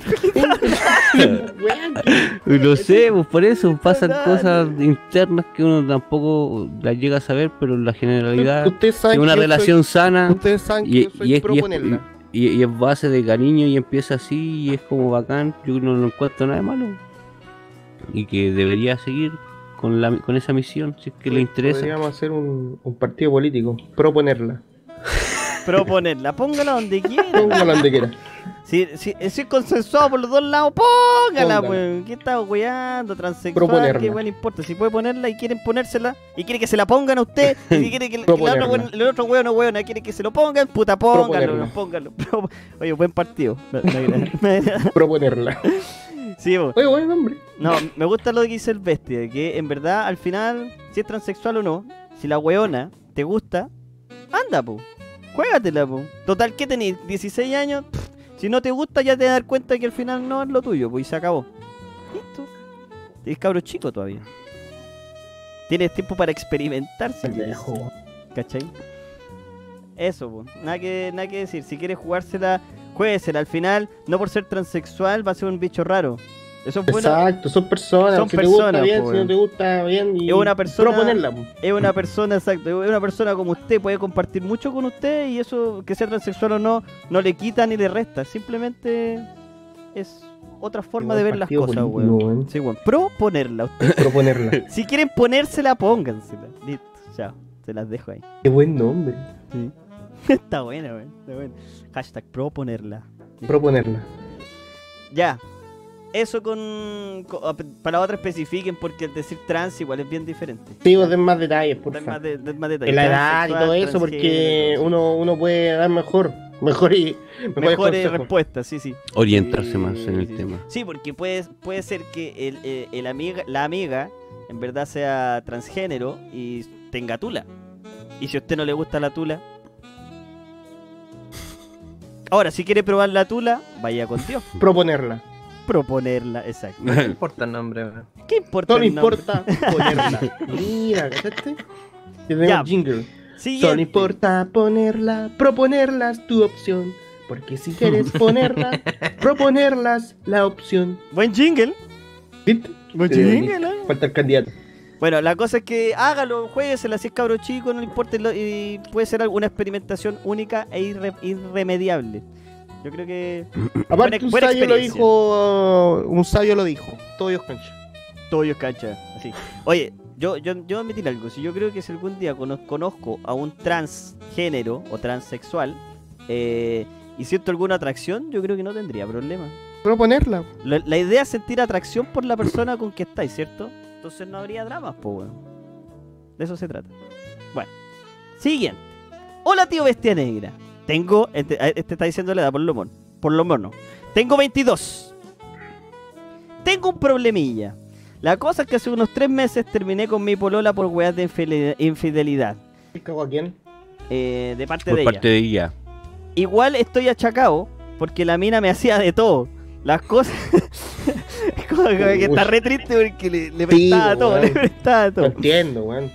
No sé, pues por eso pasan cosas internas que uno tampoco las llega a saber, pero en la generalidad es una relación soy- sana ustedes saben que y, yo soy y es, pro y es- ponerla. y- y es base de cariño y empieza así y es como bacán, yo no lo encuentro nada de malo. Y que debería seguir con, la, con esa misión, si es que le interesa. Podríamos hacer un, un partido político, proponerla. Proponerla, póngala donde quiera. Póngala donde quiera. Si, si, si es consensuado por los dos lados, póngala, Póngala. weón. ¿Qué está weando? Transexual, Proponerla. ¿qué weón importa? Si puede ponerla y quieren ponérsela, y quiere que se la pongan a usted, y si quiere que, que la otra weón- el otro weón no weón, quiere que se lo pongan, puta, póngalo, póngalo. Pro- Oye, buen partido. Proponerla. Sí, weón. Oye, buen nombre. No, me gusta lo que dice el bestia, que en verdad, al final, si es transexual o no, si la weona te gusta, anda, po. Juégatela, po. Total, ¿qué tenés? ¿16 años? Pff, si no te gusta, ya te vas a dar cuenta que al final no es lo tuyo, pues y se acabó. Listo. Es cabro chico todavía. Tienes tiempo para experimentar, si. ¿Cachai? Eso, po. Nada que, nada que decir. Si quieres jugársela, juéguesela. Al final, no por ser transexual, va a ser un bicho raro. Eso es bueno. Exacto, son personas. Son si te gusta personas, bien, si no te gusta bien. Y Es una persona- Proponerla. po. Es una persona, exacto, es una persona como usted, puede compartir mucho con usted y eso, que sea transexual o no, no le quita ni le resta, simplemente es otra forma de ver las cosas, weón. Sí, weón. Proponerla. Usted. Proponerla. si quieren ponérsela, póngansela. Listo, chao, se las dejo ahí. Qué buen nombre. Sí. Está buena, weón, está buena. Hashtag proponerla. Proponerla. Ya. Eso con, con- Para la otra especifiquen porque el decir trans igual es bien diferente. Sí, vos den más detalles, por Den favor. más, de- den más detalles. En la edad y todo eso, porque uno, uno puede dar mejor, mejor y mejores respuestas, sí, sí. Orientarse más en el sí. tema. Sí, porque puede, puede ser que el, eh, el amiga, la amiga en verdad sea transgénero y tenga tula. Y si a usted no le gusta la tula. Ahora, si quiere probar la tula, vaya con Dios. Proponerla. Proponerla, exacto. No importa el nombre. ¿Qué importa? No me el nombre? importa ponerla. Mira, ¿cachaste? Ya. jingle. Siguiente. Solo importa ponerla, proponerla es tu opción. Porque si quieres ponerla, proponerlas la opción. Buen jingle. ¿Viste? Buen jingle, ¿eh? Falta el candidato. Bueno, la cosa es que hágalo, jueguesela, si es cabro chico, no le importa, y puede ser alguna experimentación única e irre- irremediable. Yo creo que Aparte, Buena- un buena sabio lo dijo. Un sabio lo dijo. Todo Dios cancha. todo Dios cancha. Así. Oye, yo, yo, yo admitir algo, si yo creo que si algún día cono- conozco a un transgénero o transexual eh, y siento alguna atracción, yo creo que no tendría problema. Proponerla. La, la idea es sentir atracción por la persona con que estáis, ¿cierto? Entonces no habría dramas, po, weón. De eso se trata. Bueno, siguiente. Hola, tío Bestia Negra. Tengo. Este, este está diciendo la edad por lo mono. Por lo mono. Tengo 22. Tengo un problemilla. La cosa es que hace unos tres meses terminé con mi polola por weas de infidel- infidelidad. ¿Qué cago a quién? eh, de parte Por de parte ella. de ella. Igual estoy achacado porque la mina me hacía de todo. Las cosas. Que está re triste porque le, le Sí, prestaba todo, weón. le prestaba No todo. entiendo, weón.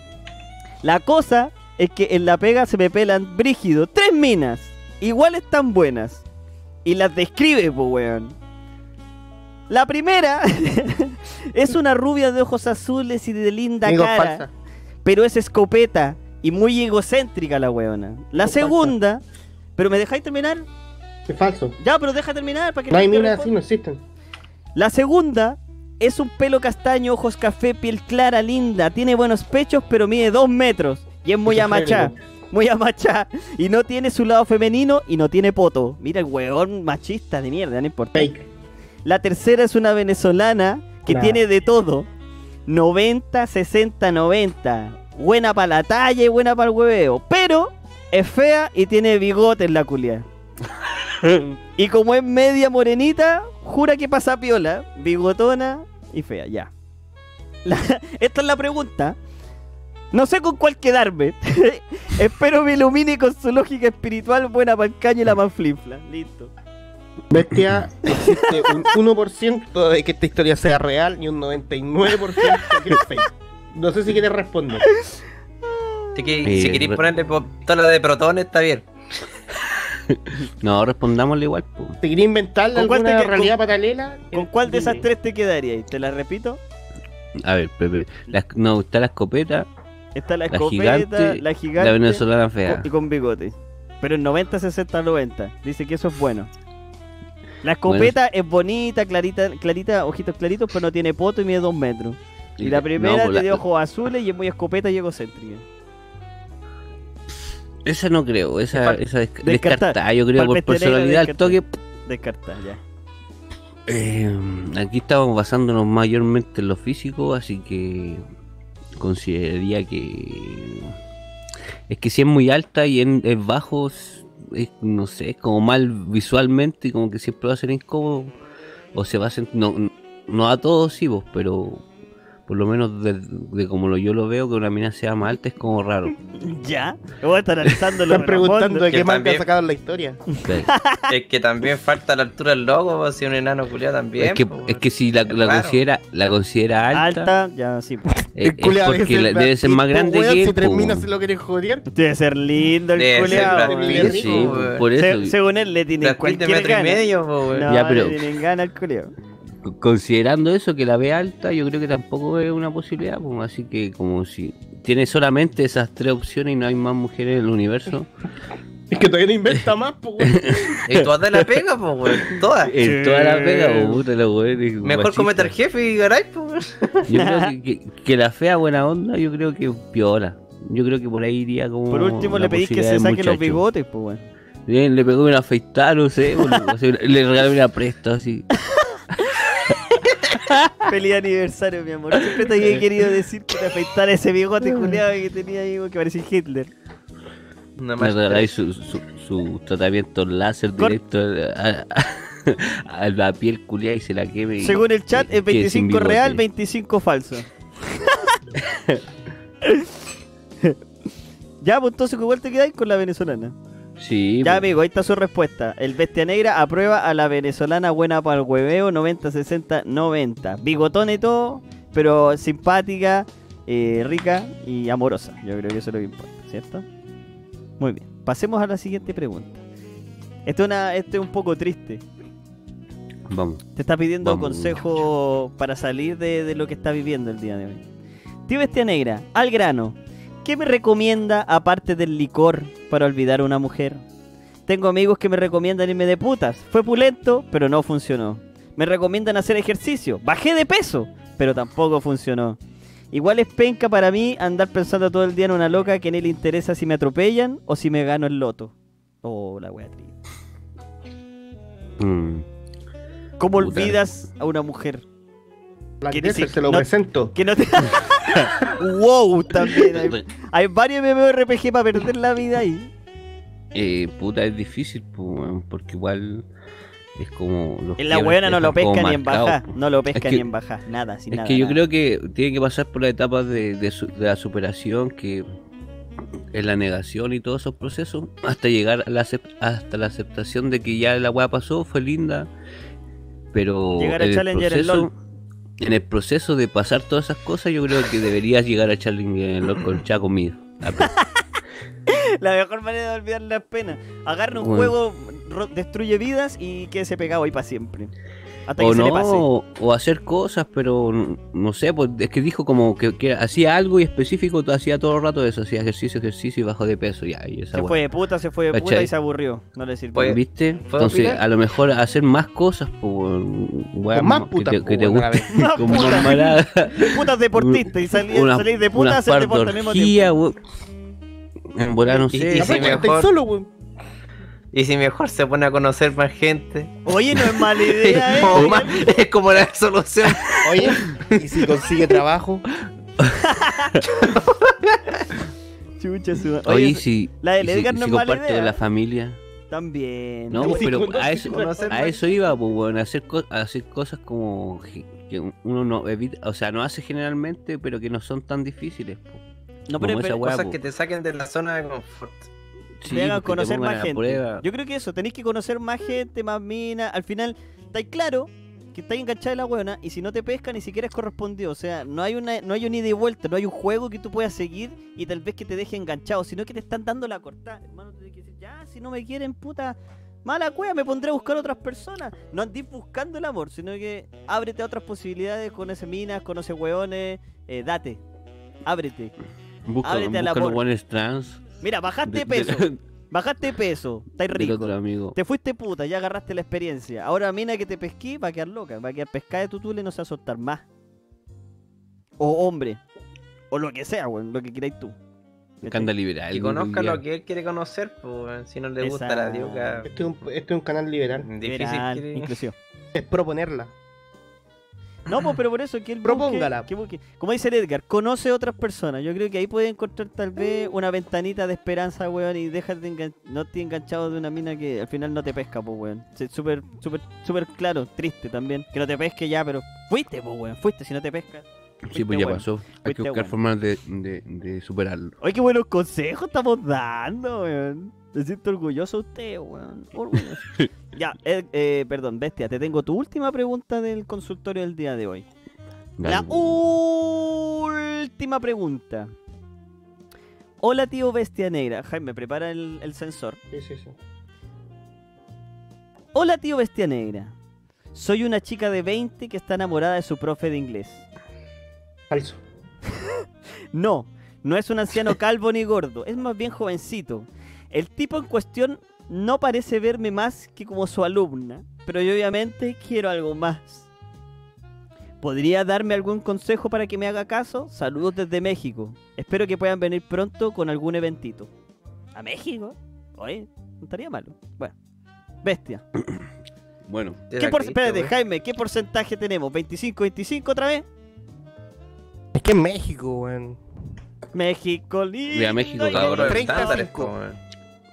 La cosa es que en la pega se me pelan brígido tres minas, iguales tan buenas. Y las describe, po weón. La primera es una rubia de ojos azules y de linda cara, falsa. pero es escopeta y muy egocéntrica la weona. La No, falsa. segunda, pero me dejáis terminar? Es falso. Ya, pero deja terminar para que No hay minas así, no existen. La segunda es un pelo castaño, ojos café, piel clara, linda. Tiene buenos pechos, pero mide dos metros. Y es muy amachá. Muy amachá. Y no tiene su lado femenino y no tiene poto. Mira el huevón machista de mierda, no importa. Fake. La tercera es una venezolana que Nah. tiene de todo. 90, 60, 90. Buena para la talla y buena para el hueveo. Pero es fea y tiene bigote en la culia. y como es media morenita, jura que pasa piola, bigotona y fea, ya. La- esta es la pregunta. No sé con cuál quedarme. Espero me ilumine con su lógica espiritual buena caño y la manflinfla. Listo. Bestia, existe un 1% de que esta historia sea real y un 99% que es fake. No sé si quieres responder. Así que si queréis re- ponerle lo de protones, está bien. No, respondámosle igual. po. ¿Te quería inventar ¿Con cuál te alguna realidad paralela? ¿Con cuál de esas tres te quedarías? ¿Te la repito? A ver, Pepe. La, no, está la escopeta, Está la la escopeta, gigante, la gigante la venezolana fea. y con bigote. Pero en 90, 60, 90. Dice que eso es bueno. La escopeta es bonita, clarita, clarita, ojitos claritos, pero no tiene poto y mide dos metros. Y la primera No, tiene la- ojos azules y es muy escopeta y egocéntrica. Esa no creo, esa, esa desc- descartar. descartada, yo creo, por personalidad al toque. Descarta, ya. Eh, aquí estamos basándonos mayormente en lo físico, así que consideraría que es que si es muy alta y en, es bajo, es, no sé, es como mal visualmente y como que siempre va a ser incómodo o se va a sentir, no, no a todos sí, vos, pero por lo menos de, de como lo, yo lo veo que una mina sea más alta es como raro. ¿Ya? Voy a estar analizando lo Están preguntando de Que qué también- ha sacado en la historia. Es que también falta la altura del logo, si un enano culiado también. es, que, es que si la, es considera la considera alta, Alta, ya, sí. pues. eh, El es porque debe ser más grande weón, que Si él, tres po, minas weón. se lo querés joder. Debe ser lindo el Debe ser culeado. Sí, rico, sí, weón. por eso. Se- según él le tiene cualquier metro y medio. No, Ya, pero- le tienen gana al culeado. Considerando eso, que la ve alta, yo creo que tampoco es una posibilidad. pues, así que, como si tiene solamente esas tres opciones y no hay más mujeres en el universo, Es que todavía no inventa más, weón. Y todas de la pega, pues, weón. Todas. en toda la pega, pues, puta, los weones Mejor comete al jefe y ganáis, pues, weón. Yo creo que, que- que la fea buena onda, yo creo que piola. Yo creo que por ahí iría como. Por último, la le pedís que se saque los muchacho. bigotes, pues, weón. Bien, le pegó una afeitada, no sé, boludo. O sea, le regaló una presta así. Feliz aniversario, mi amor. Siempre te había querido decir que te afeitara ese bigote culiado que tenía ahí, que parecía Hitler. Me más su, su, su tratamiento láser Cor- directo a, a- a la piel culiada y se la queme. Según el chat, es quede sin 25 real, bigote. 25 falso. ya, pues entonces, ¿con cuál te quedáis? Con la venezolana. Sí, Ya, pues. amigo, ahí está su respuesta. El Bestia Negra aprueba a la venezolana buena para el hueveo 90-60-90. Bigotón y todo, pero simpática, eh, rica y amorosa. Yo creo que eso es lo que importa, ¿cierto? Muy bien. Pasemos a la siguiente pregunta. Esto es, una, esto es un poco triste. Vamos. Te está pidiendo Vamos. consejo para salir de, de lo que está viviendo el día de hoy. Tío Bestia Negra, al grano. ¿Qué me recomienda aparte del licor para olvidar a una mujer? Tengo amigos que me recomiendan irme de putas. Fue pulento, pero no funcionó. Me recomiendan hacer ejercicio. Bajé de peso, pero tampoco funcionó. Igual es penca para mí andar pensando todo el día en una loca que ni le interesa si me atropellan o si me gano el loto. Oh, la wea triste. Mm. ¿Cómo Puta. olvidas a una mujer? Black ¿Qué Desert, dice? se lo No- presento. Que no te. wow, también. Hay, hay varios MMORPG para perder la vida ahí. Eh, puta, es difícil, porque igual es como. Los En la buena no lo pesca ni en baja. No lo pesca que- ni en baja. Nada, sin Es nada. que yo nada. creo que tiene que pasar por las etapas de, de su- de la superación, que es la negación y todos esos procesos, hasta llegar a la, hasta la aceptación de que ya la weá pasó, fue linda, pero Llegar a en el Challenger en proceso, LOL. En el proceso de pasar todas esas cosas, yo creo que deberías llegar a LOL con Chaco conmigo. La mejor manera de olvidar las penas. Agarra un Bueno. juego, destruye vidas y quede pegado ahí para siempre. Hasta o que se no, le pase. o, hacer cosas, pero no, sé, pues es que dijo como que, que hacía algo y específico, hacía todo el rato eso, hacía ejercicio, ejercicio y bajo de peso, ya, y esa Se fue de puta, se fue de puta ¿Cachai? y se aburrió. No le sirvió. Oye, ¿Viste? ¿puedo Entonces, opinar? a lo mejor hacer más cosas, pues, más que putas, te, que te weón, a la guste, con putas. Putas deportistas y salir, una, salir de puta a hacer deporte al mismo tiempo. En volar, no Y- sé. y Ya, si mejor- solo, weón. Y si mejor se pone a conocer más gente. Oye, no es mala idea, Es eh. como, más- es como la solución. Oye, ¿y si consigue trabajo? Chucha su Oye, si, la del si- Edgar y no si es mala idea. con la familia. también. No, Oye, pero conoce- a eso, a iba, pues, bueno, hacer, co- hacer cosas como que uno no evita, o sea, no hace generalmente, pero que no son tan difíciles. pues. no, pero, pero- Cosas po. que te saquen de la zona de confort. Sí, te hagan te conocer más gente. prueba. Yo creo que eso, tenéis que conocer más gente, más minas. Al final, estáis claro que estáis enganchada de la buena y si no te pesca ni siquiera es correspondido. O sea, no hay una no hay un ida y vuelta, no hay un juego que tú puedas seguir y tal vez que te deje enganchado, sino que te están dando la cortada. Hermano, te tienes que decir, ya, si no me quieren, puta, mala cueva, me pondré a buscar otras personas. No andís buscando el amor, sino que ábrete a otras posibilidades, conoce minas, conoce hueones, eh, date, ábrete. Busca, ábrete al busca los amor. buenos trans. Mira, bajaste de- peso, de- bajaste peso, estáis rico. otro amigo. Te fuiste puta, ya agarraste la experiencia. Ahora mina que te pesquí va a quedar loca, va a quedar pescada de tu tule y no se va a soltar más. O hombre. O lo que sea, weón, lo que queráis tú. Que anda liberal. Y güey, conozca lo que él quiere conocer, pues, si no le gusta la dioca, Este es un, este es un canal liberal. difícil Liberal. Es proponerla. No, pues, pero por eso que él busque- Propóngala. que busque- como dice el Edgar, conoce otras personas. Yo creo que ahí puede encontrar tal vez una ventanita de esperanza, weón, y déjate engan- no te enganchado de una mina que al final no te pesca, pues, weón. Súper, súper, súper claro, triste también. Que no te pesque ya, pero fuiste, pues, weón, fuiste, si no te pesca. Sí, pues ya bueno. pasó. Hay Fuiste que buscar bueno. formas de, de, de superarlo. Oye, qué buenos consejos estamos dando, weón. Me siento orgulloso de usted, weón. Orgulloso. ya, eh, eh, perdón, bestia, te tengo tu última pregunta del consultorio del día de hoy. La Dale. última pregunta. Hola, tío Bestia Negra. Jaime, prepara el, el sensor. Sí, sí, sí. Hola, tío Bestia Negra. Soy una chica de 20 que está enamorada de su profe de inglés. Falso. No, no es un anciano calvo ni gordo, es más bien jovencito. El tipo en cuestión no parece verme más que como su alumna, pero yo obviamente quiero algo más. ¿Podría darme algún consejo para que me haga caso? Saludos desde México. Espero que puedan venir pronto con algún eventito. ¿A México? Oye, No estaría malo. Bueno. Bestia. Bueno, Te ¿Qué por... Espérate. Jaime, ¿qué porcentaje tenemos? ¿25-25 otra vez? Es que en México, weón. México, lindo. Mira, México, cabrón. 35.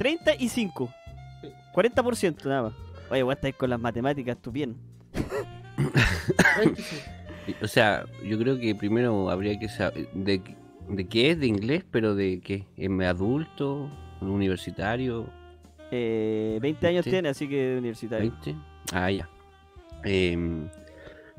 Estándares, po, weón. 35. 40% nada más. Oye, vos estáis con las matemáticas, tú bien. o sea, yo creo que primero habría que saber de, de qué es, de inglés, pero de qué, ¿en adulto, universitario, Eh, 20 años tiene, así que universitario. 20? Ah, ya. Em,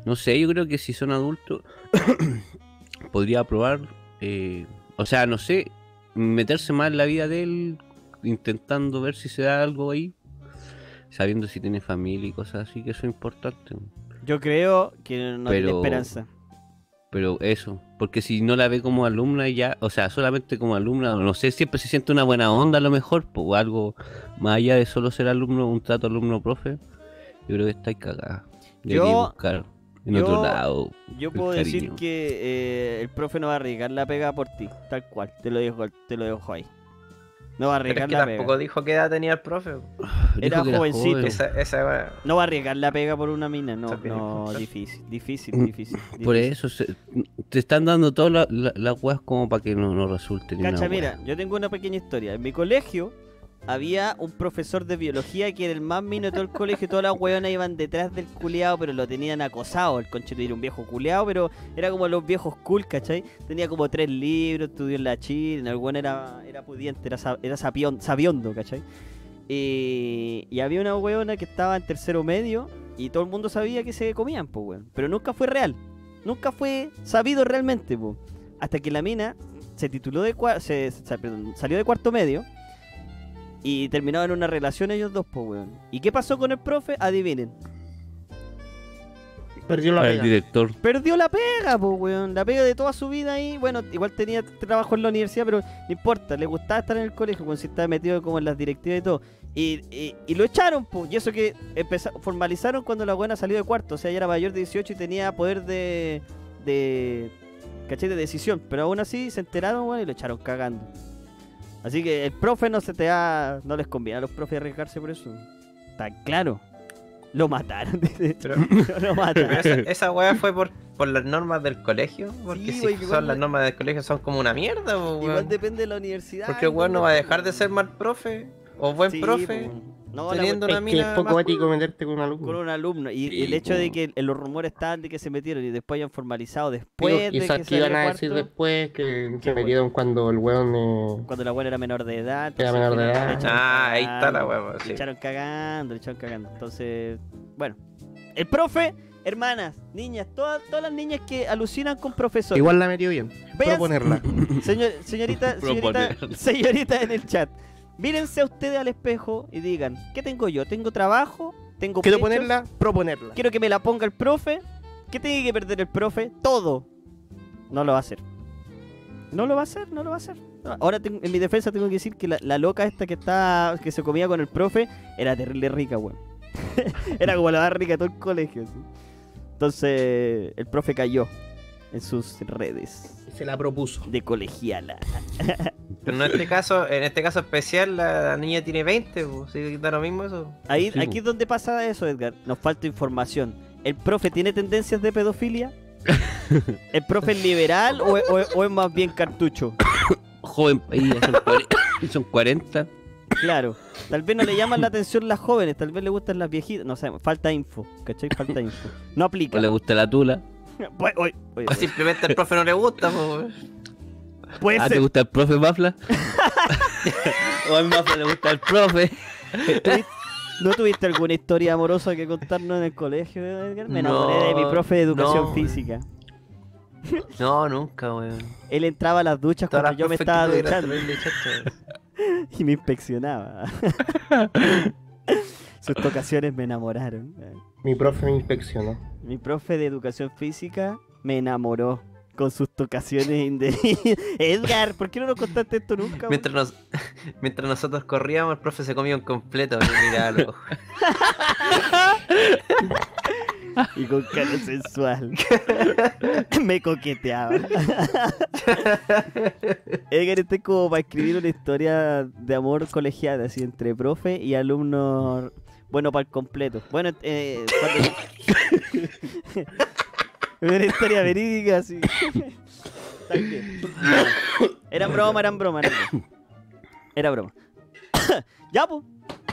no sé, yo creo que si son adultos, podría probar, eh, o sea, no sé, meterse más en la vida de él, intentando ver si se da algo ahí, sabiendo si tiene familia y cosas así, que eso es importante. Yo creo que no tiene Pero- esperanza. Pero eso, porque si no la ve como alumna ya, o sea, solamente como alumna, no sé, siempre se siente una buena onda a lo mejor, o algo más allá de solo ser alumno, un trato alumno-profe, yo creo que estáis cagada. Yo- en yo- otro lado. Yo puedo decir que eh, el profe no va a arriesgar la pega por ti, tal cual. Te lo dejo, te lo dejo ahí. No va a Pero es arriesgar que la tampoco dijo qué edad tenía el profe. Dijo era jovencito. joven. Esa, esa weá. No va a arriesgar la pega por una mina, no, no, difícil, difícil, difícil. Por difícil. eso se- te están dando todas la- la- las weas como para que no, no resulte ni Cacha, una mira, wea. yo tengo una pequeña historia. En mi colegio había un profesor de biología que era el más mino de todo el colegio. Todas las weonas iban detrás del culeado, pero lo tenían acosado. El conchito era un viejo culeado, pero era como los viejos cool, ¿cachai? Tenía como tres libros, estudió en la China. El weón era, era pudiente, era, era sapión- sabiondo, ¿cachai? Y, había una weona que estaba en tercero medio y todo el mundo sabía que se comían, pues, weón. Pero nunca fue real. Nunca fue sabido realmente, pues. Hasta que la mina se tituló de se, se- perdón, salió de cuarto medio y terminaron en una relación ellos dos, pues, weón. ¿Y qué pasó con el profe? Adivinen. Perdió la el pega. director. Perdió la pega, pues, weón. La pega de toda su vida ahí. Bueno, igual tenía trabajo en la universidad, pero no importa. Le gustaba estar en el colegio, cuando si estaba metido como en las directivas y todo. Y, y, y lo echaron, pues. Y eso que empeza- formalizaron cuando la buena salió de cuarto. O sea, ya era mayor de 18 y tenía poder de. de. ¿cachai? De decisión. Pero aún así se enteraron, weón, y lo echaron cagando. Así que el profe no se te da. No les conviene a los profes arriesgarse por eso. Está claro. Lo mataron. dice. Pero, lo pero mataron. esa, esa weá fue por, por las normas del colegio. Porque Sí, si igual son las normas del colegio son como una mierda, po, Igual weón. depende de la universidad. Porque el weón no va a dejar de weón. ser mal profe o buen Sí, profe. No, la teniendo una Es que es mina poco ético meterte con un alumno. con un alumno. Y Sí, el hecho de que el- los rumores estaban de que se metieron y después hayan formalizado después y de eso que que iban a cuarto, decir después que se bueno. metieron cuando el weón eh, cuando la buena era menor de edad. Era menor de edad. Ah, ahí está la cagando, hueva, Le sí. echaron cagando, le echaron cagando. Entonces, bueno. El profe, hermanas, niñas, todas, todas las niñas que alucinan con profesores. Igual la metió bien. Proponerla. Señor, señorita, señorita, señorita en el chat. Mírense a ustedes al espejo y digan, ¿qué tengo yo? ¿Tengo trabajo? ¿Tengo Quiero pechos? ponerla, proponerla. Quiero que me la ponga el profe. ¿Qué tiene que perder el profe? Todo. No lo va a hacer. No lo va a hacer, no lo va a hacer. Ahora tengo- en mi defensa tengo que decir que la, la loca esta que está que se comía con el profe era terrible rica, weón. era como la más rica de todo el colegio. Entonces el profe cayó en sus redes Se la propuso. de colegiala. Pero en este caso, en este caso especial, la niña tiene 20, pues, ¿sí da lo mismo eso? Ahí, Sí, aquí es donde pasa eso, Edgar. Nos falta información. ¿El profe tiene tendencias de pedofilia? ¿El profe es liberal o, o- o es más bien cartucho? Joven son, cuare- son 40. Claro. Tal vez no le llaman la atención las jóvenes, tal vez le gustan las viejitas. No sé, falta info, ¿cachai? Falta info. No aplica. O le gusta la tula. Oye, oye, oye, O simplemente al profe no le gusta, pues. Puede Ah, ¿te gusta el profe Mafla? o a Mafla le gusta el profe. ¿No tuviste alguna historia amorosa que contarnos en el colegio, Edgar? Me No, enamoré de mi profe de educación no. física. No, nunca, weón. Él entraba a las duchas Todas cuando las yo me estaba duchando. y me inspeccionaba. Sus tocaciones me enamoraron. Mi profe me inspeccionó. Mi profe de educación física me enamoró con sus tocaciones indebidas. Edgar, ¿por qué no nos contaste esto nunca? Mientras, nos, mientras nosotros corríamos, el profe se comía un completo. y miraba a los ojos. y con cara sensual. Me coqueteaba. Edgar, este es como para escribir una historia de amor colegial, así entre profe y alumno. Bueno, para el completo. Bueno, eh, cuando- una historia verídica, así. También. Eran broma, eran broma, eran broma. Era broma. ya, pues.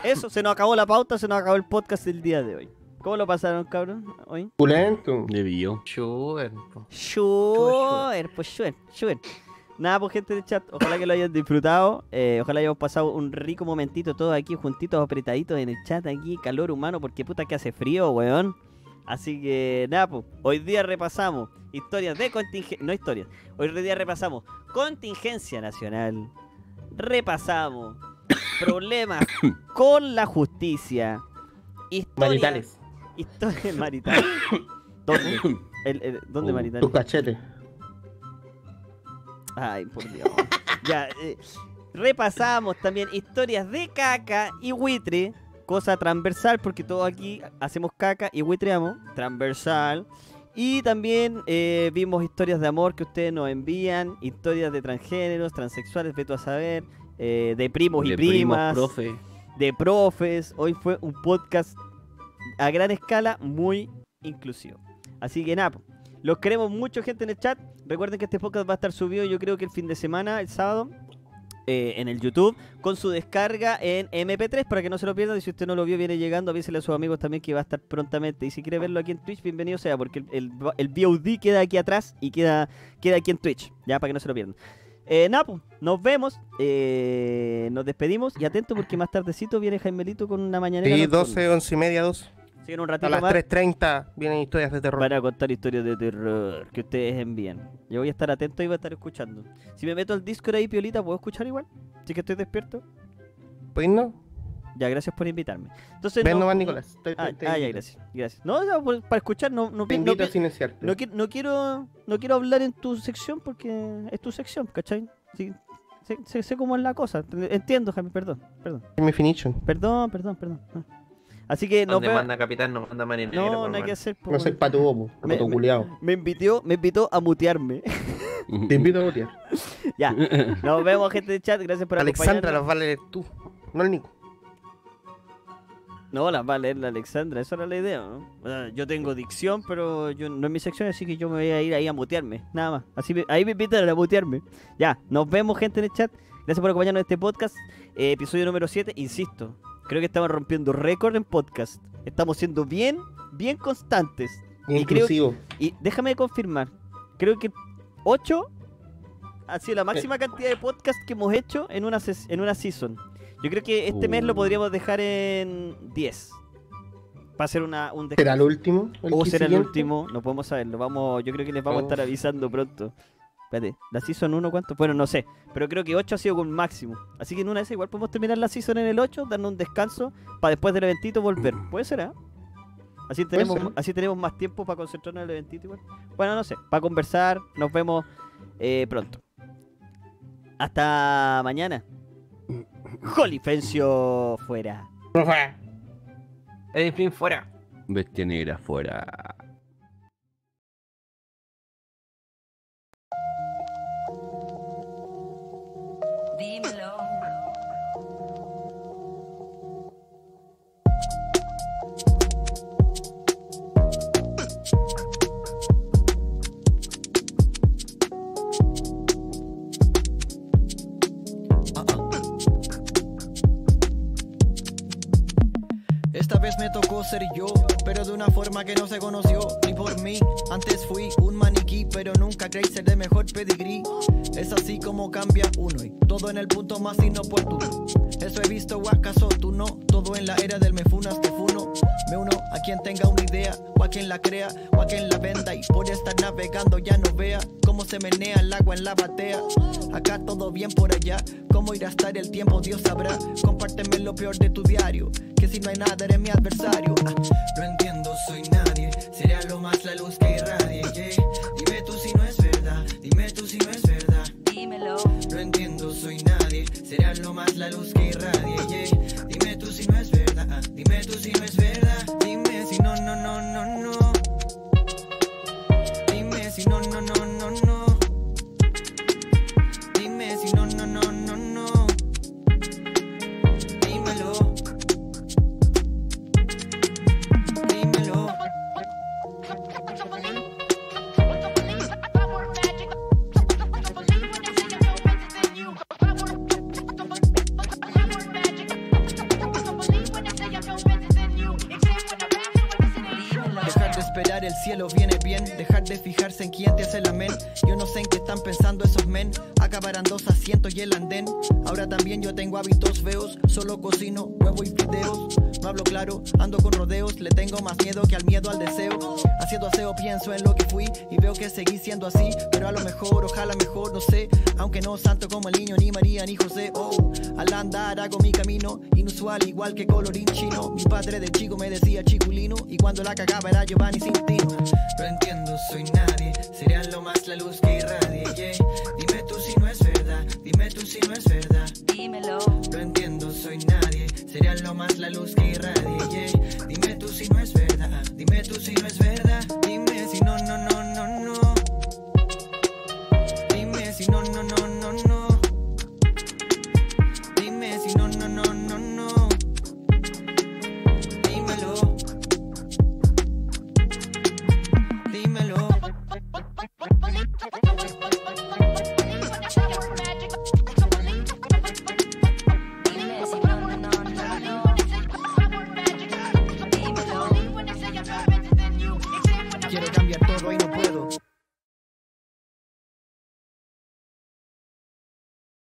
Eso, se nos acabó la pauta, se nos acabó el podcast del día de hoy. ¿Cómo lo pasaron, cabrón? Hoy. Pulento. Debió. Sure, pues sure, sure. Nada, pues gente del chat, ojalá que lo hayan disfrutado. eh, ojalá hayamos pasado un rico momentito todos aquí juntitos, apretaditos en el chat aquí, calor humano, porque puta que hace frío, weón. Así que nada, pues, hoy día repasamos historias de contingencia, no historias, hoy día repasamos contingencia nacional, repasamos problemas con la justicia, historias Maritales. Historias maritales. ¿Dónde? El- el- ¿Dónde Uh, maritales? Tus cachetes. Ay, por Dios. ya, eh, repasamos también historias de caca y buitre, cosa transversal, porque todos aquí hacemos caca y buitreamos, transversal. Y también eh, vimos historias de amor que ustedes nos envían, historias de transgéneros, transexuales, veto a saber, eh, de primos y De primos, primas, profe. de profes. Hoy fue un podcast a gran escala muy inclusivo. Así que nada. Los queremos mucho gente en el chat. Recuerden que este podcast va a estar subido yo creo que el fin de semana, el sábado. eh, en el YouTube con su descarga en MP3 para que no se lo pierdan y si usted no lo vio viene llegando avísele a sus amigos también que va a estar prontamente y si quiere verlo aquí en Twitch bienvenido sea porque el, el, el VOD queda aquí atrás y queda, queda aquí en Twitch ya para que no se lo pierdan eh, nada, pues, nos vemos, eh, nos despedimos y atento porque más tardecito viene Jaimelito con una mañanera. Sí, nocturna. 12, 11 y media, 2. Así que en un A las más 3.30 vienen historias de terror. van a contar historias de terror que ustedes envían. Yo voy a estar atento y voy a estar escuchando. Si me meto al Discord ahí, Piolita, ¿puedo escuchar igual? ¿Sí que estoy despierto? ¿Puedes no? Ya, gracias por invitarme. Entonces, Ven no, nomás, Nicolás. Estoy- Ah, te- te ah, ya, gracias. gracias. No, no, por- para escuchar, no, no, Te no, invito a pi- silenciarte. no, qui- no quiero no quiero hablar en tu sección porque es tu sección, ¿cachai? Sí, sé, sé- sé cómo es la cosa. Entiendo, Jaime, perdón, perdón. Es mi finition. Perdón, perdón, perdón. Ah. Así que nos Donde vemos. manda capitán, no manda marinero. No, nada que hacer. po, No soy pato bobo, Me- pato me- culiao. Me invitó, me invitó a mutearme. Te invito a botear. ya. Nos vemos, gente de chat. Gracias por Alexandra las acompañarnos. va a leer tú, no el Nico. No, las va a leer la Alexandra. Esa era la idea, ¿no? O sea, yo tengo dicción, pero yo no es mi sección, así que yo me voy a ir ahí a mutearme. Nada más. Así me- ahí me invitan a mutearme. Ya. Nos vemos, gente en el chat. Gracias por acompañarnos en este podcast. Eh, episodio número 7. Insisto. Creo que estamos rompiendo récord en podcast. Estamos siendo bien, bien constantes. Y creo-. Y déjame confirmar, creo que 8 ha sido la máxima cantidad de podcasts que hemos hecho en una, ses- en una season. Yo creo que este mes lo Uh. podríamos dejar en 10. Para hacer una, un ¿Será el descanso. último? O será el último, no podemos saberlo. Vamos, yo creo que les vamos a estar Oh. avisando pronto. Espérate, ¿la season 1 cuánto? Bueno, no sé, pero creo que 8 ha sido con máximo. Así que en una vez igual podemos terminar la season en el 8, darnos un descanso para después del eventito volver. ¿Puede ser, ah? Así tenemos, ser. así tenemos más tiempo para concentrarnos en el eventito igual. Bueno, no sé, para conversar, nos vemos eh, pronto. Hasta mañana. Jolifencio fuera. Eddie Flynn fuera. Bestia negra fuera. Ser yo, pero de una forma que no se conoció ni por mí. Antes fui un maniquí, pero nunca creí ser de mejor pedigrí. Es así como cambia uno y todo en el punto más inoportuno. Eso he visto, o acaso tú no. Todo en la era del me funas, te funo. Me uno a quien tenga una idea, o a quien la crea, o a quien la venda. Y por estar navegando ya no vea cómo se menea el agua en la batea. Acá todo bien por allá, cómo irá a estar el tiempo, Dios sabrá. Compárteme lo peor de tu diario, que si no hay nada eres mi adversario. Ah, no entiendo, soy nadie, será lo más la luz que irradie. yeah. Dime tú si no es verdad, dime tú si no es verdad. Dímelo. No entiendo, soy nadie. Será lo más la luz que irradie. yeah. Dime tú si no es verdad. ah, Dime tú si no es verdad. Dime si no, no, no, no, no. Si no, no, no, no, no. Dos asientos y el andén. Ahora también yo tengo hábitos feos Solo cocino, huevo y fideos. No hablo claro, ando con rodeos Le tengo más miedo que al miedo al deseo. Haciendo aseo pienso en lo que fui Y veo que seguí siendo así Pero a lo mejor, ojalá mejor, no sé. Aunque no santo como el niño, ni María, ni José Oh, al andar hago mi camino Inusual, igual que colorín chino. Mi padre de chico me decía chiculino Y cuando la cagaba era Giovanni Cintino No entiendo, soy nadie Serían lo más la luz que irradie. Dime tú si no es verdad. Dímelo. Lo entiendo, soy nadie. Sería lo más la luz que irradie. Dime tú si no es verdad. Dime tú si no es verdad. Dime si no, no, no, no, no. Dime si no, no.